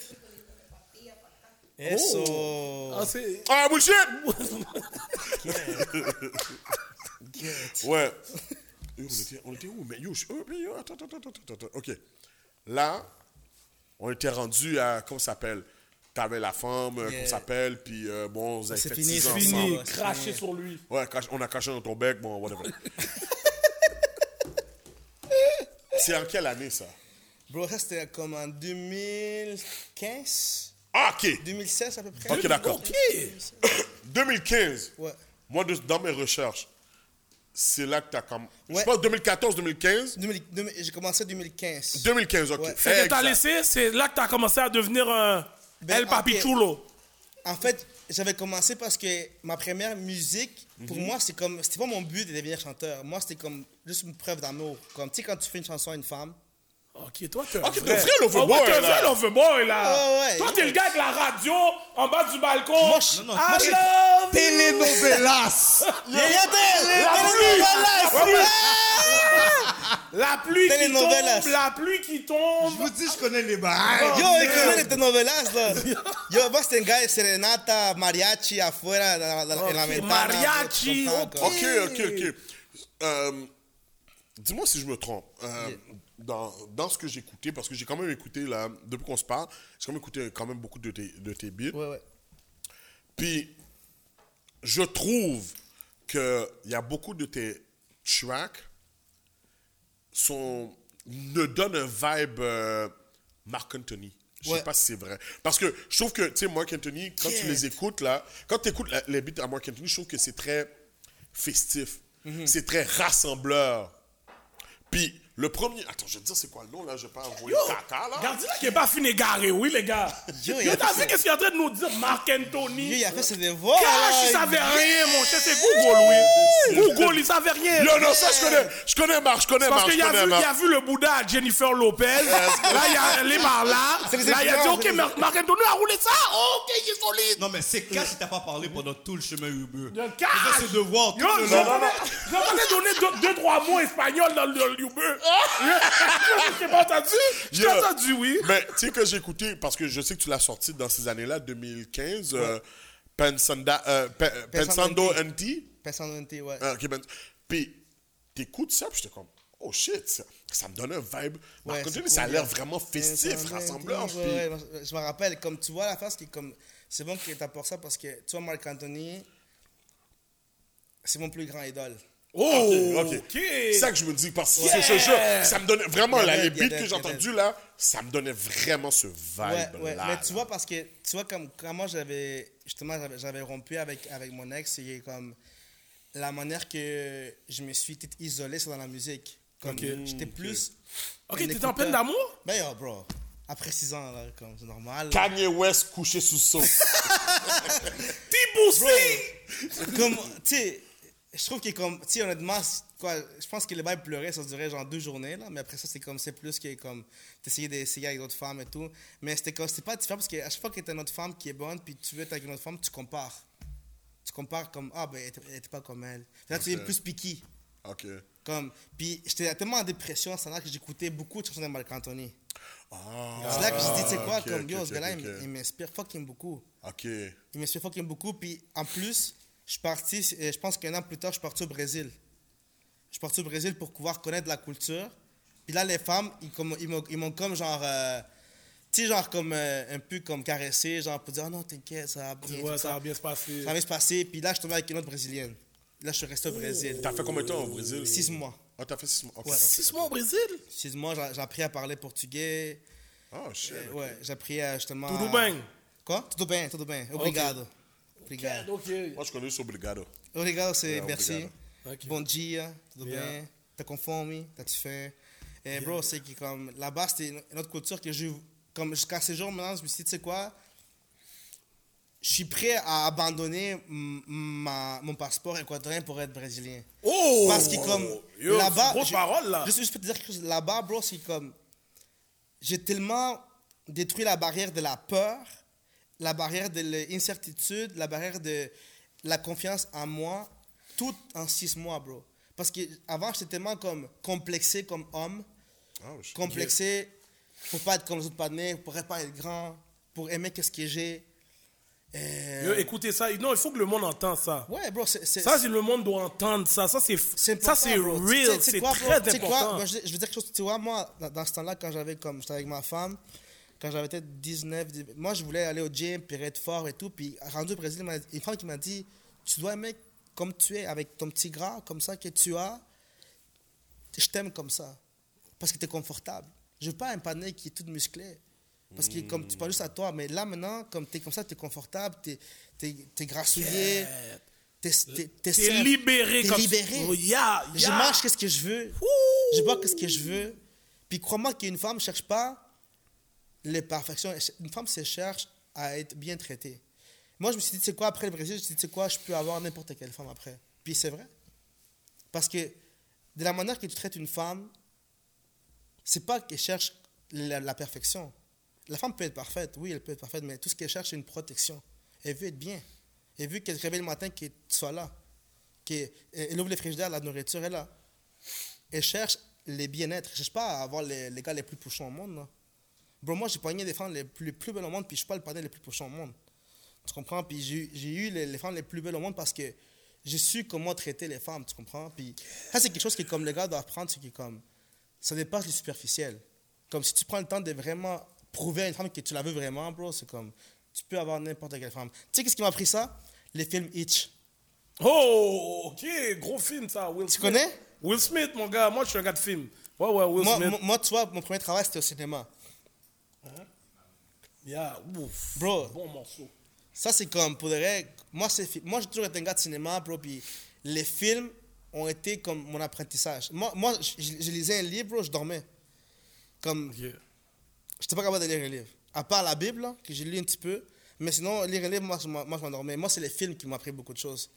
Speaker 2: Eso.
Speaker 3: Ah, c'est...
Speaker 4: Ah, bullshit!
Speaker 2: Get.
Speaker 4: Ouais. Yo, on, était, on était où? Mais yo, je- oh, yo, attends, attends, attends, attends, attends. OK. Là, on était rendu à, comment ça s'appelle? T'avais la femme, euh,
Speaker 2: Yeah.
Speaker 4: qu'on s'appelle, puis euh, bon, vous avez
Speaker 2: C'est
Speaker 4: fait
Speaker 2: fini,
Speaker 4: six
Speaker 2: c'est
Speaker 4: ans
Speaker 2: fini.
Speaker 4: ensemble.
Speaker 2: Ouais,
Speaker 3: craché sur lui.
Speaker 4: Ouais, on a caché dans ton bec, bon, whatever. C'est en quelle année, ça?
Speaker 2: Bro, ça c'était comme en 2015
Speaker 4: Ah, OK.
Speaker 2: 2016 à peu près.
Speaker 4: OK, d'accord.
Speaker 3: Ok.
Speaker 4: 2015.
Speaker 2: Ouais.
Speaker 4: Moi, dans mes recherches, c'est là que tu as comme. Je
Speaker 2: Ouais.
Speaker 4: pense 2014-2015.
Speaker 2: 2000 2000 J'ai commencé en 2015.
Speaker 4: 2015, OK.
Speaker 2: Ouais.
Speaker 3: C'est que t'as
Speaker 4: Exact.
Speaker 3: laissé, c'est là que t'as commencé à devenir un
Speaker 2: Ben,
Speaker 3: El Papi
Speaker 2: ok.
Speaker 3: Chulo.
Speaker 2: En fait, j'avais commencé parce que ma première musique, pour
Speaker 3: Mhm.
Speaker 2: moi, c'est comme. C'était pas mon but de devenir chanteur. Moi, c'était comme juste une preuve d'amour. Comme, tu sais, quand tu fais une chanson à une femme.
Speaker 3: Ok, toi, t'es un
Speaker 4: Ok,
Speaker 3: vrai.
Speaker 4: t'es un vrai loverboy,
Speaker 3: Ah ouais, t'es un
Speaker 4: là.
Speaker 3: vrai loverboy, là.
Speaker 2: Ouais, ouais.
Speaker 3: Toi, t'es le gars avec la radio en bas du balcon.
Speaker 2: Moi, je- non, non,
Speaker 3: I
Speaker 2: moi, je-
Speaker 3: love you.
Speaker 5: Telenovelas!
Speaker 2: Yeah, yeah,
Speaker 3: La pluie qui
Speaker 2: Telenovelas.
Speaker 3: tombe, la pluie qui
Speaker 5: Je
Speaker 3: tombe.
Speaker 5: vous dis, je connais les bails.
Speaker 2: Yo, il connaît les telenovelas, là. Yo, un gars de serenata, mariachi, afuera, dans, la
Speaker 3: Ok,
Speaker 2: ventana.
Speaker 3: mariachi. OK,
Speaker 4: OK, OK. Euh, Dis-moi si je me trompe. Euh, dans, dans ce que j'ai écouté, parce que j'ai quand même écouté, là, depuis qu'on se parle, j'ai quand même écouté quand même beaucoup de tes, de tes beats.
Speaker 2: Ouais, ouais.
Speaker 4: Puis, je trouve qu'il y a beaucoup de tes tracks sont, ne donnent un vibe euh, Marc Anthony. Je sais
Speaker 2: Ouais.
Speaker 4: pas si c'est vrai. Parce que je trouve que, tu sais, Marc Anthony, quand tu les écoutes, là, quand tu écoutes la- les beats à Marc Anthony, je trouve que c'est très festif. C'est très rassembleur. Puis, le premier. Attends, je vais te dire c'est quoi le nom, là. Je vais pas envoyer caca, là.
Speaker 3: Gardez là qui est pas fini égaré, oui, les gars.
Speaker 2: Yo,
Speaker 3: Yo,
Speaker 2: il a
Speaker 3: t'as vu qu'est-ce qu'il est en train de nous dire, Marc
Speaker 2: Yo,
Speaker 3: Anthony?
Speaker 2: il a fait ses devoirs.
Speaker 3: Cash, il savait rien, mon cher, c'est Google, oui. Google, il savait rien.
Speaker 4: Yo, non, ça, je connais. Je connais Marc, je connais
Speaker 3: Parce
Speaker 4: Marc, je
Speaker 3: qu'il a, a vu le Bouddha à Jennifer Lopez. là, il a, elle est par là.
Speaker 2: Les
Speaker 3: il a dit, OK,
Speaker 2: les-
Speaker 3: Marc Anthony a roulé ça. OK, il est solide.
Speaker 5: Non, mais c'est cash si t'as pas parlé pendant tout le chemin Uber.
Speaker 3: Yo,
Speaker 5: Il
Speaker 3: cash.
Speaker 5: fait ses devoirs
Speaker 3: Yo, je vais donner deux, deux, trois mots espagnols dans le dans le Uber. Je t'ai pas entendu? Je t'ai entendu, oui.
Speaker 4: Mais tu sais que j'ai écouté, parce que je sais que tu l'as sorti dans ces années-là, 2015, euh, Pensanda, euh, Pe- euh, Pensando
Speaker 2: Pensando
Speaker 4: NT.
Speaker 2: Personnalité, ouais.
Speaker 4: Ah, ben, puis t'écoutes ça, puis j'étais comme, oh shit, ça, ça me donne un vibe. Marc
Speaker 2: Ouais,
Speaker 4: ça a l'air vraiment festif,
Speaker 2: ouais,
Speaker 4: puis-
Speaker 2: ouais, ouais, je me rappelle, comme tu vois la face qui est comme. C'est bon que tu apportes ça parce que tu vois, Marc Anthony, c'est mon plus grand idole.
Speaker 3: Oh,
Speaker 4: Ok. C'est ça que je me dis, parce que
Speaker 3: Yeah.
Speaker 4: c'est ce jeu, ça me donnait vraiment, là, les beats que j'ai entendus là, ça me donnait vraiment ce
Speaker 2: Ouais,
Speaker 4: vibe
Speaker 2: ouais.
Speaker 4: là.
Speaker 2: Mais tu vois, parce que, tu vois, comme, comment j'avais, justement, j'avais- rompu avec, avec mon ex, c'est comme la manière que je me suis isolé, c'est dans la musique. Comme,
Speaker 3: Ok.
Speaker 2: j'étais plus.
Speaker 3: OK, t'étais en peine d'amour?
Speaker 2: Ben, yo, bro. Après 6 ans, là, comme, c'est normal.
Speaker 4: Kanye West couché sous son.
Speaker 3: T-Boosty!
Speaker 2: comme, tu sais, je trouve qu'il est comme, tu sais, honnêtement, quoi, je pense que le bail pleurait, ça durait genre deux journées, là, mais après ça, c'est comme, c'est plus que comme, t'essayais d'essayer avec d'autres femmes et tout. Mais c'était comme, c'était pas différent parce qu'à chaque fois que t'as une autre femme qui est bonne, puis tu veux être avec une autre femme, tu compares. Tu compares comme, ah, ben, elle était- pas comme elle. Là, tu es plus piqué.
Speaker 4: Ok.
Speaker 2: Comme, puis j'étais tellement en dépression, c'est là que j'écoutais beaucoup de chansons de Marc Anthony.
Speaker 4: Ah,
Speaker 2: C'est là que je dis, tu sais quoi,
Speaker 4: ok,
Speaker 2: comme,
Speaker 4: ok,
Speaker 2: yo, ce gars-là, il m'inspire fucking beaucoup.
Speaker 4: Ok.
Speaker 2: Il m'inspire fucking beaucoup. Puis en plus, je suis parti, euh, je pense qu'un an plus tard, je suis parti au Brésil. Je suis parti au Brésil pour pouvoir connaître la culture. Puis là, les femmes, ils, comme- ils m'ont comme genre. euh, tu sais, genre comme euh, un peu comme caressé, genre pour dire, oh non, t'inquiète, ça va bien.
Speaker 3: Ouais,
Speaker 2: tout
Speaker 3: ça va bien se passer.
Speaker 2: Ça va bien se passer. Puis là, je suis tombé avec une autre brésilienne. Là, je suis resté au Brésil.
Speaker 4: T'as fait combien de temps au Brésil?
Speaker 2: Six mois.
Speaker 4: Ah, t'as fait six mois.
Speaker 2: Ouais.
Speaker 3: Six mois au Brésil?
Speaker 2: Six mois, j'ai j'ai appris à parler portugais.
Speaker 4: Oh, shit.
Speaker 2: Euh, ouais, j'ai appris à justement.
Speaker 3: Tudo bem?
Speaker 2: Quoi? Tudo bem, tudo bem. Obrigado. Obrigado.
Speaker 3: Ok.
Speaker 4: Moi, je connais juste Obrigado.
Speaker 2: Obrigado, c'est
Speaker 4: Ouais,
Speaker 2: merci.
Speaker 4: obrigado.
Speaker 2: Bon dia, tudo
Speaker 3: Yeah.
Speaker 2: bem? T'as conforme? T'as-tu faim? Et bro, c'est que comme là-bas, c'était autre culture que j'ai. Comme jusqu'à ce jour maintenant, je me suis dit, tu sais quoi? Je suis prêt à abandonner ma, mon passeport équatorien pour être brésilien.
Speaker 3: Oh!
Speaker 2: Parce que comme là-bas,
Speaker 3: Grosse
Speaker 2: je-
Speaker 3: parole, là.
Speaker 2: Juste, juste pour te dire quelque chose, là-bas, bro, c'est comme j'ai tellement détruit la barrière de la peur, la barrière de l'incertitude, la barrière de la confiance en moi, tout en six mois, bro. Parce que avant, j'étais tellement comme complexé comme homme,
Speaker 4: Oh,
Speaker 2: complexé pour pas être comme les autres panais, pour pas être grand, pour aimer qu'est-ce que j'ai. Euh,
Speaker 3: écoutez ça. Non, il faut que le monde entende ça.
Speaker 2: ouais, bro,
Speaker 3: Ça, le monde doit entendre ça. Ça, c'est ça, c'est real. C'est
Speaker 2: quoi, bro?
Speaker 3: très
Speaker 2: quoi?
Speaker 3: important.
Speaker 2: Moi, je, je veux dire quelque chose. Tu vois, moi, dans, dans ce temps-là, quand j'avais comme, j'étais avec ma femme, quand j'avais peut-être 19, 18, moi, je voulais aller au gym, puis être fort et tout. Puis, rendu au Brésil, une femme qui m'a dit Tu dois aimer comme tu es, avec ton petit gras, comme ça que tu as. Je t'aime comme ça. Parce que tu es confortable. Je veux pas un panneau qui est tout musclé. Parce que comme tu parles juste à toi, mais là maintenant, comme tu es comme ça, tu es confortable, tu es, grassouillé, tu es,
Speaker 3: libéré comme
Speaker 2: libéré.
Speaker 3: Oh, yeah,
Speaker 2: Je
Speaker 3: yeah.
Speaker 2: mange qu'est-ce que je veux. Je bois qu'est-ce que je veux. Puis crois-moi qu'une femme ne cherche pas les perfections. Une femme se cherche à être bien traitée. Moi, je me suis dit, sais quoi, après le Brésil, je me suis dit, sais quoi, je peux avoir n'importe quelle femme après. Puis c'est vrai. Parce que de la manière que tu traites une femme, c'est pas qu'elle cherche la, perfection. La femme peut être parfaite, oui, elle peut être parfaite, mais tout ce qu'elle cherche, c'est une protection. Elle veut être bien. Elle veut qu'elle se réveille le matin, qu'elle soit là. Qu'elle elle ouvre les frigidaires, la nourriture est là. Elle cherche les bien-être. Elle cherche pas à avoir les, gars les plus pouchons au monde. là. Bro, moi, j'ai pogné des femmes les plus, les plus belles au monde, puis je suis pas le panel les plus pouchons au monde. Tu comprends? Puis j'ai eu- les, les femmes les plus belles au monde parce que j'ai su comment traiter les femmes, tu comprends? Puis ça, c'est quelque chose que comme les gars doivent apprendre, c'est que comme ça dépasse le superficiel. Comme si tu prends le temps de vraiment prouver à une femme que tu la veux vraiment, bro, c'est comme tu peux avoir n'importe quelle femme. Tu sais qu'est-ce qui m'a pris ça? Les films Hitch.
Speaker 3: Oh, ok, gros film ça. Will
Speaker 2: Tu
Speaker 3: Smith.
Speaker 2: connais?
Speaker 3: Will Smith, mon gars. Moi, je suis un gars de film. Ouais, ouais, Will
Speaker 2: Moi,
Speaker 3: Smith.
Speaker 2: moi, tu vois, mon premier travail, c'était au cinéma.
Speaker 3: Yeah, ouf.
Speaker 2: Bro,
Speaker 3: Bon morceau.
Speaker 2: Ça, c'est comme, pour de vrai, moi, moi j'ai toujours été un gars de cinéma, bro, puis les films ont été comme mon apprentissage. Moi, moi je, je- je lisais un livre, bro, je dormais. Comme,
Speaker 3: Ok.
Speaker 2: j'étais pas capable de lire un livre. À part la Bible, là, que j'ai lu un petit peu, mais sinon, lire un livre, je moi, je m'endormais. Moi, c'est les films qui m'ont appris beaucoup de choses.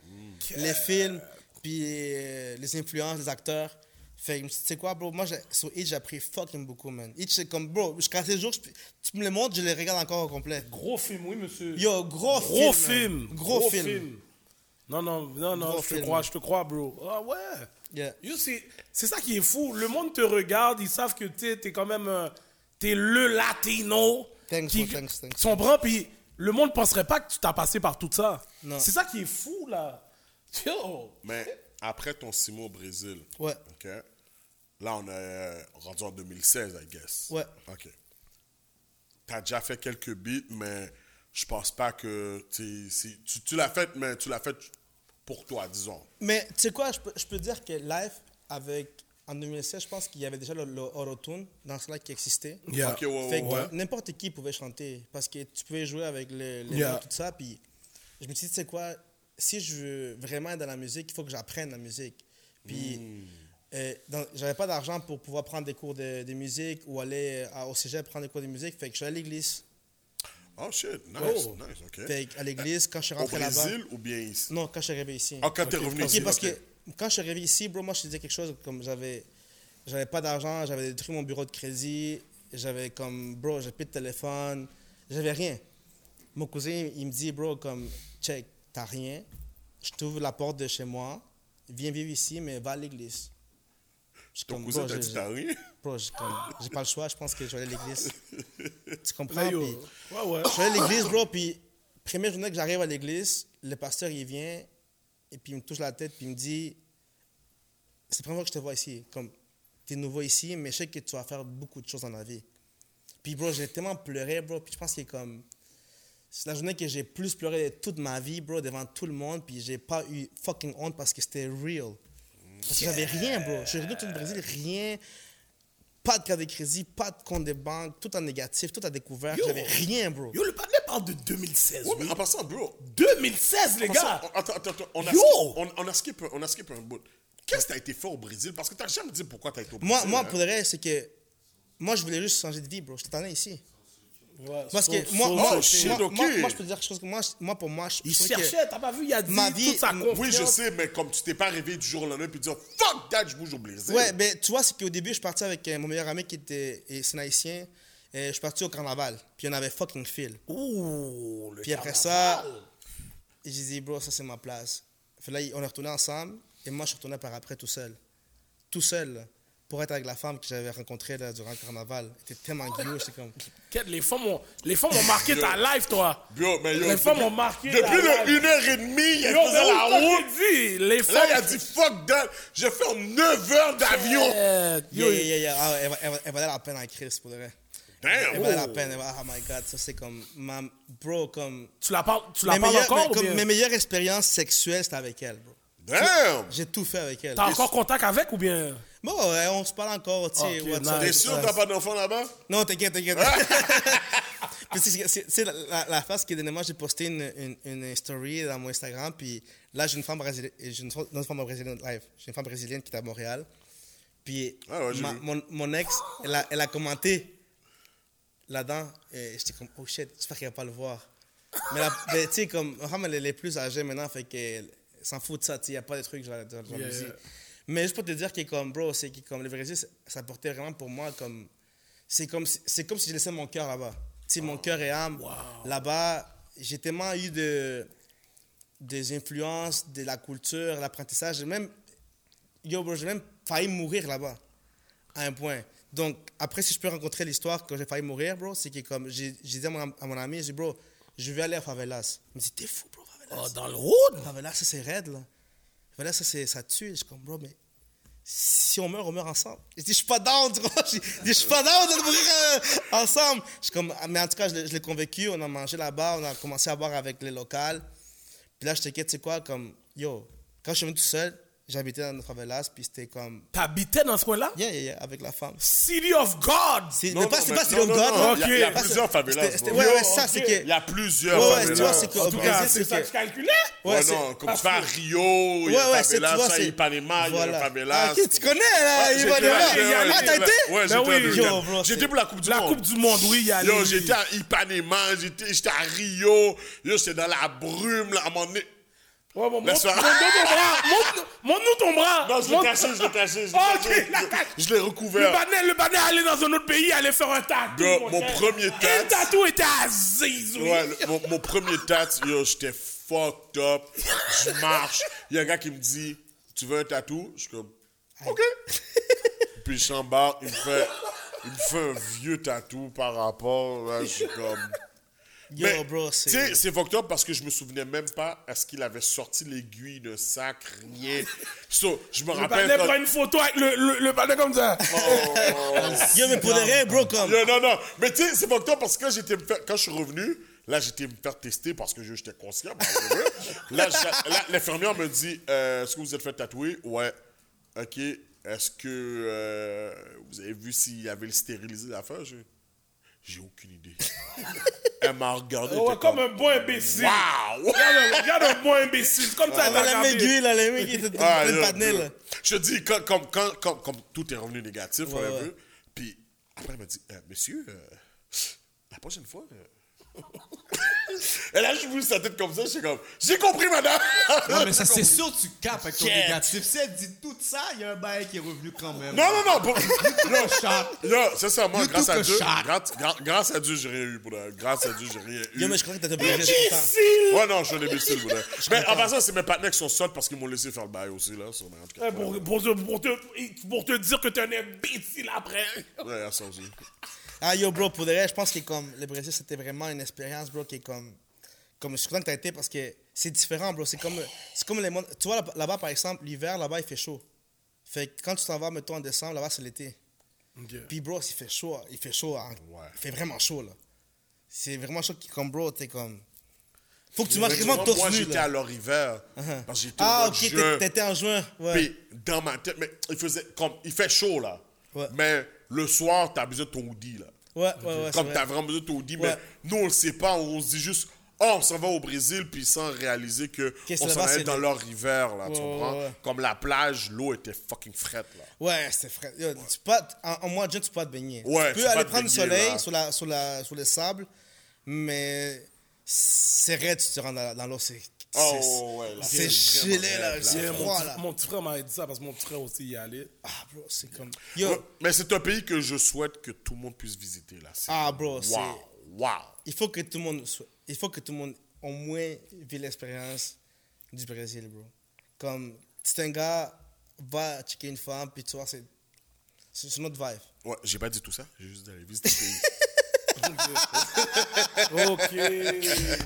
Speaker 2: Les films, puis euh, les influences, les acteurs. Fait que, tu sais quoi, bro, moi, sur Hitch, j'ai appris fucking beaucoup, man. Hitch, c'est comme, bro, jusqu'à ces jours, tu me le montres, je les regarde encore au complet.
Speaker 3: Gros film, oui, monsieur.
Speaker 2: Yo, gros,
Speaker 3: Gros
Speaker 2: film. Gros, film.
Speaker 3: Non, non, non, non,
Speaker 2: Gros
Speaker 3: je te
Speaker 2: film.
Speaker 3: crois, je te crois, bro. Ah ouais.
Speaker 2: Yeah.
Speaker 3: Yo, c'est c'est ça qui est fou. Le monde te regarde, ils savent que tu es quand même. euh, T'es le latino.
Speaker 2: Thanks,
Speaker 3: qui,
Speaker 2: bro, thanks, thanks.
Speaker 3: Tu comprends? Puis le monde penserait pas que tu t'as passé par tout ça.
Speaker 2: Non.
Speaker 3: C'est ça qui est fou, là. Yo.
Speaker 4: Mais après ton six mois au Brésil,
Speaker 2: Ouais.
Speaker 4: OK? Là, on est euh, rendu en 2016, I guess.
Speaker 2: Ouais.
Speaker 4: OK. T'as déjà fait quelques beats, mais je pense pas que t'es- c'est- tu, tu l'as fait, mais tu l'as fait pour toi, disons.
Speaker 2: Mais tu sais quoi, je peux, je peux dire que live, avec, en 2016, je pense qu'il y avait déjà le, le auto-tune dans cela qui existait.
Speaker 3: Yeah.
Speaker 4: OK, ouais, ouais,
Speaker 2: Fait que
Speaker 4: ouais.
Speaker 2: n'importe qui pouvait chanter parce que tu pouvais jouer avec le, les
Speaker 3: Yeah.
Speaker 2: tout ça. Puis je me suis dit, tu sais quoi, si je veux vraiment être dans la musique, il faut que j'apprenne la musique. Puis euh, dans- j'avais pas d'argent pour pouvoir prendre des cours de, de musique ou aller euh, à- au cégep prendre des cours de musique. Fait que je suis allé à l'église.
Speaker 4: Oh shit, nice,
Speaker 3: Oh.
Speaker 4: nice, ok.
Speaker 2: Fait à l'église, quand je suis
Speaker 4: Au
Speaker 2: rentré là-bas.
Speaker 4: Brésil ou bien ici?
Speaker 2: Non, quand je suis arrivé ici.
Speaker 4: Ah, quand t'es revenu
Speaker 2: Ok,
Speaker 4: ici.
Speaker 2: parce que quand je suis arrivé ici, bro, moi, je te disais quelque chose comme j'avais, j'avais pas d'argent, j'avais détruit mon bureau de crédit, j'avais comme, bro, j'ai plus de téléphone, j'avais rien. Mon cousin, il me dit, bro, comme, check, t'as rien, je t'ouvre la porte de chez moi, viens vivre ici, mais va à l'église. Je suis
Speaker 4: Ton
Speaker 2: comme,
Speaker 4: cousin t'a
Speaker 2: j'ai-
Speaker 4: dit t'as rien?
Speaker 2: j'ai pas le choix, je pense que je vais aller à l'église. tu comprends? Puis-
Speaker 3: Ouais, ouais.
Speaker 2: je allé à l'église, bro, puis première journée que j'arrive à l'église, le pasteur, il vient, et puis il me touche la tête, puis il me dit, c'est la première fois que je te vois ici, comme, tu es nouveau ici, mais je sais que tu vas faire beaucoup de choses dans la vie. Puis, bro, j'ai tellement pleuré, bro, puis je pense que comme, c'est la journée que j'ai plus pleuré de toute ma vie, bro, devant tout le monde, puis j'ai pas eu fucking honte parce que c'était real. Parce que j'avais rien, bro. Je suis revenu tout le Brésil, rien. Pas de carte de crédit, pas de compte de banque, tout en négatif, tout à découvert. J'avais rien, bro.
Speaker 3: Yo, le panel parle de 2016.
Speaker 4: Ouais,
Speaker 3: oui.
Speaker 4: mais en passant, bro.
Speaker 3: 2016, les
Speaker 4: en
Speaker 3: gars.
Speaker 4: passant, Attends, attends, attends. On a,
Speaker 3: Yo!
Speaker 4: skip, on, on a skip, un- on a skip un bout. Qu'est-ce que t'as été fait au Brésil? Parce que t'as jamais dit pourquoi t'as été au Brésil.
Speaker 2: Moi, moi
Speaker 4: hein.
Speaker 2: pour le reste, c'est que moi, je voulais juste changer de vie, bro. J'étais tanné ici.
Speaker 3: Ouais,
Speaker 2: Parce que moi, moi, moi, moi- moi, je peux te dire quelque chose moi, moi pour moi, je
Speaker 3: Il cherchait, t'as pas vu, il a dit
Speaker 2: ma vie-
Speaker 3: toute sa
Speaker 2: Oui,
Speaker 3: confiance.
Speaker 4: Oui, je sais, mais comme tu t'es pas réveillé du jour au lendemain puis dire fuck that, je bouge au Brésil.
Speaker 2: Ouais, ben, tu vois, c'est qu'au début, je suis parti avec euh, mon meilleur ami qui était un haïtien. Et je suis parti au carnaval. Puis on avait fucking fil.
Speaker 3: Ouh, le
Speaker 2: Puis après
Speaker 3: carnaval.
Speaker 2: ça, j'ai dit, bro, ça c'est ma place. Fait là, on est retourné ensemble. Et moi, je suis retourné par après tout seul. Tout seul, pour être avec la femme que j'avais rencontrée là, durant le carnaval. Elle était tellement guillot, j'étais comme.
Speaker 3: Quête, Les femmes ont, les femmes ont marqué ta life, toi.
Speaker 4: Bro, mais yo,
Speaker 3: Les femmes ont marqué
Speaker 4: Depuis
Speaker 3: ta
Speaker 4: le
Speaker 3: life.
Speaker 4: une heure et demie, il
Speaker 3: Yo,
Speaker 4: faisait la route.
Speaker 3: dit, les femmes.
Speaker 4: Là, il a dit fuck that. J'ai fait 9 heures d'avion.
Speaker 2: Yeah,
Speaker 3: yo,
Speaker 2: yeah, yeah, yeah. Ah, elle, va- elle, elle valait la peine en crise, pour de vrai. Elle
Speaker 4: Damn.
Speaker 2: valait la peine. Elle oh my god, ça c'est comme. Ma, bro, comme.
Speaker 3: Tu la parles, tu la
Speaker 2: Mes
Speaker 3: parles
Speaker 2: meilleures,
Speaker 3: encore
Speaker 2: mes-
Speaker 3: ou
Speaker 2: comme
Speaker 3: bien?
Speaker 2: mes meilleures expériences sexuelles, c'était avec elle, bro.
Speaker 4: Damn.
Speaker 2: J'ai tout fait avec elle.
Speaker 3: T'as encore contact avec ou bien?
Speaker 2: Bon, ouais, on se parle encore, tu sais.
Speaker 3: Ok,
Speaker 2: WhatsApp,
Speaker 3: nice.
Speaker 4: T'es sûr que t'as pas d'enfant là-bas?
Speaker 2: Non, t'inquiète, t'inquiète. Puis c'est- c'est c'est la, la, la phase qui est moi j'ai posté une, une, une story dans mon Instagram, puis là, j'ai une femme brésilienne, j'ai une, non, une femme brésilienne live, j'ai une femme brésilienne qui est à Montréal, puis
Speaker 4: Ah ouais,
Speaker 2: ma- mon, mon ex, elle a, elle a commenté là-dedans, et j'étais comme, oh shit, j'espère qu'elle va pas le voir. Mais, mais tu sais, comme, ma femme, elle, elle est plus âgée maintenant, fait qu'elle s'en fout de ça, tu sais, il n'y a pas de trucs genre, genre,
Speaker 3: yeah.
Speaker 2: Mais juste pour te dire que, comme, bro, c'est comme, le Brésil, ça- ça portait vraiment pour moi, comme, c'est comme, si- c'est comme si je laissais mon cœur là-bas. Tu sais, mon cœur et âme, là-bas, j'ai tellement eu de, des influences, de la culture, l'apprentissage, j'ai même, yo, bro, j'ai même failli mourir là-bas, à un point. Donc, après, si je peux rencontrer l'histoire que j'ai failli mourir, bro, c'est que, comme, j'ai dit à mon, à mon ami, j'ai dit, bro, je vais aller à Favelas. Il me dit, t'es fou, bro, Favelas.
Speaker 3: Oh, dans le road?
Speaker 2: Favelas, c'est raide, là. Favelas, ça, c'est- ça tue. Je suis comme, bro, mais si on meurt, on meurt ensemble. Je dis, je suis pas down, tu vois. Je dis, je suis pas down de mourir euh, ensemble. Je suis comme, mais en tout cas, je l'ai je l'ai convaincu. On a mangé là-bas, on a commencé à boire avec les locales. Puis là, je te tu sais quoi, comme, yo, quand je suis venu tout seul, j'habitais dans notre favelas, puis c'était comme,
Speaker 3: T'habitais dans ce coin-là?
Speaker 2: yeah, yeah, yeah, avec la femme.
Speaker 3: City of God!
Speaker 2: C'est
Speaker 4: Non,
Speaker 2: mais pas,
Speaker 4: non,
Speaker 2: c'est
Speaker 4: mais-
Speaker 2: pas City
Speaker 4: non,
Speaker 2: of
Speaker 4: non,
Speaker 2: God,
Speaker 4: non,
Speaker 2: là.
Speaker 4: il y a- il y a plusieurs favelas,
Speaker 2: C'était- c'était-
Speaker 4: bro.
Speaker 2: Ouais, ouais, ça,
Speaker 3: ok.
Speaker 2: c'est
Speaker 4: Il y
Speaker 2: que.
Speaker 4: a plusieurs
Speaker 2: Ouais, ouais,
Speaker 4: favelas.
Speaker 2: tu vois, c'est que-
Speaker 3: En tout cas, c'est
Speaker 2: c'est
Speaker 3: ça
Speaker 2: que-
Speaker 3: que je calculais?
Speaker 2: Ouais,
Speaker 4: Ouais,
Speaker 2: c'est-
Speaker 4: non, comme tu vas à
Speaker 3: que-
Speaker 4: Rio, il y a
Speaker 2: ouais,
Speaker 4: favelas,
Speaker 2: vois,
Speaker 4: ça,
Speaker 2: c'est-
Speaker 4: Ipanema, il y a
Speaker 2: Voilà.
Speaker 4: favelas.
Speaker 2: Ah, ok, tu connais, là,
Speaker 4: là,
Speaker 2: Ah, t'as été?
Speaker 4: Ouais,
Speaker 3: Ben
Speaker 4: j'étais
Speaker 2: bro,
Speaker 4: J'étais
Speaker 2: c'est-
Speaker 4: pour la Coupe du
Speaker 3: La
Speaker 4: Monde.
Speaker 3: Coupe du Monde, oui, il y a
Speaker 4: Yo, j'étais à Ipanema, j'étais j'étais à Rio, yo, j'étais dans la brume, là, à un moment donné.
Speaker 3: Ouais, bon, montre, montre ton bras! Montre- Montre-nous ton bras!
Speaker 4: Non, je l'ai
Speaker 3: Montre-
Speaker 4: caché, je l'ai caché, je l'ai
Speaker 3: Ok,
Speaker 4: caché.
Speaker 3: la cache.
Speaker 4: Je l'ai
Speaker 3: Le
Speaker 4: recouvert.
Speaker 3: Banet, le allait dans un autre pays, allait faire un tatou.
Speaker 4: Mon premier
Speaker 3: Et le
Speaker 4: tatou-
Speaker 3: tatou était à Ziz, oui.
Speaker 4: Ouais, le- mon, mon premier tat, yo, j'étais fucked up. Je marche. Il y a un gars qui me dit Tu veux un tatou? Je suis comme OK. Puis je s'embarque, il me fait. Il me fait un vieux tatou par rapport. Là, je suis comme.
Speaker 2: Yo,
Speaker 4: Mais,
Speaker 2: bro,
Speaker 4: Tu sais,
Speaker 2: c'est.
Speaker 4: c'est fucked up parce que je me souvenais même pas à ce qu'il avait sorti l'aiguille d'un sac, rien. So, je me
Speaker 3: Le
Speaker 4: rappelle. Quand-
Speaker 3: prend une photo avec le, le, le Banet comme ça.
Speaker 2: Yo, mais pour de vrai, bro, comme.
Speaker 4: Non, non, non. Mais tu sais, c'est toi, parce que quand, j'étais quand je suis revenu, là, j'étais me faire tester parce que je- j'étais conscient. là, l'infirmière me dit euh, Est-ce que vous êtes fait tatouer? Ouais. Ok. Est-ce que euh, vous avez vu s'il avait le stérilisé l'affaire? J'ai j'ai aucune idée. Elle m'a regardé.
Speaker 3: Ouais, comme un bon imbécile.
Speaker 4: Waouh
Speaker 3: Regarde, un- bon imbécile. Comme ça,
Speaker 2: Ah,
Speaker 3: elle t'a
Speaker 2: la
Speaker 3: regardé.
Speaker 2: là, les mecs qui étaient
Speaker 4: Ah,
Speaker 2: là.
Speaker 4: Je te dis, quand, comme, quand, quand- comme tout est revenu négatif,
Speaker 2: Ouais,
Speaker 4: un
Speaker 2: ouais.
Speaker 4: peu, puis après, elle m'a dit, Euh, monsieur, euh, la prochaine fois, euh, Et là, je bouge sa tête comme ça, je suis comme, j'ai compris, madame!
Speaker 5: Non, mais ça, c'est sûr, tu capes avec ton
Speaker 4: Quête.
Speaker 5: négatif. Si elle dit tout ça, il y a un bail qui est revenu quand même.
Speaker 4: Non, non, non! Pour...
Speaker 5: Non, chat.
Speaker 4: Non, c'est ça, moi,
Speaker 5: You
Speaker 4: grâce
Speaker 5: took
Speaker 4: à Dieu,
Speaker 5: shot.
Speaker 4: grâce, gra- grâce à Dieu, j'ai rien eu, pour Grâce à Dieu, j'ai rien eu.
Speaker 2: Yo, mais je crois que t'as le temps.
Speaker 4: Ouais, non, je suis un imbécile, pour Mais en passant, c'est mes partenaires qui sont sottes parce qu'ils m'ont laissé faire le bail aussi, là. sur- mais en tout cas,
Speaker 3: Eh, Pour, pour, te, pour, te, pour te dire que t'es un imbécile après.
Speaker 4: Ouais, à ça aussi.
Speaker 2: Ah yo bro, pour de vrai, je pense que comme le Brésil c'était vraiment une expérience bro qui est comme comme je suis content que t'as été parce que c'est différent bro, c'est comme c'est comme les mondes- tu vois là- là-bas par exemple, l'hiver là-bas il fait chaud. Fait que quand tu t'en vas mettons en décembre là-bas c'est l'été. Puis bro, il fait chaud, il fait chaud, hein.
Speaker 4: Ouais.
Speaker 2: il fait vraiment chaud là. C'est vraiment chaud qui comme bro, t'es comme faut que tu marches
Speaker 4: tu
Speaker 2: vraiment torse
Speaker 4: Moi, j'étais à leur hiver. Parce que j'étais au
Speaker 2: Ah ok, t'étais en juin. Ouais.
Speaker 4: Puis dans ma tête, mais il faisait comme il fait chaud là.
Speaker 2: Ouais.
Speaker 4: Mais le soir, t'as besoin de ton hoodie là.
Speaker 2: Ouais, ouais, ouais. c'est
Speaker 4: comme
Speaker 2: vrai.
Speaker 4: t'as vraiment besoin de ton hoodie,
Speaker 2: Ouais.
Speaker 4: mais nous on le sait pas, on se dit juste oh, on s'en va au Brésil puis sans réaliser que
Speaker 2: Qu'est-ce
Speaker 4: on s'en allait dans
Speaker 2: le-
Speaker 4: leur hiver là, tu comprends?
Speaker 2: ouais.
Speaker 4: Comme la plage, l'eau était fucking frette là.
Speaker 2: Ouais, c'était frais. Yo, tu peux pas- en, en mois de juin, tu peux pas te baigner.
Speaker 4: Ouais,
Speaker 2: tu
Speaker 4: tu
Speaker 2: peux aller prendre
Speaker 4: baigner,
Speaker 2: soleil
Speaker 4: là.
Speaker 2: sur, la, sur, la, sur le sable, mais c'est raide, tu te rends dans, dans l'eau. C'est
Speaker 4: Oh,
Speaker 2: c'est-
Speaker 4: ouais, là,
Speaker 2: c'est gelé, là. C'est froid, là.
Speaker 3: mon petit frère m'avait dit ça parce que mon petit frère aussi y allait.
Speaker 2: Ah, bro, c'est comme. Yo,
Speaker 4: Ouais, mais c'est un pays que je souhaite que tout le monde puisse visiter là.
Speaker 2: Ah, bro, c'est-
Speaker 4: Wow, wow.
Speaker 2: il faut que tout le monde. soit- Il faut que tout le monde, au moins, vive l'expérience du Brésil, bro. Comme, c'est un gars, va checker une femme, puis tu vois, c'est. C'est une autre vibe.
Speaker 4: Ouais, j'ai pas dit tout ça, j'ai juste dit aller visiter le pays.
Speaker 3: Ok.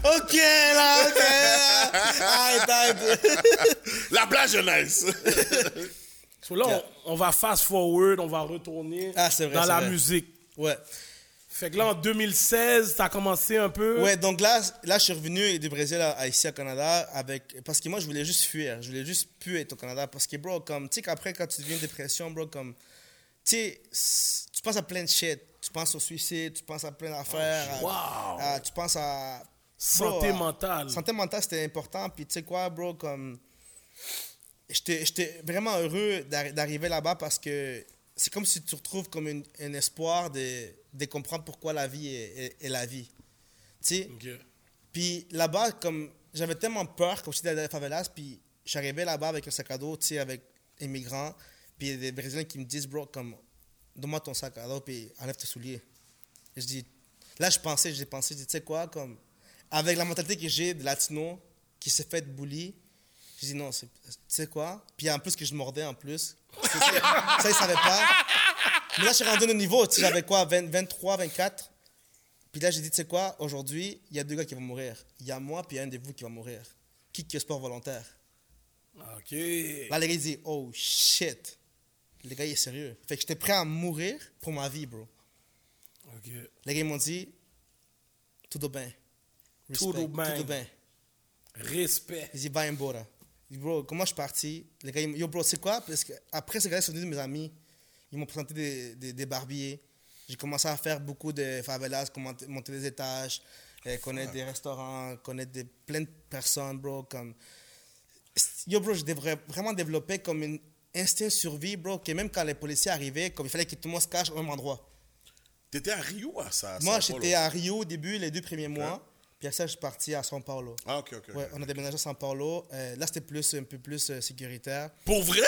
Speaker 2: Ok, là, ok, là. Arrête, arrête.
Speaker 4: la plage est nice.
Speaker 3: So là, on, on va fast forward, on va retourner
Speaker 2: Ah, vrai,
Speaker 3: dans la
Speaker 2: vrai.
Speaker 3: musique.
Speaker 2: Ouais.
Speaker 3: Fait que là, en 2016, t'as commencé un peu.
Speaker 2: Ouais, donc là, là, je suis revenu du Brésil à, à ici au Canada avec parce que moi, je voulais juste fuir. Je voulais juste plus être au Canada parce que, bro, comme, tu sais, qu'après, quand tu deviens une dépression, bro, comme, tu sais, tu penses à plein de shit. Tu penses au suicide, tu penses à plein d'affaires. à-
Speaker 3: Wow.
Speaker 2: tu penses à.
Speaker 3: Santé mentale.
Speaker 2: Santé mentale, c'était important. Puis, tu sais quoi, bro, comme. J'étais vraiment heureux d'arri- d'arriver là-bas parce que c'est comme si tu retrouves comme une- un espoir de, de comprendre pourquoi la vie est, est- est la vie. Tu sais?
Speaker 3: Ok.
Speaker 2: Puis là-bas, comme j'avais tellement peur, comme j'étais dans les favelas, puis j'arrivais là-bas avec un sac à dos, tu sais, avec des migrants, puis il y a des Brésiliens qui me disent, bro, comme, donne-moi ton sac à dos, puis enlève tes souliers. Et je dis, là, je pensais, j'ai pensé, je dis, tu sais quoi, comme, avec la mentalité que j'ai de latino, qui s'est fait bully, je dis, non, tu sais quoi, puis en plus que je mordais en plus, ça, ça, ça, ils savaient pas. Mais là, je suis rendu au niveau, tu sais, j'avais quoi, 20 23, 24, puis là, j'ai dit, tu sais quoi, aujourd'hui, il y a deux gars qui vont mourir. Il y a moi, puis il y a un de vous qui va mourir. Qui qui est sport volontaire?
Speaker 3: Ok.
Speaker 2: Là, les gars, ils disent, oh shit. Les gars, il est sérieux. Fait que j'étais prêt à mourir pour ma vie, bro.
Speaker 3: Ok.
Speaker 2: Les gars, ils m'ont dit, tout bien.
Speaker 3: Tudo
Speaker 2: Respect,
Speaker 3: bem.
Speaker 2: Tout bien.
Speaker 3: Respect.
Speaker 2: Ils disent, va embora. Bro, comment je suis parti? Les gars, ils m'ont- yo, bro, c'est quoi? Parce que après, ces gars sont devenus mes amis. Ils m'ont présenté des, des, des barbiers. J'ai commencé à faire beaucoup de favelas, monter les étages, euh, connaître des restaurants, connaître des, plein de personnes, bro. Comme... Yo, bro, je devrais vraiment développer comme un instinct survie, bro, que même quand les policiers arrivaient, comme il fallait que tout le monde se cache au même endroit.
Speaker 4: T'étais à Rio à ça? à
Speaker 2: Moi, j'étais à Rio au début, les deux premiers mois. Puis après ça, je suis parti à São Paulo.
Speaker 4: Ah, ok, ok.
Speaker 2: Ouais, on a déménagé à São Paulo. Euh, là, c'était plus, un peu plus euh, sécuritaire.
Speaker 4: Pour vrai?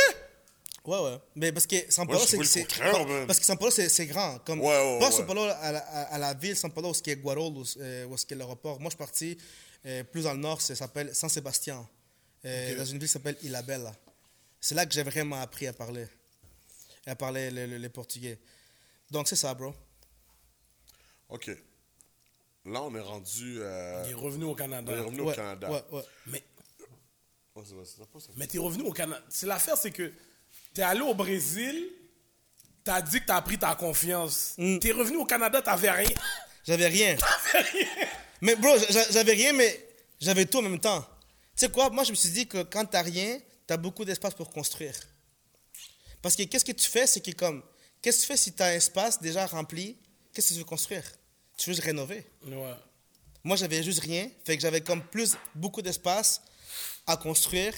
Speaker 2: Ouais, ouais. Mais parce que São Paulo,
Speaker 4: je
Speaker 2: c'est. Parce que São Paulo, c'est grand. Comme,
Speaker 4: Ouais, ouais,
Speaker 2: pas
Speaker 4: ouais.
Speaker 2: São Paulo à la, à, à la ville, São Paulo, où a Guarulhos, euh, où a l'aéroport. Moi, je suis parti plus dans le nord, ça s'appelle San Sébastien. Dans une ville qui s'appelle Ilhabela. C'est là que j'ai vraiment appris à parler. À parler le, le- le portugais. Donc, c'est ça, bro.
Speaker 4: Ok. Là, on est rendu. euh,
Speaker 3: Il est revenu au Canada.
Speaker 4: on est revenu
Speaker 2: ouais,
Speaker 4: au Canada.
Speaker 2: Ouais, ouais.
Speaker 3: Mais,
Speaker 4: Oh, c'est pas ça.
Speaker 3: mais t'es revenu au Canada. C'est l'affaire, c'est que t'es allé au Brésil, t'as dit que t'as pris ta confiance.
Speaker 2: Mm.
Speaker 3: T'es revenu au Canada, t'avais rien.
Speaker 2: J'avais rien. Mais bro, j'a- j'avais rien, mais j'avais tout en même temps. Tu sais quoi, moi je me suis dit que quand t'as rien, t'as beaucoup d'espace pour construire. Parce que qu'est-ce que tu fais, c'est que comme, qu'est-ce que tu fais si t'as un espace déjà rempli, qu'est-ce que tu veux construire? Tu veux juste rénover.
Speaker 3: Ouais.
Speaker 2: Moi j'avais juste rien, fait que j'avais comme plus, beaucoup d'espace à construire.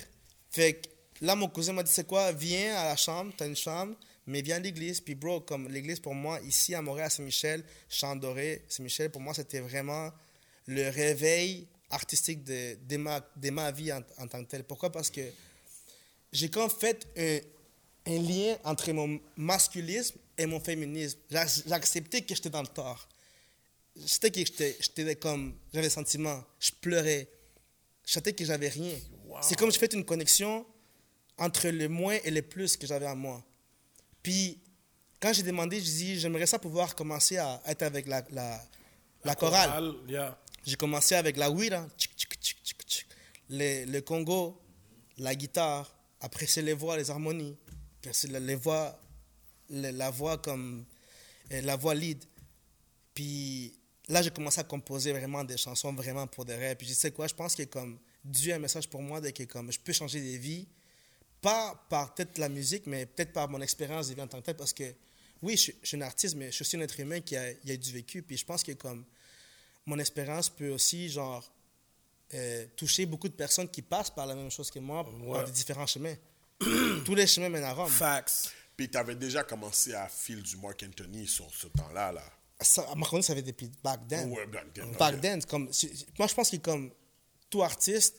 Speaker 2: Fait que là mon cousin m'a dit, c'est quoi, viens à la chambre, t'as une chambre, mais viens à l'église. Puis bro, comme l'église pour moi, ici à Montréal, à Saint-Michel, Champ Doré, Saint-Michel, pour moi c'était vraiment le réveil artistique de, de, ma, de ma vie en, en tant que tel. Pourquoi? Parce que j'ai comme fait un, un lien entre mon masculisme et mon féminisme. J'ai j'ai accepté que j'étais dans le tort. C'était que j'étais j'étais comme, j'avais des sentiments, je pleurais. Je sentais que j'avais rien. C'est comme je fais une connexion entre le moins et le plus que j'avais en moi. Puis, quand j'ai demandé, je dis, j'aimerais ça pouvoir commencer à être avec la, la, la chorale.
Speaker 3: Chorale, yeah.
Speaker 2: J'ai commencé avec la ouïra, le congo, la guitare. C'est les voix, les harmonies. Le- les voix, la voix comme euh, la voix lead. Puis là, j'ai commencé à composer vraiment des chansons vraiment pour des rêves. Puis je sais quoi, je pense que comme Dieu a un message pour moi de que comme je peux changer des vies, pas par peut-être la musique, mais peut-être par mon expérience de vie en tant que telle. Parce que oui, je, suis un artiste, mais je suis aussi un être humain qui a, il a du vécu. Puis je pense que comme mon expérience peut aussi genre euh, toucher beaucoup de personnes qui passent par la même chose que moi
Speaker 3: Ouais.
Speaker 2: par des différents chemins. Tous les chemins mènent à Rome.
Speaker 3: Facts.
Speaker 4: Puis t'avais déjà commencé à fil du Mark Anthony sur ce temps-là, là.
Speaker 2: Ça, à Marconi, ça avait depuis back then.
Speaker 4: Ouais, back then,
Speaker 2: Back then, comme, moi, je pense que comme tout artiste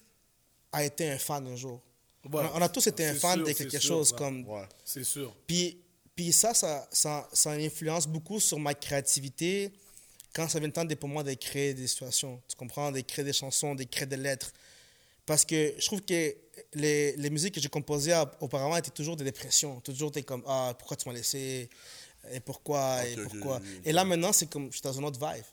Speaker 2: a été un fan un jour.
Speaker 3: Ouais.
Speaker 2: On, a, on a tous été un fan
Speaker 3: sûr,
Speaker 2: de quelque
Speaker 3: sûr,
Speaker 2: chose.
Speaker 3: ouais.
Speaker 2: Comme,
Speaker 4: Ouais.
Speaker 3: C'est sûr.
Speaker 2: Puis, puis ça, ça, ça, ça influence beaucoup sur ma créativité quand ça vient le temps de, pour moi de créer des situations. Tu comprends? De créer des chansons, de créer des lettres. Parce que je trouve que les, les musiques que j'ai composées a- auparavant étaient toujours des dépressions. Toujours des comme Ah, pourquoi tu m'as laissé? Et pourquoi? Et pourquoi? Et là maintenant, c'est comme je suis dans une autre vibe.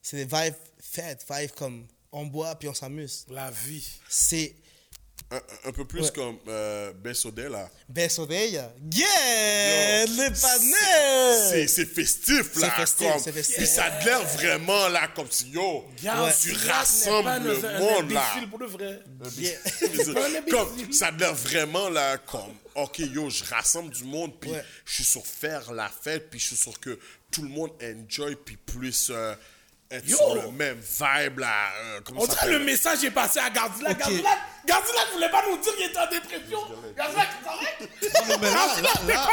Speaker 2: C'est des vibes fêtes, vibes comme on boit puis on s'amuse.
Speaker 3: La vie.
Speaker 2: C'est
Speaker 4: Un, un peu plus
Speaker 2: Ouais.
Speaker 4: comme euh, Bessodé, là.
Speaker 2: Beso de ella. Yeah! Le
Speaker 4: C'est
Speaker 2: panel!
Speaker 4: c'est festif, là.
Speaker 2: C'est festif, festif.
Speaker 4: Puis ça a l'air vraiment, là, comme si, yo, tu rassembles le monde, là.
Speaker 3: pour de vrai.
Speaker 2: Yeah.
Speaker 4: comme, ça a l'air vraiment là comme ok yo je rassemble du monde puis
Speaker 2: Ouais.
Speaker 4: je suis sur faire la fête puis je suis sûr que tout le monde enjoy puis puisse euh, être
Speaker 3: Yo!
Speaker 4: sur le même vibe là euh, comment
Speaker 3: On
Speaker 4: ça
Speaker 3: dirait le message est passé à Gardilac. Gardilac, Gardilac voulait pas nous dire qu'il était en dépression. Gardilac, c'est correct?
Speaker 5: Non, mais là, là, là,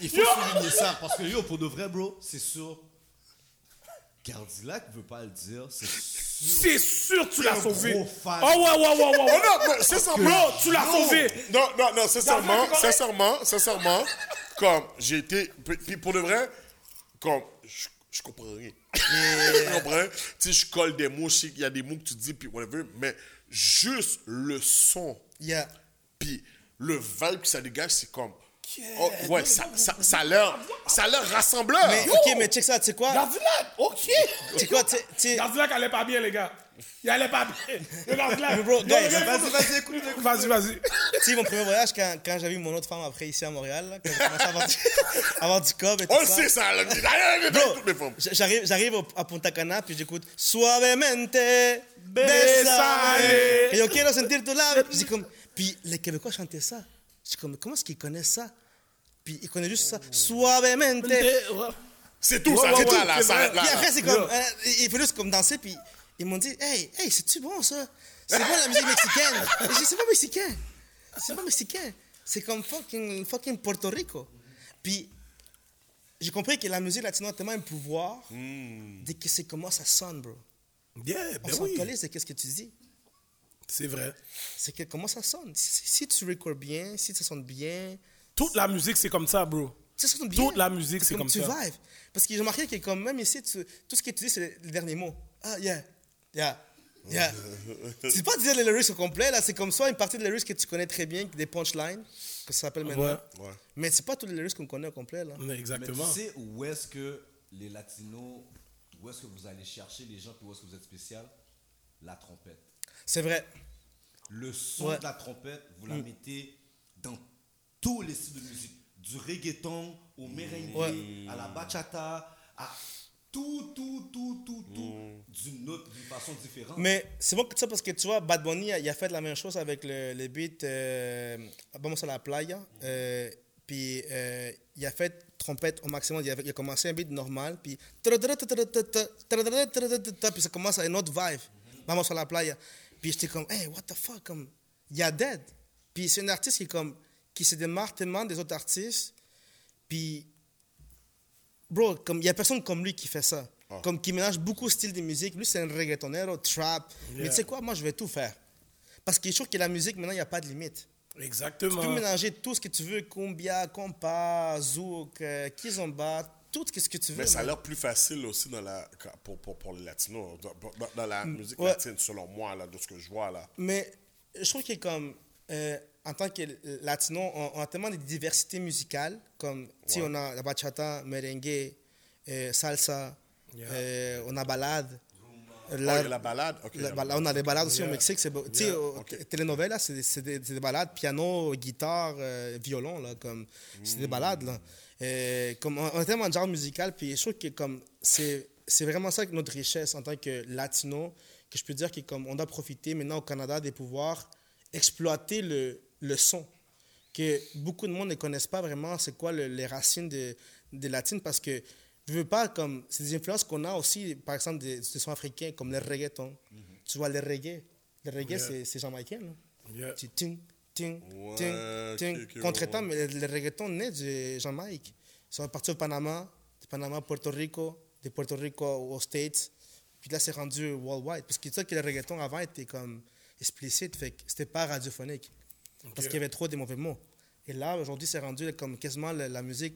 Speaker 5: il faut
Speaker 3: Yo!
Speaker 5: souligner ça parce que yo, pour de vrai, bro, c'est sûr. Gardilac veut pas le dire, c'est sûr.
Speaker 3: C'est sûr tu l'as sauvé.
Speaker 5: gros fan.
Speaker 3: Oh ouais, ouais, ouais, ouais.
Speaker 4: Oh
Speaker 3: ouais.
Speaker 4: non, mais sincèrement,
Speaker 3: Bro, tu l'as
Speaker 4: non.
Speaker 3: sauvé.
Speaker 4: Non, non, non, sincèrement, sincèrement, sincèrement, comme j'ai été, puis- puis pour de vrai, comme je, je comprends rien. tu comprends? Tu sais, je colle des mots, je sais qu'il y a des mots que tu dis, puis whatever, mais juste le son,
Speaker 2: Yeah.
Speaker 4: puis le vibe que ça dégage, c'est comme. Oh, ouais, ça, ça, ça a l'air ça a l'air rassembleur.
Speaker 2: Mais, ok, mais check ça, tu sais quoi?
Speaker 3: Gardilac, ok.
Speaker 2: Tu sais quoi? Tu sais- tu sais-
Speaker 3: Gardilac allait pas bien, les gars. Il allait pas bien. Le Gardilac.
Speaker 2: Mais bro,
Speaker 3: Non,
Speaker 2: guys,
Speaker 3: le gars,
Speaker 5: Vas-y, vas-y, écoute, écoute.
Speaker 3: Vas-y, vas-y.
Speaker 2: Tu sais, mon premier voyage, quand, quand j'ai vu mon autre femme après ici à Montréal, là, quand j'ai commencé à avoir du, avoir du cob et tout
Speaker 4: On
Speaker 2: ça.
Speaker 4: sait, ça. Là.
Speaker 2: J'arrive, j'arrive à Punta Cana, puis j'écoute Suavemente,
Speaker 3: Besame.
Speaker 2: Et yo quiero sentir tu labio. Puis, comme, puis les Québécois chantaient ça. J'ai comme, comment est-ce qu'ils connaissent ça? Puis ils connaissent juste ça. Suavemente.
Speaker 4: C'est tout,
Speaker 3: Ouais,
Speaker 4: ça
Speaker 3: ouais,
Speaker 4: arrête
Speaker 3: ouais,
Speaker 4: là, là,
Speaker 3: c'est
Speaker 4: arrête là.
Speaker 2: Puis après, c'est comme, euh, il faut juste comme danser, puis ils m'ont dit, hey, hey, c'est-tu bon ça? C'est bon la musique mexicaine. J'ai dit, c'est pas mexicain. C'est pas mexicain. C'est comme fucking, fucking Porto Rico. Puis j'ai compris que la musique latino a tellement un pouvoir dès que c'est comment ça sonne, bro.
Speaker 3: Yeah,
Speaker 2: On
Speaker 3: ben
Speaker 2: s'en
Speaker 3: oui.
Speaker 2: calisse de qu'est-ce que tu dis.
Speaker 3: C'est vrai.
Speaker 2: C'est que comment ça sonne. Si, si tu records bien, si ça sonne bien,
Speaker 3: Toute la musique, c'est comme ça, bro.
Speaker 2: ça sonne bien.
Speaker 3: Toute la musique, c'est comme
Speaker 2: tu
Speaker 3: ça.
Speaker 2: vibes. Parce que j'ai remarqué que comme même ici, tu- tout ce que tu dis, c'est le dernier mot. Ah, yeah, yeah, yeah. c'est pas dire les lyrics au complet, là. C'est comme soit une partie de lyrics que tu connais très bien, des punchlines, que ça s'appelle maintenant.
Speaker 3: Ouais.
Speaker 4: Ouais.
Speaker 2: Mais c'est pas tous les lyrics qu'on connaît au complet, là.
Speaker 3: Mais
Speaker 5: Mais
Speaker 3: Exactement.
Speaker 5: tu sais où est-ce que les latinos, où est-ce que vous allez chercher les gens, puis où est-ce que vous êtes spécial? La trompette.
Speaker 2: C'est vrai.
Speaker 5: Le son
Speaker 2: Ouais.
Speaker 5: de la trompette, vous la mettez dans tous les styles de musique. Du reggaeton au merengue, à la bachata, à tout, tout, tout, tout, tout, d'une autre, d'une façon différente.
Speaker 2: Mais c'est bon que ça parce que tu vois, Bad Bunny, il a fait la même chose avec le, le beat euh, Vamos a la playa. Euh, puis euh, il a fait trompette au maximum. Il a, il a commencé un beat normal. Puis puis ça commence à une autre vibe. Vamos a la playa. Puis j'étais comme, hey, what the fuck? Comme, il y a Dead. Puis c'est un artiste qui, comme, qui se démarque tellement des autres artistes. Puis, bro, il n'y a personne comme lui qui fait ça. Comme qui mélange beaucoup de styles de musique. Lui, c'est un reggaetonero, trap. Mais tu sais quoi, moi, je vais tout faire. Parce que je trouve que la musique, maintenant, il n'y a pas de limite. Tu peux
Speaker 3: Exactement.
Speaker 2: mélanger tout ce que tu veux, cumbia, compas, zouk, euh, kizomba, tout ce que tu veux.
Speaker 4: Mais ça a l'air plus facile aussi dans la, pour, pour, pour les latinos, dans, dans- dans la musique
Speaker 2: ouais.
Speaker 4: latine, selon moi, là, de ce que je vois là.
Speaker 2: Mais je trouve que comme euh, en tant que latino, on, on a tellement de diversité musicale, comme
Speaker 4: Ouais.
Speaker 2: on a la bachata, merengue, euh, salsa,
Speaker 3: Yeah.
Speaker 2: euh, on a balade.
Speaker 4: Oh, la balade? Ok,
Speaker 2: la
Speaker 4: la
Speaker 2: balade, on a des balades aussi
Speaker 3: Yeah.
Speaker 2: au Mexique. c'est
Speaker 3: Yeah.
Speaker 2: au-
Speaker 4: Ok.
Speaker 2: télénovelas, c'est des, c'est des- des balades, piano, guitare, euh, violon, là, comme, c'est des balades, là. Euh, comme, on, on a tellement de genre musical, puis je trouve que comme, c'est, c'est vraiment ça notre richesse en tant que latino, que je peux dire que comme, on doit profiter maintenant au Canada de pouvoir exploiter le, le son que beaucoup de monde ne connaissent pas vraiment c'est quoi le- les racines de, de latine parce que je veux pas comme c'est des influences qu'on a aussi par exemple des, des sons africains comme le reggaeton. Tu vois le reggae le reggae
Speaker 3: Yeah.
Speaker 2: c'est, jamaïcain
Speaker 3: Yeah.
Speaker 2: Tu ting ting
Speaker 4: Ouais,
Speaker 2: ting ting.
Speaker 4: ok,
Speaker 2: contre-temps
Speaker 4: ouais,
Speaker 2: mais le, le reggaeton naît de Jamaïque. Ils sont partis au Panama de Panama à Puerto Rico de Puerto Rico aux States. Puis là c'est rendu worldwide. Parce que tu sais que le reggaeton avant était comme explicite fait que c'était pas radiophonique parce qu'il y avait trop de mauvais mots. Et là, aujourd'hui, c'est rendu comme quasiment la, la musique.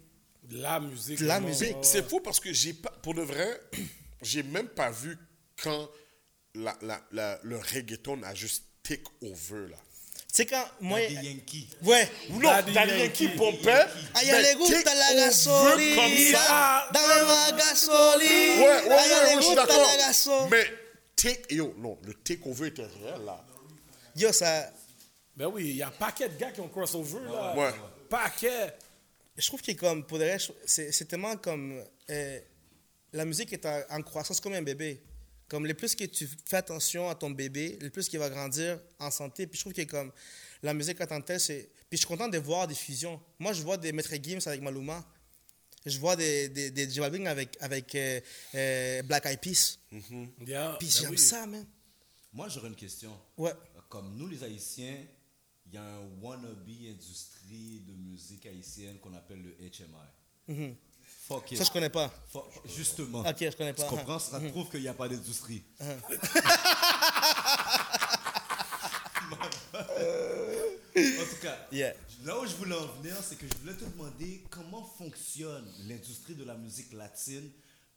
Speaker 3: La musique.
Speaker 2: La
Speaker 3: vraiment,
Speaker 2: musique.
Speaker 4: C'est fou parce que j'ai pas, pour de vrai, j'ai même pas vu quand la, la, la- le reggaeton a juste take over là.
Speaker 2: Tu sais, quand moi.
Speaker 5: Des Yankees.
Speaker 2: Ouais.
Speaker 4: Non,
Speaker 3: Daddy
Speaker 4: Daddy
Speaker 3: Yankee.
Speaker 4: Yankee pompait.
Speaker 2: A ella
Speaker 4: mais
Speaker 2: le gusta
Speaker 4: take
Speaker 2: la
Speaker 4: over
Speaker 2: gasolina.
Speaker 4: comme ça.
Speaker 2: Dame la gasolina.
Speaker 4: Ouais, ouais, ouais, ouais, je suis d'accord. Mais take, yo, non, le take over était réel là.
Speaker 2: Yo, ça.
Speaker 3: Ben oui, il y a un paquet de gars qui ont crossover là.
Speaker 4: Ouais.
Speaker 3: Paquet.
Speaker 2: Je trouve que comme, pour vrai, je- c'est tellement comme. euh, la musique est en, en croissance comme un bébé. Comme le plus que tu fais attention à ton bébé, le plus qu'il va grandir en santé. Puis je trouve que comme la musique en tant que telle, c'est. Puis je suis content de voir des fusions. Moi, je vois des Maître Gims avec Maluma. Je vois des, des, des J Balvin avec, avec euh, euh, Black Eyed Peas.
Speaker 3: Yeah,
Speaker 2: Puis
Speaker 3: ben
Speaker 2: j'aime
Speaker 3: oui.
Speaker 2: ça, man.
Speaker 5: Moi, j'aurais une question.
Speaker 2: Ouais.
Speaker 5: Comme nous, les Haïtiens, il y a un wannabe industrie de musique haïtienne qu'on appelle le HMI. Fuck it.
Speaker 2: Ça, je connais pas.
Speaker 5: Fuck- Justement.
Speaker 2: Ok, je connais
Speaker 5: Tu
Speaker 2: pas.
Speaker 5: comprends? Ça prouve qu'il n'y a pas d'industrie. en tout cas,
Speaker 2: Yeah.
Speaker 5: là où je voulais en venir, c'est que je voulais te demander comment fonctionne l'industrie de la musique latine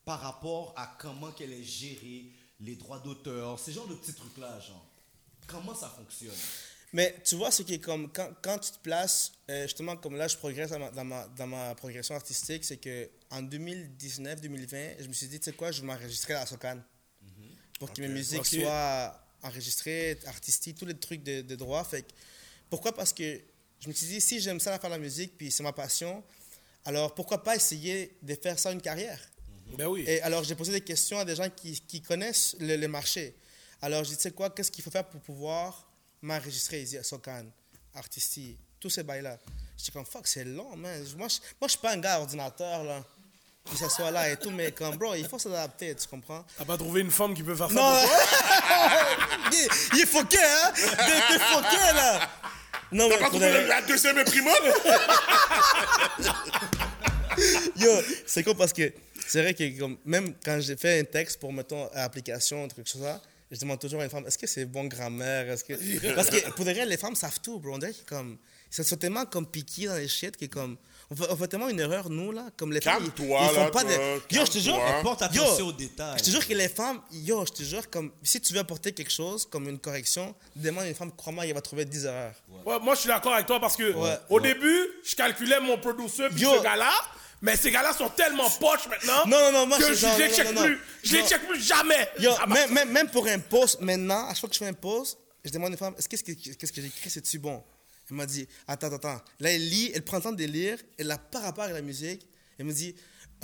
Speaker 5: par rapport à comment qu'elle est gérée, les droits d'auteur, ces genres de petits trucs-là, genre. Comment ça fonctionne?
Speaker 2: Mais tu vois, c'est que comme quand, quand tu te places, euh, justement, comme là, je progresse dans ma, dans ma, dans ma progression artistique, c'est que en 2019-2020, je me suis dit, tu sais quoi, je vais m'enregistrer à la Socan. Pour que mes musiques soient enregistrées, artistiques, tous les trucs de, de droit. Fait que- pourquoi? Parce que je me suis dit, si j'aime ça faire la musique, puis c'est ma passion, alors pourquoi pas essayer de faire ça une carrière?
Speaker 3: Ben oui.
Speaker 2: et alors, j'ai posé des questions à des gens qui, qui connaissent le, le marché. Alors, j'ai dit, tu sais quoi, qu'est-ce qu'il faut faire pour pouvoir m'enregistrer ici à Socan, Artisti, tous ces bails-là. J'étais comme, fuck, c'est long, man. Moi, je, je suis pas un gars ordinateur, là. Que ça soit là et tout, mais comme, bro, il faut s'adapter, tu comprends?
Speaker 3: T'as pas trouvé une femme qui peut faire ça
Speaker 2: Non, il, il est foqué, hein? T'es t'es foqué, là! Non, mais
Speaker 4: Pas trouvé la deuxième imprimante?
Speaker 2: Yo, c'est cool parce que c'est vrai que comme, même quand j'ai fait un texte pour, mettons, application, un truc comme ça, je demande toujours à une femme, est-ce que c'est bon grammaire? Est-ce que... Parce que pour de vrai, les femmes savent tout, bro. On dirait que comme, ça se fait tellement comme piqué dans les shit que comme, on fait, on fait tellement une erreur, nous, là, comme les femmes, ils,
Speaker 4: Calme-toi,
Speaker 2: ils font
Speaker 4: là,
Speaker 2: pas de... Yo, je te jure.
Speaker 5: Porte
Speaker 2: Yo,
Speaker 5: attention aux détails.
Speaker 2: je te jure que les femmes, yo, je te jure, comme, si tu veux apporter quelque chose, comme une correction, demande à une femme, crois-moi, il va trouver 10 erreurs.
Speaker 3: Ouais, moi, je suis d'accord avec toi parce que
Speaker 2: Ouais.
Speaker 3: au début, je calculais mon producer puis
Speaker 2: Yo.
Speaker 3: ce gars-là. Mais ces gars-là sont tellement poches maintenant
Speaker 2: Non, non, non, moi,
Speaker 3: que
Speaker 2: je- non,
Speaker 3: les
Speaker 2: non,
Speaker 3: check
Speaker 2: non,
Speaker 3: plus. Je les check plus jamais.
Speaker 2: Yo,
Speaker 3: Ah bah,
Speaker 2: même, même, même pour un post, maintenant, à chaque fois que je fais un post, je demande à une femme, est-ce qu'est-ce que, qu'est-ce que j'ai écrit, c'est-tu bon? Elle m'a dit, attends, attends, attends. Là, elle lit, elle prend le temps de lire, elle n'a pas rapport avec la musique. Elle me dit,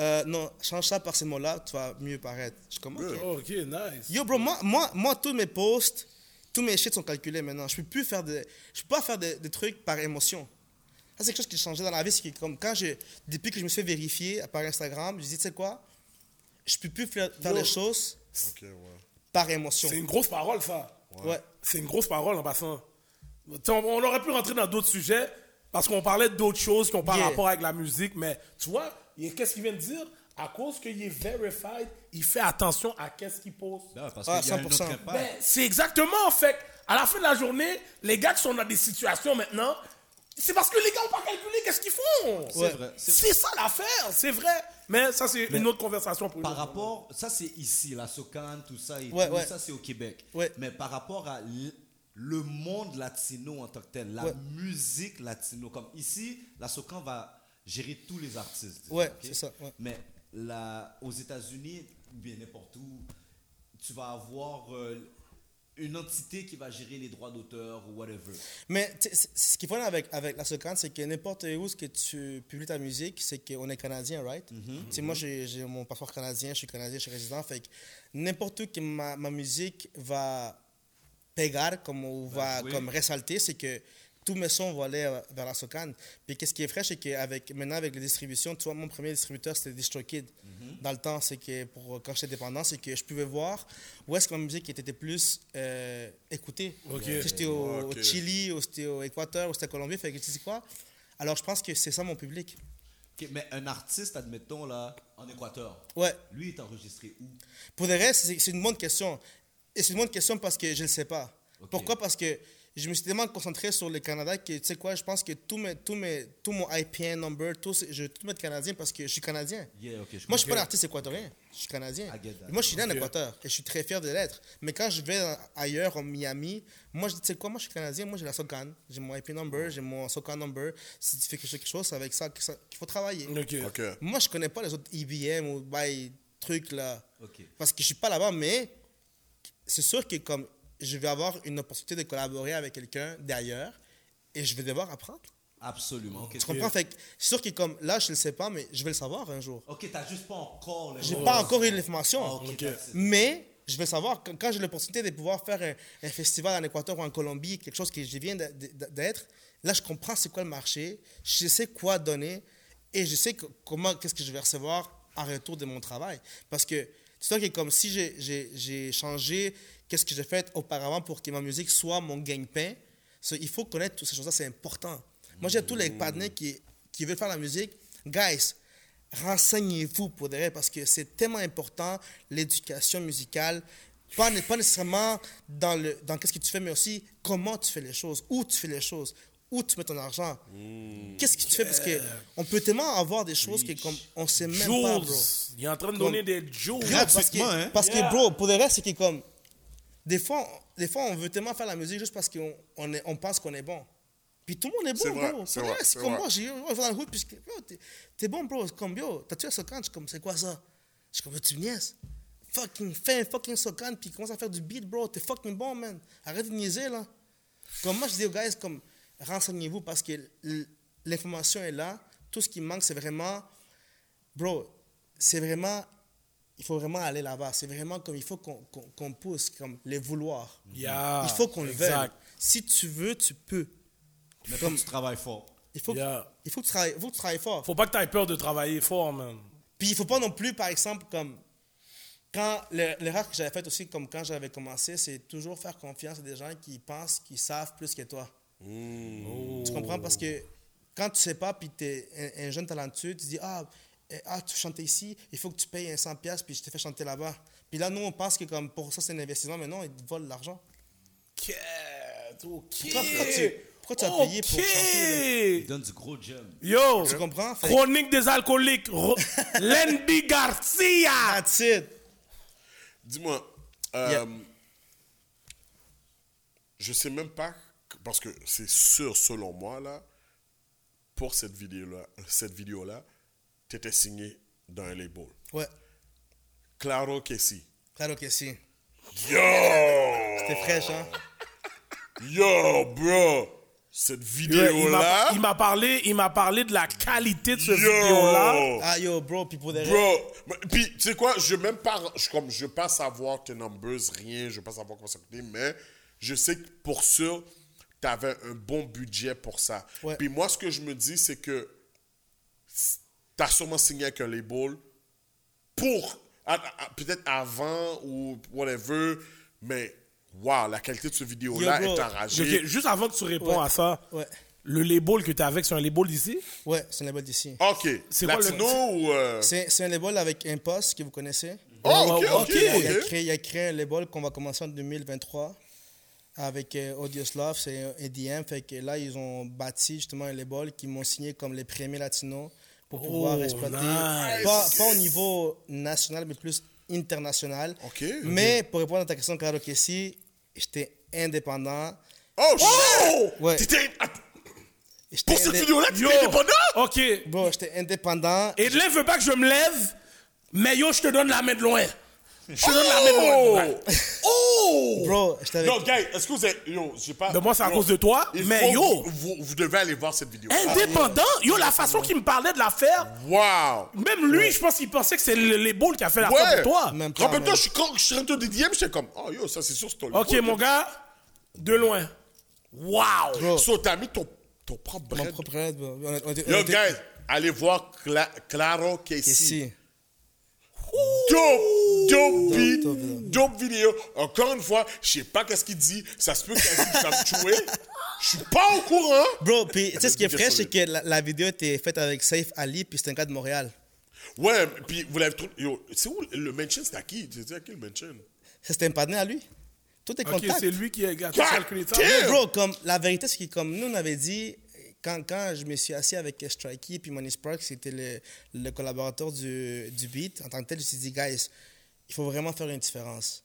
Speaker 2: euh, non, change ça par ces mots-là, tu vas mieux paraître. Je suis comme, ok.
Speaker 3: Ok, nice.
Speaker 2: Yo, bro, moi, moi, moi, tous mes posts, tous mes shit sont calculés maintenant. Je peux plus faire de, je peux pas faire des de trucs par émotion. C'est quelque chose qui a changé dans la vie. C'est que comme quand je, depuis que je me suis fait vérifier par Instagram, je dis, tu sais quoi, je peux plus faire, faire
Speaker 3: Yo.
Speaker 2: les choses
Speaker 4: ouais.
Speaker 2: par émotion.
Speaker 3: C'est une grosse parole, ça.
Speaker 2: Ouais.
Speaker 3: C'est une grosse parole en passant. On, on aurait pu rentrer dans d'autres sujets parce qu'on parlait d'autres choses qui n'ont pas
Speaker 2: Yeah.
Speaker 3: rapport avec la musique, mais tu vois, qu'est-ce qu'il vient de dire? À cause qu'il est verified, il fait attention à qu'est-ce qu'il.
Speaker 5: Ben, parce
Speaker 2: Ah,
Speaker 5: qu'il y a un
Speaker 2: 100%.
Speaker 5: autre impact.
Speaker 3: Ben, c'est exactement, en fait. À la fin de la journée, les gars qui sont dans des situations maintenant, c'est parce que les gars n'ont pas calculé qu'est-ce qu'ils font.
Speaker 5: C'est vrai, c'est
Speaker 3: ça l'affaire, c'est vrai. Mais ça, c'est une autre conversation pour
Speaker 5: Par rapport, ça c'est ici, la Socane, tout ça, et
Speaker 2: Ouais,
Speaker 5: tout,
Speaker 2: ouais.
Speaker 5: ça c'est au Québec.
Speaker 2: Ouais.
Speaker 5: Mais par rapport à le monde latino en tant que tel, la
Speaker 2: Ouais.
Speaker 5: musique latino, comme ici, la Socan va gérer tous les artistes.
Speaker 2: Ouais,
Speaker 5: ok?
Speaker 2: c'est ça, ouais.
Speaker 5: Mais là, aux États-Unis, ou bien n'importe où, tu vas avoir euh, une entité qui va gérer les droits d'auteur ou whatever.
Speaker 2: Mais ce qui est fun avec, avec la Socane, c'est que n'importe où ce que tu publies ta musique, c'est qu'on est canadien, right? Tu sais, Moi, j'ai mon passeport canadien, je suis canadien, je suis résident. Fait que n'importe où que ma, ma musique va pegar, comme, ou va
Speaker 5: jouer.
Speaker 2: comme ressalter, c'est que tous mes sons vont aller euh, vers la Socane. Puis qu'est-ce qui est fraîche, c'est qu'avec maintenant avec les distributions, tu vois, mon premier distributeur, c'était DistroKid. Dans le temps, c'est que pour, quand j'étais dépendant, c'est que je pouvais voir où est-ce que ma musique était plus euh, écoutée.
Speaker 3: Ok.
Speaker 2: Si j'étais au,
Speaker 4: Ok.
Speaker 2: au Chili, ou c'était au Équateur, ou c'était en Colombie, fait que tu sais quoi? Alors je pense que c'est ça mon public.
Speaker 5: Mais un artiste, admettons, là, en Équateur,
Speaker 2: Ouais.
Speaker 5: lui est enregistré où?
Speaker 2: Pour le reste, c'est une bonne question. Et c'est une bonne question parce que je ne sais pas. Pourquoi? Parce que je me suis tellement concentré sur le Canada que, tu sais quoi, je pense que tout, mes, tout, mes, tout mon IPN number, tout, je vais tout mettre canadien parce que je suis canadien.
Speaker 5: Yeah, je
Speaker 2: Moi, je suis pas un artiste équatorien. Je suis canadien. Moi, je suis né en. Équateur et je suis très fier de l'être. Mais quand je vais ailleurs, en Miami, moi, je dis, tu sais quoi, moi, je suis canadien. Moi, j'ai la SOCAN. J'ai mon IP number, j'ai mon SOCAN number. Si tu fais quelque chose, c'est avec ça qu'il faut travailler. Moi, je connais pas les autres IBM ou by trucs là. Parce que je suis pas là-bas, mais c'est sûr que comme je vais avoir une opportunité de collaborer avec quelqu'un d'ailleurs et je vais devoir apprendre.
Speaker 5: Absolument. Ok,
Speaker 2: Tu comprends? Fait que c'est sûr que comme là, je ne le sais pas, mais je vais le savoir un jour.
Speaker 5: Ok, t'as juste pas encore les
Speaker 2: J'ai pas encore eu l'information.
Speaker 5: Ah.
Speaker 2: Mais je vais savoir, quand quand j'ai l'opportunité de pouvoir faire un, un festival en Équateur ou en Colombie, quelque chose que je viens d'être, là, je comprends c'est quoi le marché, je sais quoi donner et je sais que- comment, qu'est-ce que je vais recevoir en retour de mon travail. Parce que c'est sûr que comme si j'ai- j'ai j'ai changé qu'est-ce que j'ai fait auparavant pour que ma musique soit mon gagne-pain, so, il faut connaître toutes ces choses-là, c'est important. Moi, j'ai tous les partenaires qui, qui veulent faire la musique. Guys, renseignez-vous pour de vrai parce que c'est tellement important l'éducation musicale pas, né- pas nécessairement dans le dans qu'est-ce que tu fais mais aussi comment tu fais les choses où tu fais les choses où tu mets ton argent qu'est-ce que tu fais? Parce que on peut tellement avoir des choses que comme on sait même pas bro.
Speaker 3: Il est en train de donner des.
Speaker 2: Grave, parce que,
Speaker 5: hein?
Speaker 2: parce
Speaker 3: Yeah.
Speaker 2: que bro pour de vrai c'est que comme des fois des fois on veut tellement faire la musique juste parce qu'on on on pense qu'on est bon puis tout le monde est
Speaker 4: C'est
Speaker 2: bon,
Speaker 4: vrai,
Speaker 2: bro.
Speaker 4: c'est vrai, c'est
Speaker 2: comme
Speaker 4: vrai.
Speaker 2: moi, j'ai je vais dans le hood, puis je- yo, t'es- t'es bon, bro. C'est comme, yo, t'as-tu un socan? Je suis comme, c'est quoi ça? Je suis comme, tu niaises. Fucking, fais un fucking socan, puis commence à faire du beat, bro. T'es fucking bon, man. Arrête de niaiser, là. Comme moi, je dis aux guys, comme, renseignez-vous, parce que l'information est là. Tout ce qui manque, c'est vraiment, bro, c'est vraiment, il faut vraiment aller là-bas. C'est vraiment comme, il faut qu'on qu'on- qu'on pousse, comme, les vouloir.
Speaker 3: Yeah,
Speaker 2: il faut qu'on le veuille. Si tu veux, tu peux.
Speaker 5: Mais faut que tu travailles fort.
Speaker 2: Il faut, que-
Speaker 3: Yeah.
Speaker 2: il faut que tu travailles, faut que tu travailles fort.
Speaker 3: Faut pas que tu aies peur de travailler fort, man.
Speaker 2: Puis il faut pas non plus, par exemple, comme quand le- l'erreur que j'avais faite aussi, comme quand j'avais commencé, c'est toujours faire confiance à des gens qui pensent qu'ils savent plus que toi. Tu comprends? Parce que quand tu sais pas, puis tu es un, un jeune talentueux, tu dis Ah, ah tu chantes ici, il faut que tu payes un 100$, piastres, puis je te fais chanter là-bas. Puis là, nous, on pense que comme pour ça, c'est un investissement, mais non, ils te volent l'argent.
Speaker 3: Quête, ok.
Speaker 2: Pourquoi, pourquoi tu, pourquoi tu as payé pour chanter?
Speaker 5: Il donne du gros jump.
Speaker 3: Yo,
Speaker 2: Tu comprends? Fait-
Speaker 3: chronique des alcooliques, Lendy Garcia.
Speaker 2: That's it.
Speaker 4: Dis-moi, euh,
Speaker 2: Yeah.
Speaker 4: je sais même pas, parce que c'est sûr, selon moi, là, pour cette vidéo-là, cette vidéo-là, tu étais signé dans un label.
Speaker 2: Ouais,
Speaker 4: Claro que si.
Speaker 2: claro que si.
Speaker 4: Yo!
Speaker 2: C'était fraîche, hein?
Speaker 4: Yo, bro! Cette vidéo-là,
Speaker 3: il m'a parlé, il m'a parlé de la qualité de ce
Speaker 4: yo!
Speaker 3: vidéo-là.
Speaker 2: Ah yo, bro, puis pour des
Speaker 4: Bro, puis tu sais quoi, je veux même pas, je, comme, je veux pas savoir tes numbers, rien, je veux pas savoir comment ça coûtait, mais je sais que pour sûr, tu avais un bon budget pour ça.
Speaker 2: Ouais.
Speaker 4: Puis moi, ce que je me dis, c'est que tu as sûrement signé avec un label pour, peut-être avant ou whatever, mais wow, la qualité de ce vidéo-là est enragée.
Speaker 3: Juste avant que tu réponds
Speaker 2: Ouais.
Speaker 3: à ça,
Speaker 2: Ouais.
Speaker 3: Le label que tu avec, c'est un label d'ici?
Speaker 2: Ouais, c'est un label d'ici.
Speaker 4: Ok.
Speaker 3: C'est quoi le-
Speaker 4: Latino ou. euh,
Speaker 2: C'est un label avec Impost que vous connaissez.
Speaker 4: Oh, ok, ok.
Speaker 2: Il, a créé, il a créé un label qu'on va commencer en 2023 avec euh, Odious Love, c'est EDM. Fait que là, ils ont bâti justement un label qui m'ont signé comme les premiers latinos pour pouvoir
Speaker 3: Oh,
Speaker 2: exploiter,
Speaker 3: nice.
Speaker 2: pas, pas au niveau national, mais plus international. Mais pour répondre à ta question, Caro Kessi, j'étais indépendant.
Speaker 4: Oh!
Speaker 2: Ouais.
Speaker 4: T'étais.
Speaker 2: J'étais
Speaker 4: Pour cette vidéo-là,
Speaker 3: Yo!
Speaker 4: t'étais indépendant?
Speaker 3: OK.
Speaker 2: Bro, j'étais indépendant.
Speaker 3: Et lève veut pas que je me lève, mais yo, je te donne la main de loin. Je te donne la de.
Speaker 4: Oh! Oh!
Speaker 2: Bro, j'étais avec...
Speaker 4: Non, gars, est-ce que vous êtes. Yo, je sais pas.
Speaker 3: Mais moi, c'est à
Speaker 4: Yo,
Speaker 3: cause de toi,
Speaker 4: il
Speaker 3: mais
Speaker 4: faut
Speaker 3: yo.
Speaker 4: Vous, vous devez aller voir cette vidéo.
Speaker 3: Indépendant, yo, la façon qu'il me parlait de l'affaire,
Speaker 4: Wow!
Speaker 3: même lui, je pense qu'il pensait que c'est le qui a fait l'affaire
Speaker 4: Ouais!
Speaker 3: pour toi.
Speaker 2: Même pas,
Speaker 4: Rappelle-toi,
Speaker 2: man.
Speaker 4: je suis- quand je suis rentré au DDM, j'étais comme, oh yo, ça c'est sûr, c'est ton
Speaker 3: OK, mon gars, de loin. Wow!
Speaker 2: Bro,
Speaker 4: So, t'as mis ton, ton propre
Speaker 2: mon
Speaker 4: bread.
Speaker 2: propre aide, bro. On était- on
Speaker 4: Yo,
Speaker 2: était-
Speaker 4: guys, allez voir Cla- Claro Casey.
Speaker 2: Ici.
Speaker 4: Dope, dope beat,
Speaker 2: dope,
Speaker 4: vidéo. Encore une fois, je sais pas qu'est-ce qu'il dit. Ça se peut qu'il dise ça me tuer. Je suis pas au courant.
Speaker 2: Bro, puis tu sais ce qui est frais, c'est que la, la vidéo était faite avec Safe Ali, puis c'est un gars de Montréal.
Speaker 4: Ouais, puis vous l'avez trouvé. Yo, c'est où le mention? C'est à qui? Tu dis à qui le mention?
Speaker 2: C'était un partenaire à lui. Tout est
Speaker 3: OK,
Speaker 2: contact.
Speaker 3: c'est lui qui a calculé ça.
Speaker 2: Bro, comme, la vérité, c'est que comme nous, on avait dit, quand, quand je me suis assis avec Strikey puis Money Spark, c'était le, le collaborateur du, du beat, en tant que tel, je me suis dit, guys, il faut vraiment faire une différence.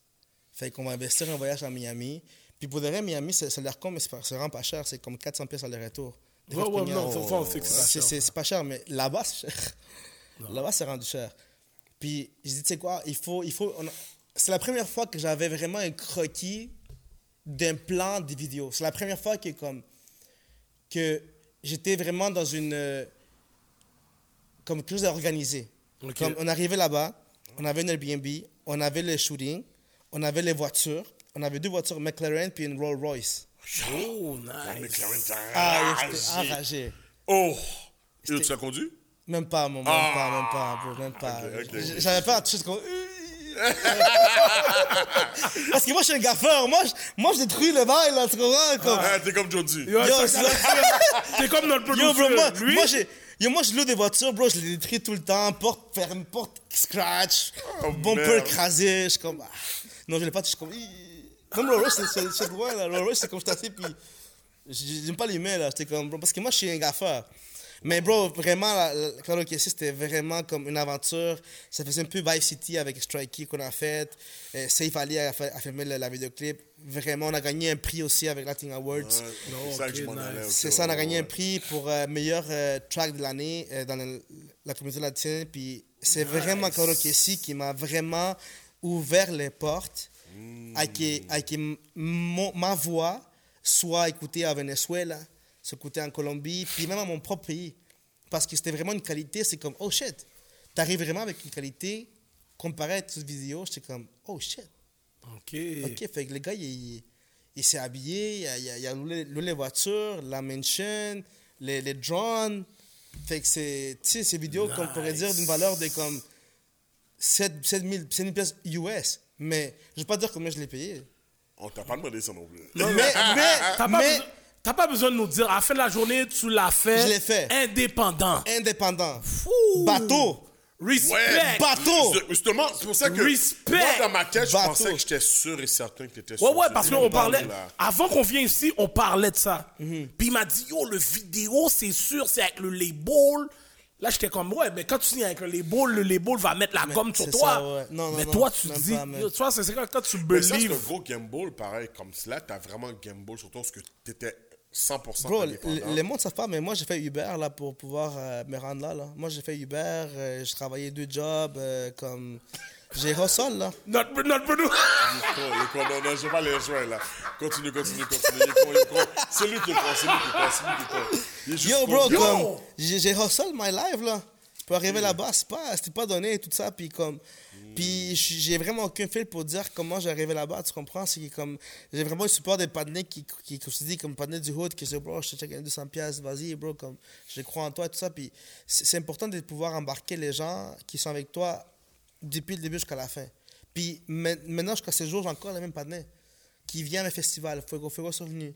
Speaker 2: Fait qu'on va investir un voyage à Miami. Puis pour de vrai, Miami, a l'air con, mais c'est c'est vraiment pas cher. C'est comme 400 pièces aller-retour.
Speaker 3: Ouais, ouais, non, c'est pas
Speaker 2: c'est
Speaker 3: cher.
Speaker 2: c'est- c'est mais là-bas, c'est cher. Là-bas, c'est rendu cher. Puis, je dis, tu sais quoi, il faut. Il faut a- C'est la première fois que j'avais vraiment un croquis d'un plan de vidéo. C'est la première fois que, comme, que j'étais vraiment dans une. euh, comme quelque chose d'organisé. Comme on arrivait là-bas, on avait une Airbnb, on avait le shooting, on avait les voitures, on avait deux voitures, McLaren puis une Rolls Royce.
Speaker 3: Oh, nice.
Speaker 4: McLaren, t'as
Speaker 2: Ah,
Speaker 4: enragé.
Speaker 2: enragé.
Speaker 4: Oh! Tu l'as conduit?
Speaker 2: Même pas, mon, même
Speaker 4: Ah.
Speaker 2: pas, même pas, bro, même pas. J'avais pas tout de suite comme. Parce que moi, je suis un gaffeur. Moi, je, moi, je détruis le bail, là, tu comprends? Comme...
Speaker 4: Ah, t'es comme Jody.
Speaker 3: Yo,
Speaker 2: Yo, c'est
Speaker 3: comme notre
Speaker 2: Yo, bro,
Speaker 3: producer.
Speaker 2: moi,
Speaker 3: Lui,
Speaker 2: moi, j'ai- yo, moi, je loue des voitures, bro, je les détruis tout le temps. Porte ferme, porte scratch,
Speaker 4: Oh,
Speaker 2: bumper écrasé. Je suis comme. ah. Non, je l'ai pas, je suis comme. Comme Rolls Royce, c'est- loin, là. Rolls Royce, c'est comme je assis, puis. J'aime pas les mains, là. C'était comme. bro, parce que moi, je suis un gaffeur. Mais, bro, vraiment, la, la, c'était vraiment comme une aventure. Ça faisait un peu Vice City avec Strikey qu'on a fait. Euh, Safe Ali a, fait, a filmé la, la vidéoclip. Vraiment, on a gagné un prix aussi avec Latin Awards.
Speaker 4: C'est ça allais.
Speaker 2: C'est
Speaker 4: ok,
Speaker 2: ça, on a
Speaker 4: ouais,
Speaker 2: gagné
Speaker 4: ouais.
Speaker 2: un prix pour euh, meilleur euh, track de l'année euh, dans le- la communauté latine. Puis c'est vraiment Claudio Kessi qui m'a vraiment ouvert les portes à que, à que mon- ma voix soit écoutée à Venezuela, soit écoutée en Colombie, puis même à mon propre pays. Parce que c'était vraiment une qualité, c'est comme, oh shit, t'arrives vraiment avec une qualité comparée à toutes les vidéos, j'étais comme, oh shit.
Speaker 3: OK.
Speaker 2: Ok, fait que le gars, il, il s'est habillé, il a, il a, il a loué, loué les voitures, la mansion, les, les drones. Fait que c'est, tu sais, ces vidéos qu'on pourrait dire d'une valeur de comme 7, 7000 7000 pièces US. Mais je vais pas dire combien je l'ai payé.
Speaker 4: On t'a pas demandé ça non plus.
Speaker 2: Mais, mais, mais
Speaker 3: t'as pas besoin de nous dire, à la fin de la journée, tu l'as fait.
Speaker 2: Je l'ai fait.
Speaker 3: Indépendant.
Speaker 2: indépendant.
Speaker 3: Fou.
Speaker 2: Bateau.
Speaker 3: Respect.
Speaker 4: Ouais,
Speaker 2: Bateau.
Speaker 4: Justement, c'est pour ça que.
Speaker 3: Respect.
Speaker 4: Moi, dans ma tête, je
Speaker 2: Bateau.
Speaker 4: pensais que j'étais sûr et certain que t'étais
Speaker 3: Ouais,
Speaker 4: sûr.
Speaker 3: ouais, parce qu'on parlait.
Speaker 4: Là.
Speaker 3: Avant qu'on vienne ici, on parlait de ça.
Speaker 2: Mhm.
Speaker 3: Puis il m'a dit, yo, le vidéo, c'est sûr, c'est avec le label. Là, j'étais comme, ouais, mais quand tu signes avec le label, le label va mettre la gomme sur toi.
Speaker 2: ça, ouais. Non, non,
Speaker 3: mais
Speaker 2: non,
Speaker 3: toi, tu dis,
Speaker 2: pas,
Speaker 3: tu vois, c'est c'est quand, quand tu
Speaker 4: Mais ça, c'est un gros gamble, pareil. Comme cela, t'as vraiment gamble sur toi parce que t'étais 100%
Speaker 2: Bro,
Speaker 4: indépendant.
Speaker 2: le, monde ne savent pas, mais moi, j'ai fait Uber là, pour pouvoir euh, me rendre là. là. Moi, j'ai fait Uber, euh, j'ai travaillé deux jobs, euh, comme... J'ai hustle, là.
Speaker 3: Notre, notre
Speaker 4: est con. Non, non, j'ai pas les jouer là. Continue, continue, continue. C'est lui qui est con, c'est lui qui est con, c'est lui qui juste
Speaker 2: Yo, bro, comme... J'ai hustle my life, là. Pour arriver là-bas, c'est pas, c'était pas donné, tout ça, puis comme... Puis j'ai vraiment aucun fil pour dire comment j'ai arrivé là-bas, tu comprends? C'est comme... J'ai vraiment le support des partenaires qui, qui, te dis, comme partenaire du hood, qui se bro, je te check 200 pièces, vas-y, bro, comme... Je crois en toi, tout ça, puis c'est important de pouvoir embarquer les gens qui sont avec toi depuis le début jusqu'à la fin. Puis ma- maintenant, jusqu'à ce jour, j'ai encore les mêmes partenaires qui viennent à mes festivals. Fuego Fuego sont venus.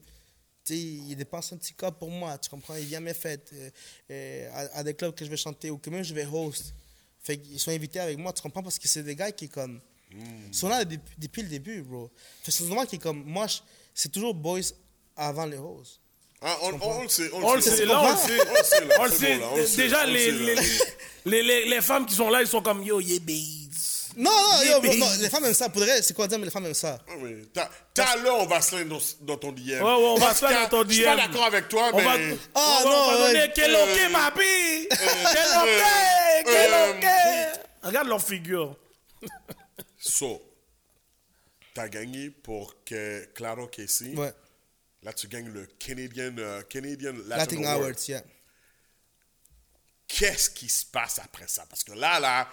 Speaker 2: tu sais, il dépense un petit cop pour moi, tu comprends? Il vient à mes fêtes, euh, euh, à, à des clubs que je vais chanter ou que même je vais host. Fait qu'ils sont invités avec moi, tu comprends? Parce que c'est des gars qui, comme, sont là depuis, depuis le début, bro. Fait que c'est normal qui, comme, moi, c'est toujours boys avant les hosts.
Speaker 4: Ah, on, on le sait.
Speaker 3: On le sait, là, on le sait.
Speaker 4: On le sait, là.
Speaker 3: On le sait.
Speaker 4: bon, là, on le sait,
Speaker 3: Déjà,
Speaker 4: on le
Speaker 3: les,
Speaker 4: sait,
Speaker 3: les,
Speaker 4: là.
Speaker 3: les, les, les femmes qui sont là, ils sont comme yo, yeah.
Speaker 2: Non, non, yo, non, les femmes aiment ça. Pour de vrai, c'est quoi dire, mais les femmes aiment ça?
Speaker 4: Ah oui. T'as- là, on va se dans, dans ton DM.
Speaker 3: Ouais, ouais, on va se dans ton
Speaker 4: Je suis pas
Speaker 3: DM.
Speaker 4: d'accord avec toi,
Speaker 3: On
Speaker 4: mais.
Speaker 3: va,
Speaker 2: Ah,
Speaker 3: on va- on va
Speaker 2: non,
Speaker 3: donner quel ok, ma bille. Quel ok, quel ok. Regarde leur figure.
Speaker 4: So, t'as gagné pour que Claro Casey.
Speaker 2: Ouais.
Speaker 4: Là, tu gagnes le Canadian, euh, Canadian Latin,
Speaker 2: Latin
Speaker 4: Award.
Speaker 2: Awards, yeah.
Speaker 4: Qu'est-ce qui se passe après ça? Parce que là, là,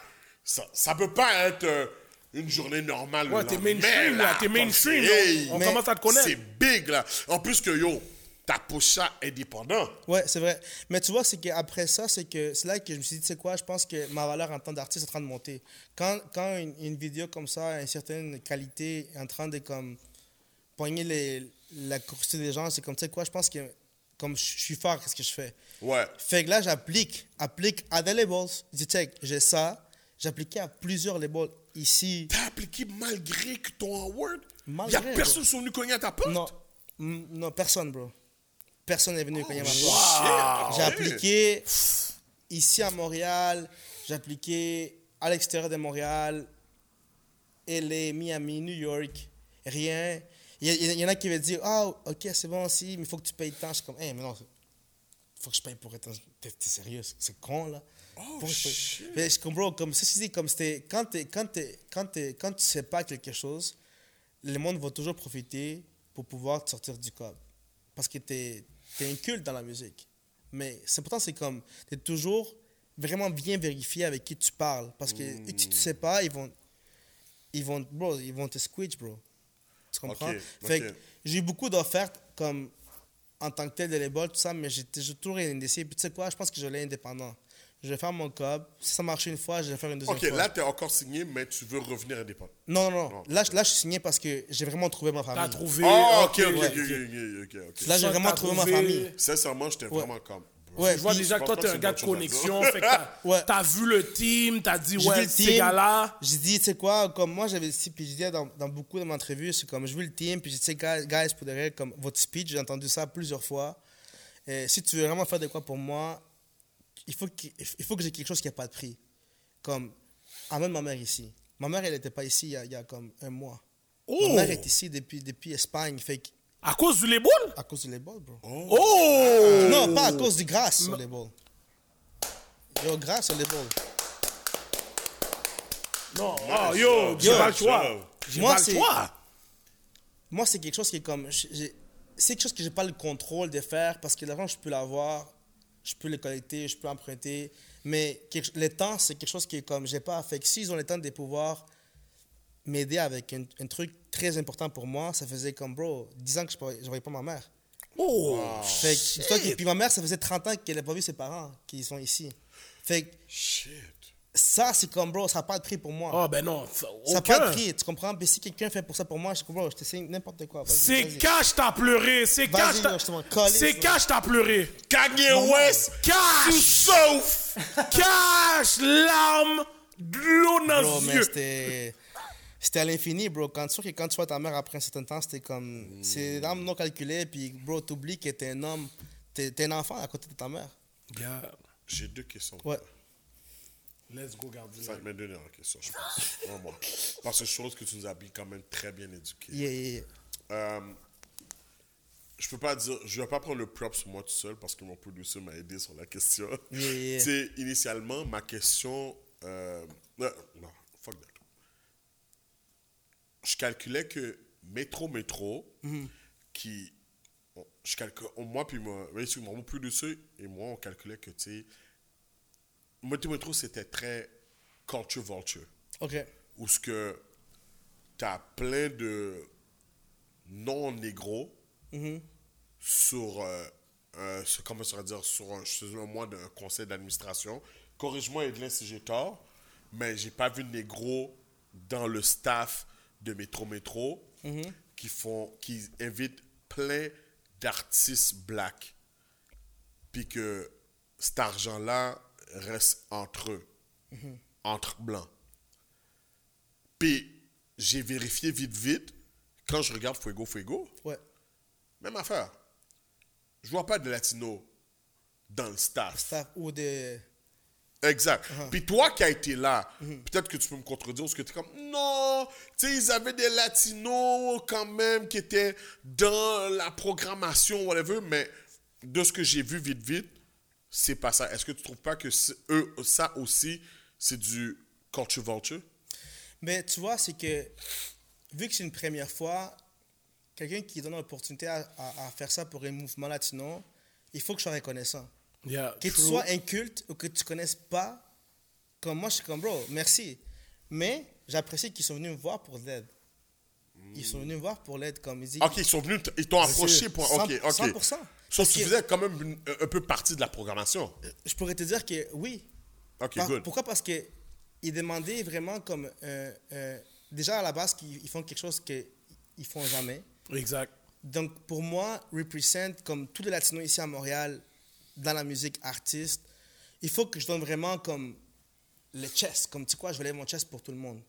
Speaker 4: ça, ça peut pas être euh, une journée normale. le
Speaker 3: Ouais, t'es mainstream, là, t'es mainstream, là. On commence à te connaître.
Speaker 4: C'est big, là. En plus que, yo, t'as poussé ça indépendant.
Speaker 2: Ouais, c'est vrai. Mais tu vois, c'est qu'après ça, c'est que c'est là que je me suis dit, tu sais quoi, je pense que ma valeur en tant d'artiste est en train de monter. Quand, quand une, une vidéo comme ça, a une certaine qualité, est en train de comme poigner les, la curiosité des gens, c'est comme, tu sais quoi, je pense que comme je suis fort, qu'est-ce que je fais?
Speaker 4: Ouais.
Speaker 2: Fait que là, j'applique, applique à des labels. Je dis, check, j'ai ça. J'appliquais à plusieurs labels ici.
Speaker 4: T'as appliqué malgré que ton award?
Speaker 2: Malgré,
Speaker 4: y a personne qui sont venus cogner à ta porte?
Speaker 2: Non, non, personne, bro. Personne n'est venu cogner à ma porte. J'ai appliqué ici à Montréal, j'ai appliqué à l'extérieur de Montréal, LA, Miami, New York, rien. Il y, il en a qui veulent dire, ah, ok, c'est bon aussi, mais il faut que tu payes tant. Je suis comme, hey, mais non, faut que je paye pour être. T'es t'es sérieux, c'est con, là. Que je comprends, comme ceci dit, comme c'était. Quand, t'es- quand, quand, quand tu sais pas quelque chose, le monde va toujours profiter pour pouvoir te sortir du code. Parce que tu es, un culte dans la musique. Mais c'est pourtant, c'est comme, tu es toujours vraiment bien vérifié avec qui tu parles. Parce que
Speaker 4: Hmm.
Speaker 2: si tu sais pas, ils vont, ils vont, bro, ils vont te squitch, bro. Tu comprends?
Speaker 4: Ok,
Speaker 2: Fait
Speaker 4: ok.
Speaker 2: que j'ai eu beaucoup d'offertes comme en tant que tel de l'école, tout ça, mais j'étais j'ai toujours indécis. Puis tu sais quoi, je pense que je l'ai indépendant. Je vais faire mon cob. Si ça marche une fois, je vais faire une deuxième
Speaker 4: Ok,
Speaker 2: fois.
Speaker 4: là, t'es encore signé, mais tu veux revenir indépendant.
Speaker 2: Non, non, non. Là, je- là, je suis signé parce que j'ai vraiment trouvé ma famille.
Speaker 3: T'as trouvé.
Speaker 4: Oh, ok, ok,
Speaker 3: ouais.
Speaker 4: ok, ok, ok, ok.
Speaker 2: Là, j'ai vraiment trouvé ma famille.
Speaker 4: Sincèrement, j'étais vraiment comme.
Speaker 2: Ouais,
Speaker 3: Je vois déjà que toi, t'es un gars de connexion. fait que
Speaker 2: Ouais.
Speaker 3: t'as vu le team, t'as dit, ouais, ces gars-là.
Speaker 2: J'ai dit, tu sais quoi, comme moi, j'avais dit, puis je disais dans, dans beaucoup de mes entrevues, c'est comme, je veux le team, puis je dis, tu sais, guys, guys, pour de vrai, comme votre speech, j'ai entendu ça plusieurs fois. Et si tu veux vraiment faire de quoi pour moi, il faut que, il faut que j'ai quelque chose qui n'a pas de prix. Comme, amène ma mère ici. Ma mère, elle n'était pas ici il y, a, il y a comme un mois.
Speaker 3: Oh!
Speaker 2: Ma mère est ici depuis, depuis Espagne, fait que-
Speaker 3: À cause du label?
Speaker 2: à cause du label, bro.
Speaker 3: Oh!
Speaker 2: Non, pas à cause du grâce sur les balles. Yo, grâce sur les balles.
Speaker 3: Non, oh, yo, j'ai pas le choix.
Speaker 2: Moi, c'est-. Moi, c'est quelque chose qui est comme. C'est quelque chose que j'ai pas le contrôle de faire parce que l'argent, je peux l'avoir, je peux le collecter, je peux emprunter. Mais quelque- le temps, c'est quelque chose qui est comme. J'ai pas. Fait que s'ils ont le temps de pouvoir m'aider avec un, un truc très important pour moi, ça faisait comme, bro, 10 ans que je ne voyais pas ma mère.
Speaker 3: Oh!
Speaker 2: Fait que, dis-toi que- puis ma mère, ça faisait 30 ans qu'elle n'a pas vu ses parents qui sont ici. Fait que
Speaker 4: Shit.
Speaker 2: Ça, c'est comme, bro, ça n'a pas de prix pour moi.
Speaker 3: Oh, ben non. ça-
Speaker 2: ça n'a pas de prix, tu comprends? Mais si quelqu'un fait pour ça pour moi, je comprends, je te signe n'importe quoi.
Speaker 3: C'est cash, t'as pleuré. C'est cash, t'as... C'est cash, t'as pleuré.
Speaker 4: Kanye West,
Speaker 3: Cash!
Speaker 4: sauf.
Speaker 3: Cash! Larmes! De l'eau dans
Speaker 2: Bro,
Speaker 3: les
Speaker 2: mais
Speaker 3: yeux.
Speaker 2: c'était. C'était à l'infini, bro. Quand tu quand tu vois ta mère après un certain temps, c'était comme. C'est l'âme non calculée, puis, bro, t'oublies que t'es un homme. T'es t'es un enfant à côté de ta mère.
Speaker 4: J'ai deux questions.
Speaker 2: Ouais.
Speaker 3: Let's go, Gardien.
Speaker 4: Ça m'est donné en question, je pense. Vraiment. Parce que chose que tu nous as quand même très bien éduqué.
Speaker 2: Yeah, yeah, yeah.
Speaker 4: Euh, je peux pas dire, je vais pas prendre le prop sur moi tout seul parce que mon producer m'a aidé sur la question.
Speaker 2: Yeah, yeah.
Speaker 4: Initialement, ma question. Euh, non, non, fuck that. Je calculais que Métro Métro,
Speaker 2: Mhm.
Speaker 4: qui. je calcule, moi, puis moi, mon producer et moi, on calculait que, tu sais, Métro, c'était très culture vulture
Speaker 2: Ok.
Speaker 4: où ce que tu as plein de non-négros sur, euh, euh, sur- comment ça va dire, sur un, mois d'un conseil d'administration. Corrige-moi, Edlin, si j'ai tort, mais j'ai pas vu de négros dans le staff de Métro Métro qui, font, qui invitent plein d'artistes black, puis que cet argent-là reste entre eux, entre blancs. Puis j'ai vérifié vite, vite, quand je regarde Fuego Fuego,
Speaker 2: Ouais.
Speaker 4: même affaire. Je vois pas de latino dans le staff.
Speaker 2: Staff ou de.
Speaker 4: Exact. Puis toi qui as été là, peut-être que tu peux me contredire parce que tu es comme non, tu sais, ils avaient des latinos quand même qui étaient dans la programmation, whatever, mais de ce que j'ai vu vite, vite, c'est pas ça. Est-ce que tu trouves pas que c'est- eux, ça aussi, c'est du culture vulture?
Speaker 2: Mais tu vois, c'est que vu que c'est une première fois, quelqu'un qui donne l'opportunité à, à- à faire ça pour un mouvement latino, il faut que je sois reconnaissant.
Speaker 3: Yeah,
Speaker 2: Que tu sois inculte ou que tu connaisses pas, comme moi, je suis comme bro, merci. Mais j'apprécie qu'ils sont venus me voir pour l'aide. Ils sont venus me voir pour l'aide, comme ils disent.
Speaker 4: Ok, ils sont venus, ils t'ont approché pour. Ok, ok.
Speaker 2: 100%.
Speaker 4: Sauf que tu faisais quand même une- un peu partie de la programmation.
Speaker 2: Je pourrais te dire que oui.
Speaker 4: Ok,
Speaker 2: Par-
Speaker 4: good.
Speaker 2: Pourquoi? Parce que ils demandaient vraiment comme. euh, euh, déjà à la base, qu'ils ils font quelque chose qu'ils ne font jamais.
Speaker 3: Exact.
Speaker 2: Donc, pour moi, represent comme tous les latinos ici à Montréal, dans la musique artiste, il faut que je donne vraiment comme le chest. Comme, tu sais quoi, je vais lever mon chest pour tout le monde.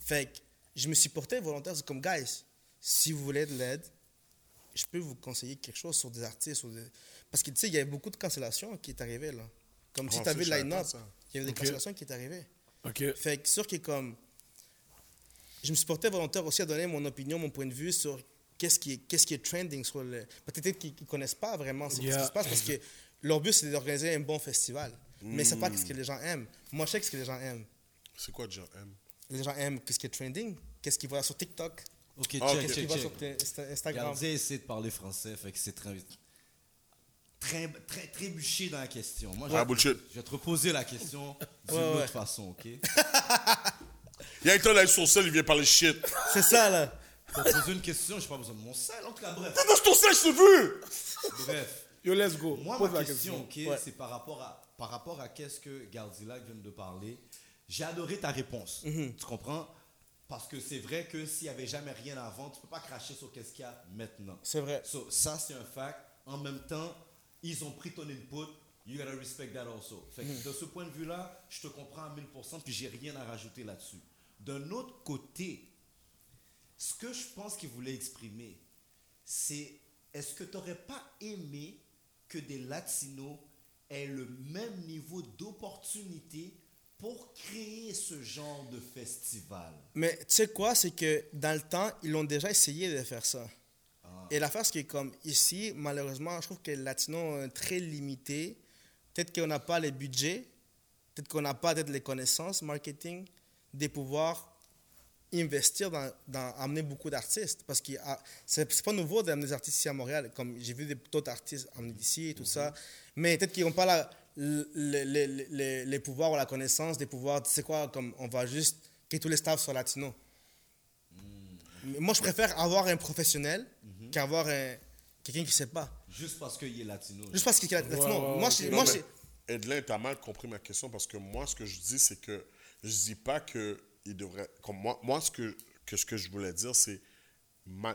Speaker 2: Fait que je me suis porté volontaire. C'est comme, guys, si vous voulez de l'aide, je peux vous conseiller quelque chose sur des artistes. Des- Parce que, tu sais, il y a beaucoup de cancellations qui est arrivé là. Comme si tu as
Speaker 4: ça,
Speaker 2: vu
Speaker 4: je
Speaker 2: le line-up, il y avait des cancellations qui est arrivé.
Speaker 3: OK.
Speaker 2: Fait que sûr que comme je me suis porté volontaire aussi à donner mon opinion, mon point de vue sur qu'est-ce qui est, qu'est-ce qui est trending sur le. Peut-être qu'ils ne connaissent pas vraiment ce, ce qui se passe parce que leur but c'est d'organiser un bon festival. Mais c'est pas ce que les gens aiment. Moi je sais ce que les gens aiment.
Speaker 4: C'est quoi, John M?
Speaker 2: Les gens aiment qu'est-ce qui est trending, qu'est-ce qu'ils voient sur TikTok,
Speaker 5: Ok, check,
Speaker 4: ok.
Speaker 2: qu'est-ce qu'ils
Speaker 5: check, check.
Speaker 2: sur Instagram.
Speaker 5: Gardien essaie de parler français, fait que c'est très, très, très trébuché dans la question. Moi, je,
Speaker 4: Ah,
Speaker 5: vais-
Speaker 4: bullshit.
Speaker 5: je vais te reposer la question d'une
Speaker 2: Ouais,
Speaker 5: autre
Speaker 2: ouais.
Speaker 5: façon, ok?
Speaker 4: Il y a un temps là, sur sel, il vient parler shit.
Speaker 2: C'est ça là.
Speaker 5: Pour poser une question, j'ai pas besoin de mon sel, en tout cas, bref.
Speaker 4: C'est ton sel, je t'ai vu!
Speaker 5: Bref.
Speaker 3: Yo, let's go.
Speaker 5: Moi,
Speaker 3: Pose
Speaker 5: ma question, ok,
Speaker 2: Ouais.
Speaker 5: c'est par rapport à par rapport à qu'est-ce que Gardilac vient de parler. J'ai adoré ta réponse.
Speaker 2: Mhm.
Speaker 5: Tu comprends? Parce que c'est vrai que s'il n'y avait jamais rien avant, tu peux pas cracher sur qu'est-ce qu'il y a maintenant.
Speaker 2: C'est vrai.
Speaker 5: So, ça, c'est un fact. En même temps, ils ont pris ton input. You gotta respect that also. Fait que De ce point de vue-là, je te comprends à 1000%, puis j'ai rien à rajouter là-dessus. D'un autre côté, ce que je pense qu'il voulait exprimer, c'est est-ce que tu n'aurais pas aimé que des Latinos aient le même niveau d'opportunité pour créer ce genre de festival?
Speaker 2: Mais tu sais quoi, c'est que dans le temps, ils ont déjà essayé de faire ça. Et l'affaire, c'est que comme ici, malheureusement, je trouve que les Latinos sont très limités. Peut-être qu'on n'a pas les budgets, peut-être qu'on n'a pas peut-être les connaissances marketing, de pouvoir investir dans, dans amener beaucoup d'artistes. Parce que ah, c'est pas nouveau d'amener des artistes ici à Montréal. Comme j'ai vu d'autres artistes amener d'ici et tout ça. Mais peut-être qu'ils n'ont pas la, le- le- le- le- les pouvoirs ou la connaissance des pouvoirs. Tu sais quoi, comme on va juste que tous les staffs soient latinos. Mais Moi, je préfère avoir un professionnel qu'avoir un, quelqu'un qui ne sait pas.
Speaker 5: Juste parce qu'il est latino.
Speaker 2: Juste parce qu'il est latino.
Speaker 3: Ouais, ouais,
Speaker 2: moi,
Speaker 3: ok.
Speaker 2: je-
Speaker 4: Non,
Speaker 2: moi,
Speaker 4: mais
Speaker 2: je-
Speaker 4: Edlin, t'as mal compris ma question parce que moi, ce que je dis, c'est que je dis pas que il devrait. Comme moi, moi ce, que, que ce que je voulais dire, c'est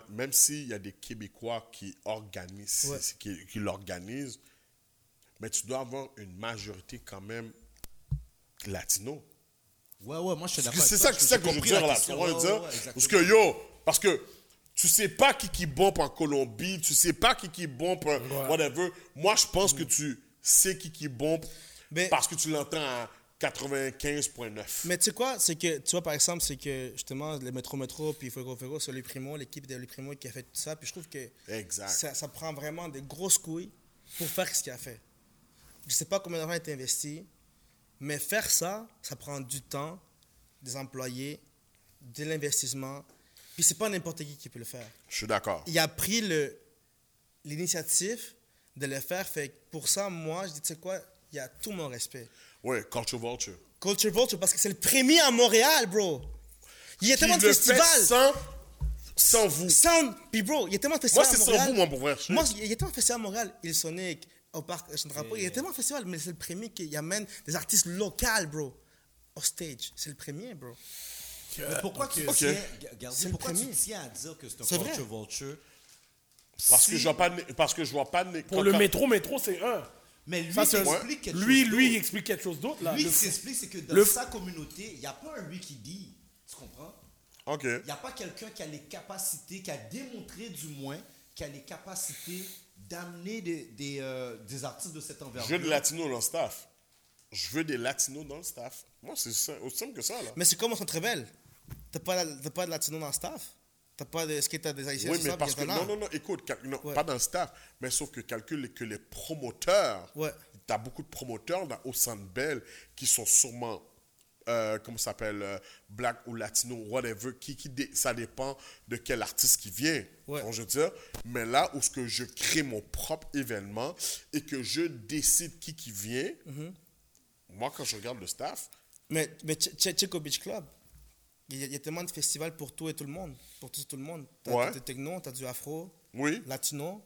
Speaker 4: même s'il y a des Québécois qui organisent,
Speaker 2: Ouais.
Speaker 4: qui, qui l'organisent, mais tu dois avoir une majorité quand même latino.
Speaker 5: Ouais, ouais, moi je suis d'accord.
Speaker 4: que C'est
Speaker 5: avec
Speaker 4: ça, c'est ça
Speaker 5: j'ai
Speaker 4: que je veux dire là. Tu
Speaker 5: Ouais,
Speaker 4: dire?
Speaker 5: ouais, ouais,
Speaker 4: parce que yo, parce que tu sais pas qui qui bombe en Colombie, tu sais pas qui qui bombe en whatever. Moi, je pense que tu sais qui qui bombe
Speaker 2: Mais-
Speaker 4: parce que tu l'entends à 95.9.
Speaker 2: Mais tu sais quoi, c'est que, tu vois, par exemple, c'est que justement, le Métro Métro, puis Fuego Fuego, sur les Primo, l'équipe de les Primo qui a fait tout ça, puis je trouve que
Speaker 4: Exact.
Speaker 2: ça, ça prend vraiment des grosses couilles pour faire ce qu'il a fait. Je sais pas combien d'argent a été investi, mais faire ça, ça prend du temps, des employés, de l'investissement, puis c'est pas n'importe qui qui peut le faire.
Speaker 4: Je suis d'accord.
Speaker 2: il a pris le l'initiative de le faire. Fait que pour ça, moi, je dis, tu sais quoi, il y a tout mon respect.
Speaker 4: Oui, Culture Vulture.
Speaker 2: Culture Vulture, parce que c'est le premier à Montréal, bro. Il y a tellement de festivals.
Speaker 4: sans, sans vous.
Speaker 2: Sound, puis bro, il y a tellement de festivals
Speaker 4: Moi, c'est sans vous, moi, pour vrai.
Speaker 2: Moi, il y a tellement de festivals à Montréal. Il Sonic, au parc Chandrapur. Il y a tellement de festivals, mais c'est le premier qui amène des artistes locaux, bro, au stage. C'est le premier, bro.
Speaker 5: Mais pourquoi tu
Speaker 4: Ok.
Speaker 5: tiens, pourquoi tu à dire que c'est un culture vulture?
Speaker 4: Parce que je vois pas, parce que je vois pas. né-
Speaker 3: Pour
Speaker 4: quand-
Speaker 3: le
Speaker 4: quand-
Speaker 3: métro, métro, c'est un.
Speaker 5: Mais lui,
Speaker 3: Ça,
Speaker 5: il explique quelque
Speaker 3: lui,
Speaker 5: chose
Speaker 3: lui, explique quelque chose d'autre, là.
Speaker 5: Lui,
Speaker 3: Le
Speaker 5: ce
Speaker 3: fou-
Speaker 5: qu'il explique, c'est que dans
Speaker 3: le-
Speaker 5: sa communauté, il n'y a pas un lui qui dit. Tu comprends?
Speaker 4: Ok.
Speaker 5: Il n'y a pas quelqu'un qui a les capacités, qui a démontré du moins, qui a les capacités d'amener des, des, euh, des artistes de cette
Speaker 4: Je veux
Speaker 5: envergure.
Speaker 4: des latinos dans le staff. Je veux des latinos dans le staff. Moi, c'est aussi simple que ça, là.
Speaker 2: Mais c'est comme au Centre Bell. T'as pas, t'as pas de latino dans le staff? T'as pas de. Est-ce que t'as des haïtiens
Speaker 4: Oui, mais parce que. Non, non, non, écoute, cal- non,
Speaker 2: Ouais.
Speaker 4: pas dans le staff, mais sauf que calcule que les promoteurs.
Speaker 2: Ouais.
Speaker 4: Tu as beaucoup de promoteurs dans, au Centre Bell qui sont sûrement. Euh, comment ça s'appelle euh, Black ou Latino, whatever. Qui, qui dé- ça dépend de quel artiste qui vient.
Speaker 2: Ouais.
Speaker 4: Je veux dire, mais là où ce que je crée mon propre événement et que je décide qui qui vient,
Speaker 2: Mm-hmm.
Speaker 4: moi, quand je regarde le staff,
Speaker 2: Mais, mais che- che- check au Beach Club. Il y, a, il y a tellement de festivals pour tout et tout le monde. Pour tout et tout le monde. T'as
Speaker 4: Ouais.
Speaker 2: du techno, t'as du afro,
Speaker 4: oui.
Speaker 2: latino,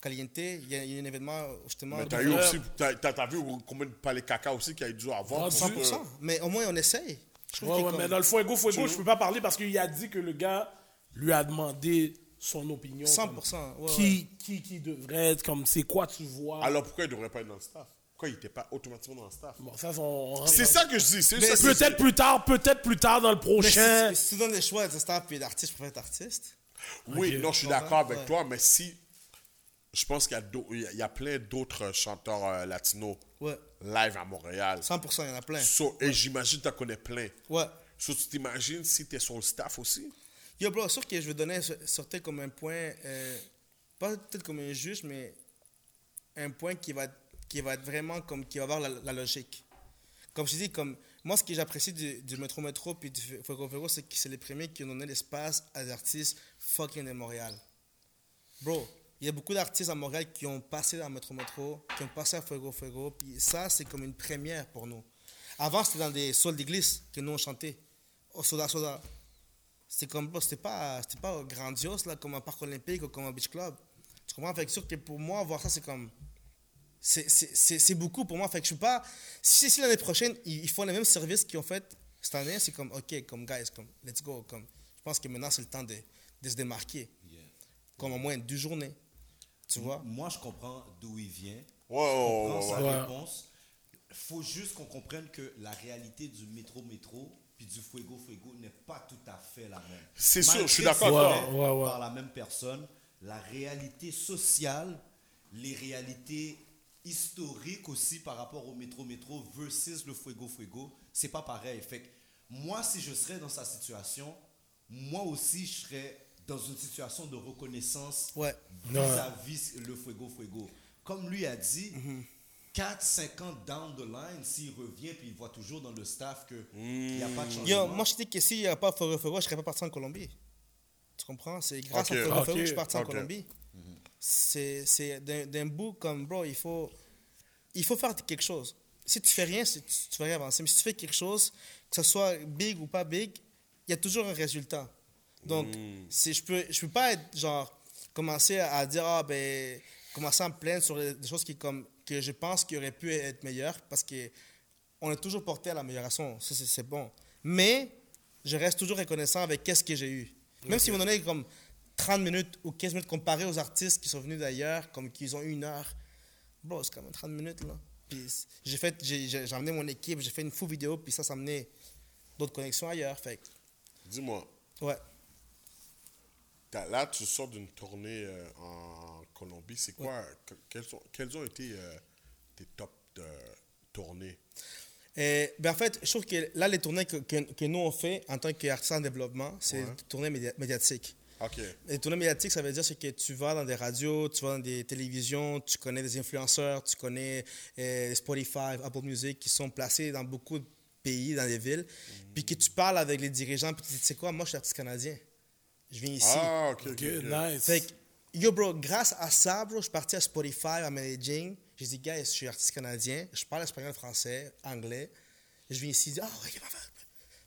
Speaker 2: caliente. Il y, a, il y a un événement justement.
Speaker 4: Mais t'as eu aussi, t'as, t'as- t'as vu combien de palais caca aussi qu'il y a eu dû avoir?
Speaker 3: Ah,
Speaker 4: pour que-
Speaker 2: 100%. Mais au moins on essaye.
Speaker 3: Ouais, ouais,
Speaker 2: comme-
Speaker 3: mais dans le Fuego, Fuego,
Speaker 4: Tu-
Speaker 3: je peux pas parler parce qu'il a dit que le gars lui a demandé son opinion.
Speaker 2: 100%.
Speaker 3: comme
Speaker 2: ouais,
Speaker 3: qui,
Speaker 2: ouais.
Speaker 3: qui, qui devrait être, comme c'est quoi tu vois?
Speaker 4: Alors pourquoi il ne devrait pas être dans le staff? Pourquoi il n'était pas automatiquement dans le staff?
Speaker 3: Bon, ça, on-
Speaker 4: C'est ça que je dis. C'est ça
Speaker 3: Peut-être plus tard, peut-être plus tard dans le
Speaker 2: Mais
Speaker 3: prochain.
Speaker 2: si, si tu donnes le choix de staff et d'artiste, je préfère être artiste.
Speaker 4: Oui, non, je suis d'accord avec
Speaker 2: Ouais.
Speaker 4: toi, mais si. Je pense qu'il y a, y plein d'autres chanteurs euh, latinos
Speaker 2: Ouais.
Speaker 4: live à Montréal.
Speaker 2: 100%, il y en a plein.
Speaker 4: So- et j'imagine que tu en connais plein.
Speaker 2: Ouais.
Speaker 4: So, tu t'imagines si tu es sur le staff aussi?
Speaker 2: Yo, bro, sûr que je vais donner, sortir comme un point, euh, pas peut-être comme un juge, mais un point qui va, qui va être vraiment comme, qui va avoir la, la logique. Comme je dis, comme, moi, ce que j'apprécie du, du Métro Métro puis du Fuego Fuego, c'est que c'est les premiers qui ont donné l'espace à des artistes fucking de Montréal. Bro, il y a beaucoup d'artistes à Montréal qui ont passé dans le Métro Métro, qui ont passé à Fuego Fuego, puis ça, c'est comme une première pour nous. Avant, c'était dans des sols d'église que nous, on chantait. Au Soda Soda. C'était comme, c'était pas, c'était pas grandiose, là, comme un parc olympique ou comme un beach club. Tu comprends? Fait que sûr que pour moi, voir ça, c'est comme, c'est- beaucoup pour moi. Fait que je suis pas, si, si l'année prochaine, ils, font les mêmes services qu'ils ont fait cette année, c'est comme, ok, comme guys, comme, let's go, comme, je pense que maintenant, c'est le temps de, de se démarquer. Comme au moins deux journées. Tu vois?
Speaker 5: Moi, je comprends d'où il vient.
Speaker 4: Ouais,
Speaker 5: Je comprends sa
Speaker 3: ouais.
Speaker 5: réponse. faut juste qu'on comprenne que la réalité du métro métro puis du fuego fuego n'est pas tout à fait la même.
Speaker 4: C'est sûr, je suis d'accord.
Speaker 3: Ouais, ouais.
Speaker 5: Par la même personne, la réalité sociale, les réalités historiques aussi par rapport au métro métro versus le fuego fuego, c'est pas pareil. Fait que moi, si je serais dans sa situation, moi aussi, je serais dans une situation de reconnaissance
Speaker 2: Ouais.
Speaker 5: vis-à-vis le fuego fuego. Comme lui a dit, 4, 5 ans down the line, s'il revient puis il voit toujours dans le staff qu'il n'y a pas de changement.
Speaker 2: Yo, moi, je dis que s'il n'y a pas Fuego Fuego, je serais pas parti en Colombie. Tu comprends? C'est grâce
Speaker 4: Ok.
Speaker 2: à Fuego que je suis parti en. Colombie. C'est c'est d'un bout comme, bro, il faut, il faut faire quelque chose. Si tu fais rien, tu, tu vas rien avancer. Mais si tu fais quelque chose, que ce soit big ou pas big, il y a toujours un résultat. Donc, si je peux, je peux pas être genre, commencer à, dire, ah ben, commencer à me plaindre sur les- des choses qui, comme, que je pense qui auraient pu être meilleures parce que on est toujours porté à l'amélioration. Ça, c'est- bon. Mais je reste toujours reconnaissant avec qu'est-ce que j'ai eu. Même si vous donnez comme 30 minutes ou 15 minutes comparé aux artistes qui sont venus d'ailleurs, comme qu'ils ont eu une heure. Bon, c'est quand même 30 minutes, là. Puis j'ai fait, j'ai emmené mon équipe, j'ai fait une faux vidéo, puis ça, ça a amené d'autres connexions ailleurs. Fait
Speaker 4: Dis-moi,
Speaker 2: ouais.
Speaker 4: Là, tu sors d'une tournée euh, en Colombie. C'est quoi que- quels, sont- quels ont été euh, tes top de tournées?
Speaker 2: Et, ben en fait, je trouve que là, les tournées que, que, que nous, on fait en tant qu'artistes en développement, c'est des tournées média- médiatiques.
Speaker 4: Ok.
Speaker 2: Les tournées médiatiques, ça veut dire que tu vas dans des radios, tu vas dans des télévisions, tu connais des influenceurs, tu connais euh, Spotify, Apple Music qui sont placés dans beaucoup de pays, dans des villes, puis que tu parles avec les dirigeants, puis tu dis, tu sais quoi, moi je suis artiste canadien. Je viens ici.
Speaker 4: Ah, ok,
Speaker 3: nice.
Speaker 2: Fait que, yo, bro, grâce à ça, bro, je suis parti à Spotify, à Medellin. J'ai dit, guys, je suis artiste canadien, je parle espagnol, français, anglais. Je viens ici, ah, ok, parfait.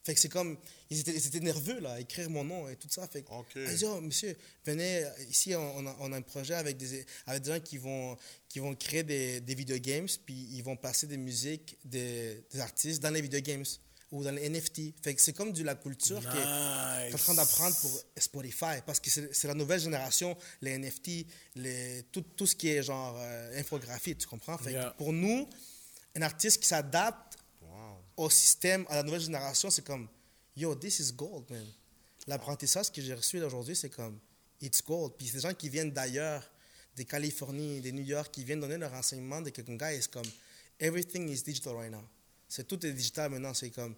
Speaker 2: Fait que c'est comme, ils étaient, ils étaient nerveux, là, à écrire mon nom et tout ça. Fait que,
Speaker 4: Ok.
Speaker 2: ils disent, oh, monsieur, venez, ici, on a, on a un projet avec des, avec des gens qui vont, qui vont créer des, des video games, puis ils vont passer des musiques des, des artistes dans les video games. Ou dans les NFT. Fait que c'est comme de la culture qui est
Speaker 3: Nice.
Speaker 2: en train d'apprendre pour Spotify parce que c'est c'est la nouvelle génération, les NFT, les, tout, tout ce qui est genre euh, infographie, tu comprends? Fait que pour nous, un artiste qui s'adapte au système, à la nouvelle génération, c'est comme, yo, this is gold, man. L'apprentissage que j'ai reçu aujourd'hui, c'est comme, it's gold. Puis c'est des gens qui viennent d'ailleurs, des Californie, des New York, qui viennent donner leur enseignement de que, guys, comme, everything is digital right now. C'est tout est digital maintenant. C'est comme,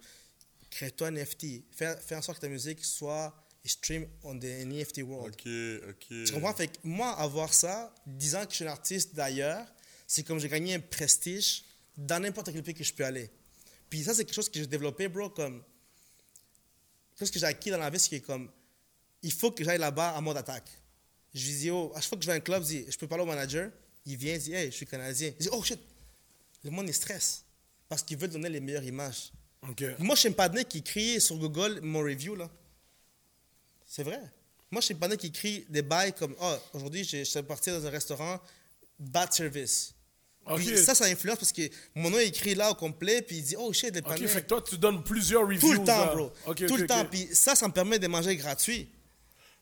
Speaker 2: crée-toi un NFT. Fais, fais en sorte que ta musique soit stream on the NFT world.
Speaker 4: Ok, ok.
Speaker 2: Tu comprends? Fait que moi, avoir ça, disant que je suis un artiste d'ailleurs, c'est comme j'ai gagné un prestige dans n'importe quel pays que je peux aller. Puis ça, c'est quelque chose que j'ai développé, bro, comme. Quelque chose que j'ai acquis dans la vie, c'est que comme. Il faut que j'aille là-bas en mode attaque. Je lui dis, oh, à chaque fois que je vais à un club, je dis, je peux parler au manager. Il vient, il dit, hey, je suis canadien. Il dit, oh shit. Le monde, il stresse. Parce qu'il veut donner les meilleures images.
Speaker 3: Ok.
Speaker 2: Moi, je suis un padné qui crie sur Google mon review, là. C'est vrai. Moi, je suis un padné qui crie des bails comme Oh, aujourd'hui, je suis parti dans un restaurant, bad service.
Speaker 3: Ok.
Speaker 2: Puis ça, ça influence parce que mon nom est écrit là au complet, puis il dit Oh shit, les
Speaker 3: Ok,
Speaker 2: panneaux.
Speaker 3: fait que toi, tu donnes plusieurs reviews.
Speaker 2: Tout le temps,
Speaker 3: là.
Speaker 2: bro.
Speaker 3: Ok,
Speaker 2: Tout
Speaker 3: ok,
Speaker 2: le temps.
Speaker 3: ok.
Speaker 2: Puis ça, ça me permet de manger gratuit.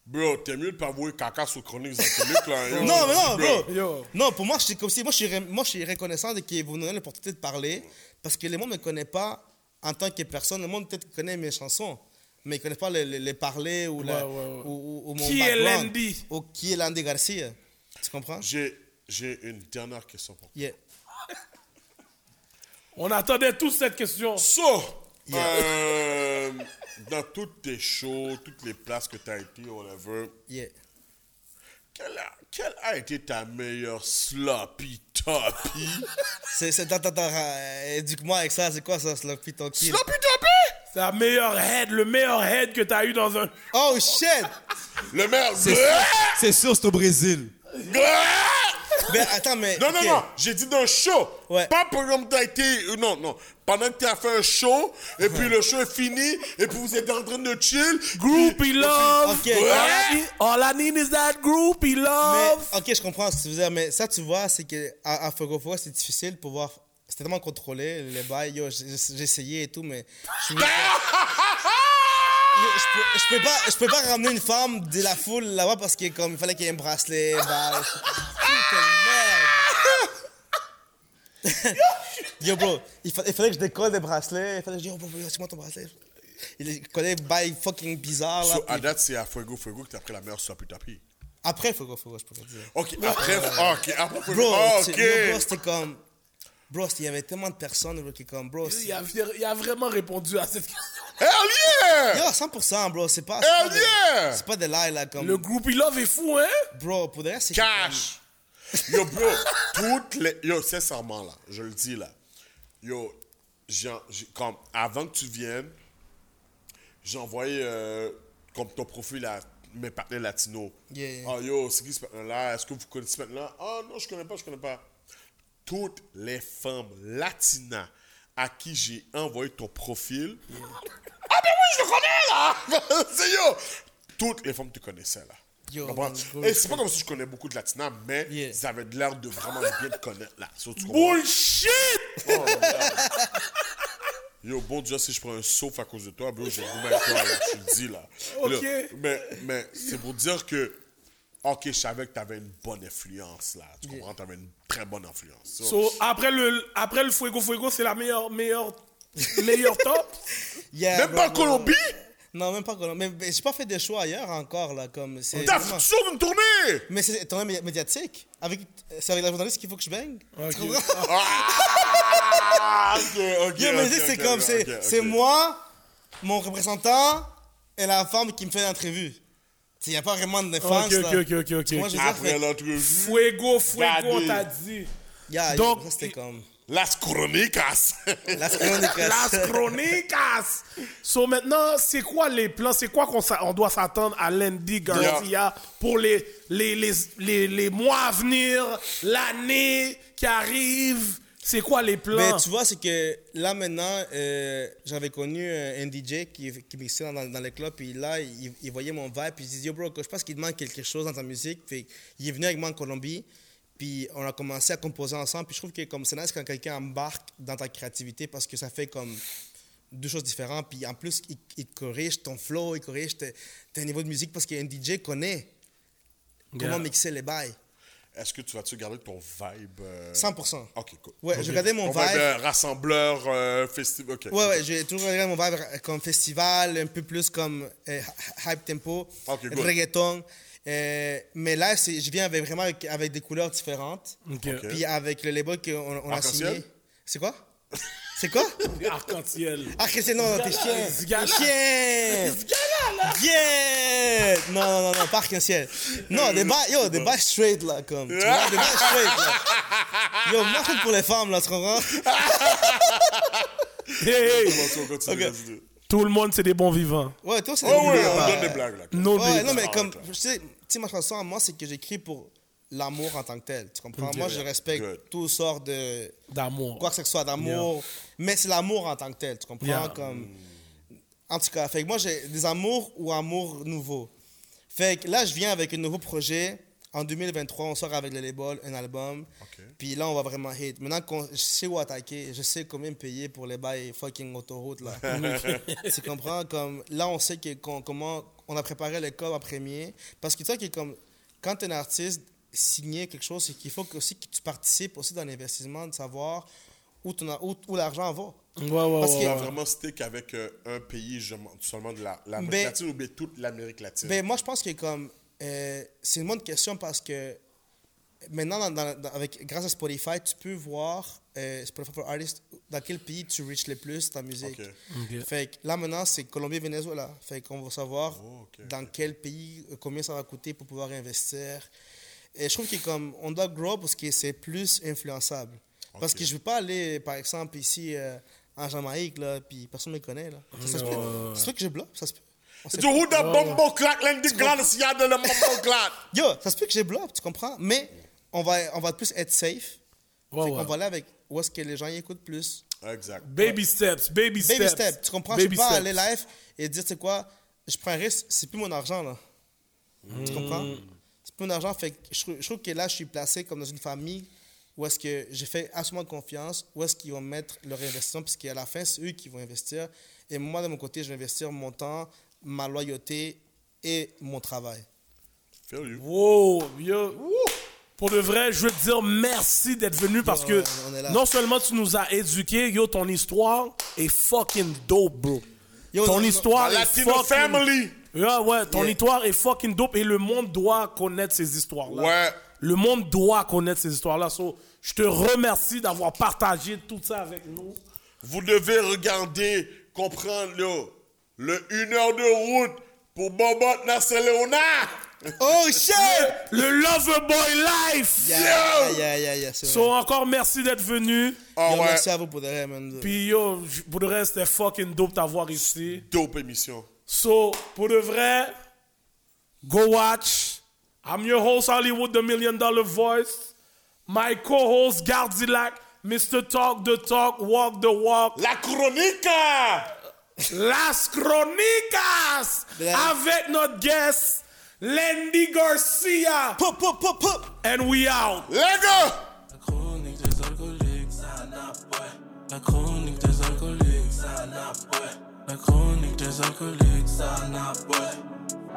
Speaker 4: Bro, t'es mieux de pas vouer caca sur chronique alcooliques, là. yo.
Speaker 2: Non, mais non, bro.
Speaker 3: Yo.
Speaker 2: Non, pour moi, je suis comme si, moi, je suis, re- moi, je suis reconnaissant de que vous nous donnez l'opportunité de parler parce que le monde ne me connaît pas en tant que personne. Le monde peut-être connaît mes chansons, mais il ne connaît pas les, les, les parler ou, la-
Speaker 3: Ouais, ouais, ouais.
Speaker 2: ou, ou- ou mon
Speaker 3: Qui est. Landy?
Speaker 2: Ou qui est Landy Garcia. Tu comprends?
Speaker 4: J'ai, j'ai une dernière question pour toi.
Speaker 2: Yeah.
Speaker 3: On attendait tous cette question.
Speaker 4: So, euh, dans toutes tes shows, toutes les places que t'as été, whatever,
Speaker 2: Yeah.
Speaker 4: Quelle a, quelle a été ta meilleure sloppy toppy?
Speaker 2: C'est, c'est, attends, attends, euh, éduque-moi avec ça, c'est quoi ça, Sloppy kill?
Speaker 4: sloppy toppy?
Speaker 3: C'est la meilleure head, le meilleur head que t'as eu dans un.
Speaker 2: Oh shit!
Speaker 4: Le meilleur.
Speaker 5: C'est c'est sûr, c'est au Brésil.
Speaker 2: Attends, mais.
Speaker 4: Non, non, non, j'ai dit d'un show.
Speaker 2: Ouais.
Speaker 4: Pas pour t'as été. euh, Non, non. Pendant que t'as fait un show, et puis le show est fini, et puis vous êtes en train de chill.
Speaker 3: Groupie love.
Speaker 2: Ok.
Speaker 3: All, I need, all I need is that groupie
Speaker 2: Mais,
Speaker 3: love.
Speaker 2: ok, je comprends ce que tu veux dire, mais ça, tu vois, c'est que à, à c'est difficile pour voir. C'était tellement contrôlé, les bails. Yo, j'ai essayé et tout, mais. Je, je, peux, pas, je peux pas ramener une femme de la foule là-bas parce que comme il fallait qu'il y ait un bracelet. Bah, merde. Yo, bro, il, fa- il fallait que je décolle des bracelets. Il fallait que je dise, yo, bro, bro, c'est moi ton bracelet. Il collait des bails fucking bizarres. Là,
Speaker 4: So, à
Speaker 2: puis-
Speaker 4: date, c'est à Fuego Fuego que t'as pris la meilleure sloppy toppy.
Speaker 2: Après Fuego Fuego, je pourrais dire.
Speaker 4: Ok, après. ok, après Fuego.
Speaker 2: Bro, c'est-
Speaker 4: ok.
Speaker 2: yo, bro, c'était comme. Bro, il y avait tellement de personnes bro, qui comme. Bro,
Speaker 3: Il a, il a vraiment répondu à cette question.
Speaker 4: Hell yeah!
Speaker 2: Yo, 100%, bro, c'est pas. c'est
Speaker 4: Hell yeah!
Speaker 2: C'est pas des lies là, comme.
Speaker 3: Le groupie love est fou, hein?
Speaker 2: Bro, pour de vrai, c'est.
Speaker 4: Cash! Yo, bro, toutes les. Yo, sincèrement, là, je le dis, là. Yo, j'ai, j'ai- comme, avant que tu viennes, j'ai envoyé, euh, comme ton profil à mes partenaires latinos.
Speaker 2: Yeah, yeah.
Speaker 4: Ah, yo, c'est qui ce partenaire-là? Est-ce que vous connaissez ce partenaire-là? Ah, non, je connais pas, je connais pas. Toutes les femmes latinas à qui j'ai envoyé ton profil. Ah, ben oui, je le connais, là! c'est yo! Toutes les femmes que tu connaissais, là.
Speaker 2: Yo,
Speaker 4: Et c'est pas comme si je connais beaucoup de latinas, mais
Speaker 2: Yeah.
Speaker 4: ça avait l'air de vraiment bien te connaître, là. So, tu?
Speaker 3: Bullshit!
Speaker 4: Yo, bon Dieu, si je prends un sauf à cause de toi, bro, j'ai goûté avec toi, là, je te le dis, là.
Speaker 3: Ok.
Speaker 4: Là, mais mais c'est pour dire que, ok, je savais que t'avais une bonne influence, là. Tu comprends? T'avais une très bonne influence. So,
Speaker 3: So, après le, après le Fuego Fuego, c'est la meilleure, meilleure, meilleure top?
Speaker 2: Yeah,
Speaker 4: Même
Speaker 2: bro,
Speaker 4: pas en. Colombie?
Speaker 2: Non, même pas Colombie. Mais, mais j'ai pas fait des choix ailleurs encore, là. Comme. C'est
Speaker 4: T'as
Speaker 2: vraiment-
Speaker 4: sur une tournée!
Speaker 2: Mais c'est ton mé- médiatique. Avec, c'est avec la journaliste qu'il faut que je baigne.
Speaker 3: Ok.
Speaker 2: Tu comprends?
Speaker 4: Ah, ok, ok.
Speaker 2: Yo, mais c'est comme, c'est c'est moi, mon représentant et la femme qui me fait l'entrevue. Il n'y a pas vraiment de fans.
Speaker 3: Ok,
Speaker 2: là.
Speaker 3: ok, ok,
Speaker 2: vois, je
Speaker 4: Après l'entrevue,
Speaker 3: Fuego Fuego, on t'a dit.
Speaker 2: Yeah,
Speaker 3: Donc,
Speaker 2: c'était comme.
Speaker 4: Las Crónicas.
Speaker 2: Las crónicas.
Speaker 3: Las Crónicas! So maintenant, c'est quoi les plans? C'est quoi qu'on on doit s'attendre à Landy Garcia pour les, les, les, les, les mois à venir, l'année qui arrive? C'est quoi les plans?
Speaker 2: Mais Ben, tu vois, c'est que là maintenant, euh, j'avais connu un, un DJ qui, qui mixait dans, dans les clubs, puis là, il, il voyait mon vibe, puis il dit Yo, bro, je pense qu'il te manque quelque chose dans ta musique. Puis il est venu avec moi en Colombie, puis on a commencé à composer ensemble. Puis je trouve que comme c'est nice quand quelqu'un embarque dans ta créativité parce que ça fait comme. deux choses différentes. Puis en plus, il, il te corrige ton flow, il corrige tes- ton niveau de musique parce qu'un DJ connaît comment mixer les bails.
Speaker 4: Est-ce que tu vas-tu garder ton vibe euh,
Speaker 2: 100%.
Speaker 4: Ok, cool.
Speaker 2: Ouais, je regardais mon
Speaker 4: vibe
Speaker 2: vibe.
Speaker 4: rassembleur, euh, festival. Ok.
Speaker 2: Ouais, ouais, j'ai toujours regardé mon vibe comme festival, un peu plus comme euh, hy- hype tempo,
Speaker 4: Ok, good.
Speaker 2: reggaeton. Euh, mais là, je viens avec, vraiment avec, avec des couleurs différentes.
Speaker 3: Ok.
Speaker 2: Puis avec le label qu'on on a signé. C'est quoi? C'est quoi?
Speaker 3: Arc-en-ciel.
Speaker 2: Ah, Christian, non, non, t'es chien.
Speaker 3: Zgala.
Speaker 2: T'es chien. Yeah! Non, non, non, non, pas arc-en-ciel. Non, des bails, yo, des bails straight, là, comme. Tu vois, des bails straight, là. Yo, moi, je suis pour les femmes, là, tu comprends?
Speaker 3: Hey, hey. Tout le monde, c'est des bons vivants.
Speaker 2: Ouais, toi, c'est
Speaker 4: Oh, ouais,
Speaker 2: des
Speaker 4: on donne des blagues, là.
Speaker 3: No
Speaker 2: Ouais,
Speaker 3: big.
Speaker 2: non, mais
Speaker 4: Ah,
Speaker 2: comme,
Speaker 4: d'accord.
Speaker 2: tu sais, tu sais, ma chanson à moi, c'est que j'écris pour l'amour en tant que tel. Tu comprends? Moi, je respecte
Speaker 4: Good.
Speaker 2: toutes sortes de.
Speaker 3: D'amour.
Speaker 2: Quoi que ce soit d'amour. Mais c'est l'amour en tant que tel. Tu comprends?
Speaker 3: Yeah.
Speaker 2: Comme. En tout cas, fait que moi, j'ai des amours ou amours nouveaux. Fait que là, je viens avec un nouveau projet. En 2023, on sort avec le label un album.
Speaker 4: Ok.
Speaker 2: Puis là, on va vraiment hit. Maintenant qu'on je sais où attaquer, je sais combien me payer pour les bails fucking autoroute là. tu comprends? Comme là on sait que comment on a préparé le corps en premier parce que tu sais que comme quand tu es un artiste signer quelque chose, c'est qu'il faut que, aussi que tu participes aussi dans l'investissement de savoir où, ton- où, où l'argent va.
Speaker 3: Ouais, ouais,
Speaker 2: Parce
Speaker 3: ouais.
Speaker 2: que-
Speaker 4: vraiment stick avec euh, un pays seulement de la- l'Amérique
Speaker 2: Ben-
Speaker 4: latine ou bien toute l'Amérique latine?
Speaker 2: Ben, moi, je pense que comme euh, c'est une bonne question parce que maintenant, dans- dans- dans- avec, grâce à Spotify, tu peux voir euh, Spotify for Artists dans quel pays tu reaches le plus ta musique. Fait que là maintenant, c'est Colombie et Venezuela. Fait qu'on va savoir
Speaker 4: Oh,
Speaker 2: dans quel pays, euh, combien ça va coûter pour pouvoir investir. Et je trouve que comme on doit grow parce que c'est plus influençable. Parce que je ne veux pas aller, par exemple, ici euh, en Jamaïque, là, puis personne ne me connaît. Là. Ça, se peut. Ça se peut que je bloque, ça se peut. On sait
Speaker 4: Tu who the bumbo clack, l'un des grands, s'il y a de le bumbo clack.
Speaker 2: Yo, ça se peut que j'ai bloqué, tu comprends? Mais on va, on va plus être safe.
Speaker 3: Ouais,
Speaker 2: fait
Speaker 3: ouais.
Speaker 2: qu'on va aller avec où est-ce que les gens y écoutent plus.
Speaker 4: Exact.
Speaker 3: Baby steps, baby steps.
Speaker 2: Baby step, tu comprends?
Speaker 3: Baby
Speaker 2: je peux pas
Speaker 3: steps.
Speaker 2: aller live et dire, tu sais quoi, je prends un risque, c'est plus mon argent, là. Tu comprends? Mon argent, fait que je, trouve- je trouve que là, je suis placé comme dans une famille où est-ce que j'ai fait absolument confiance, où est-ce qu'ils vont mettre leur investissement, parce qu'à la fin, c'est eux qui vont investir. Et moi, de mon côté, je vais investir mon temps, ma loyauté et mon travail.
Speaker 3: Wow, yo. Pour de vrai, je veux te dire merci d'être venu parce que
Speaker 2: Ouais,
Speaker 3: non seulement tu nous as éduqués, yo, ton histoire est fucking dope, bro.
Speaker 2: Yo,
Speaker 3: ton histoire est fucking...
Speaker 4: family.
Speaker 3: Yeah, ouais, ton
Speaker 2: Yeah.
Speaker 3: histoire est fucking dope et le monde doit connaître ces histoires-là.
Speaker 4: Ouais.
Speaker 3: Le monde doit connaître ces histoires-là. So, je te remercie d'avoir partagé tout ça avec nous.
Speaker 4: Vous devez regarder, comprendre, là, le une heure de route pour Bobot Nasser Léonard.
Speaker 2: Oh shit!
Speaker 3: Le Loverboy Life!
Speaker 2: Yeah, yeah, yeah, yeah, yeah, c'est
Speaker 3: So,
Speaker 2: vrai.
Speaker 3: encore merci d'être venu.
Speaker 2: Yo,
Speaker 4: ouais.
Speaker 2: Merci à vous pour de vrai, man.
Speaker 3: Puis yo, pour de vrai, c'était fucking dope t'avoir ici.
Speaker 4: Dope émission.
Speaker 3: So, pour de vrai, go watch. I'm your host, Hollywood, the Million Dollar Voice. My co-host, Gardilac, Mr. Talk the Talk, Walk the Walk.
Speaker 4: La Chronica.
Speaker 3: Las Crónicas!
Speaker 2: Yeah.
Speaker 3: Avec notre guest, Lendy Garcia.
Speaker 2: Pop, pop, pop, pop!
Speaker 3: And we out.
Speaker 4: Les gars.
Speaker 1: La chronique des alcooliques, ça n'a pas. La chronique des alcooliques, ça n'a pas. La chronique accolades, ça n'a pas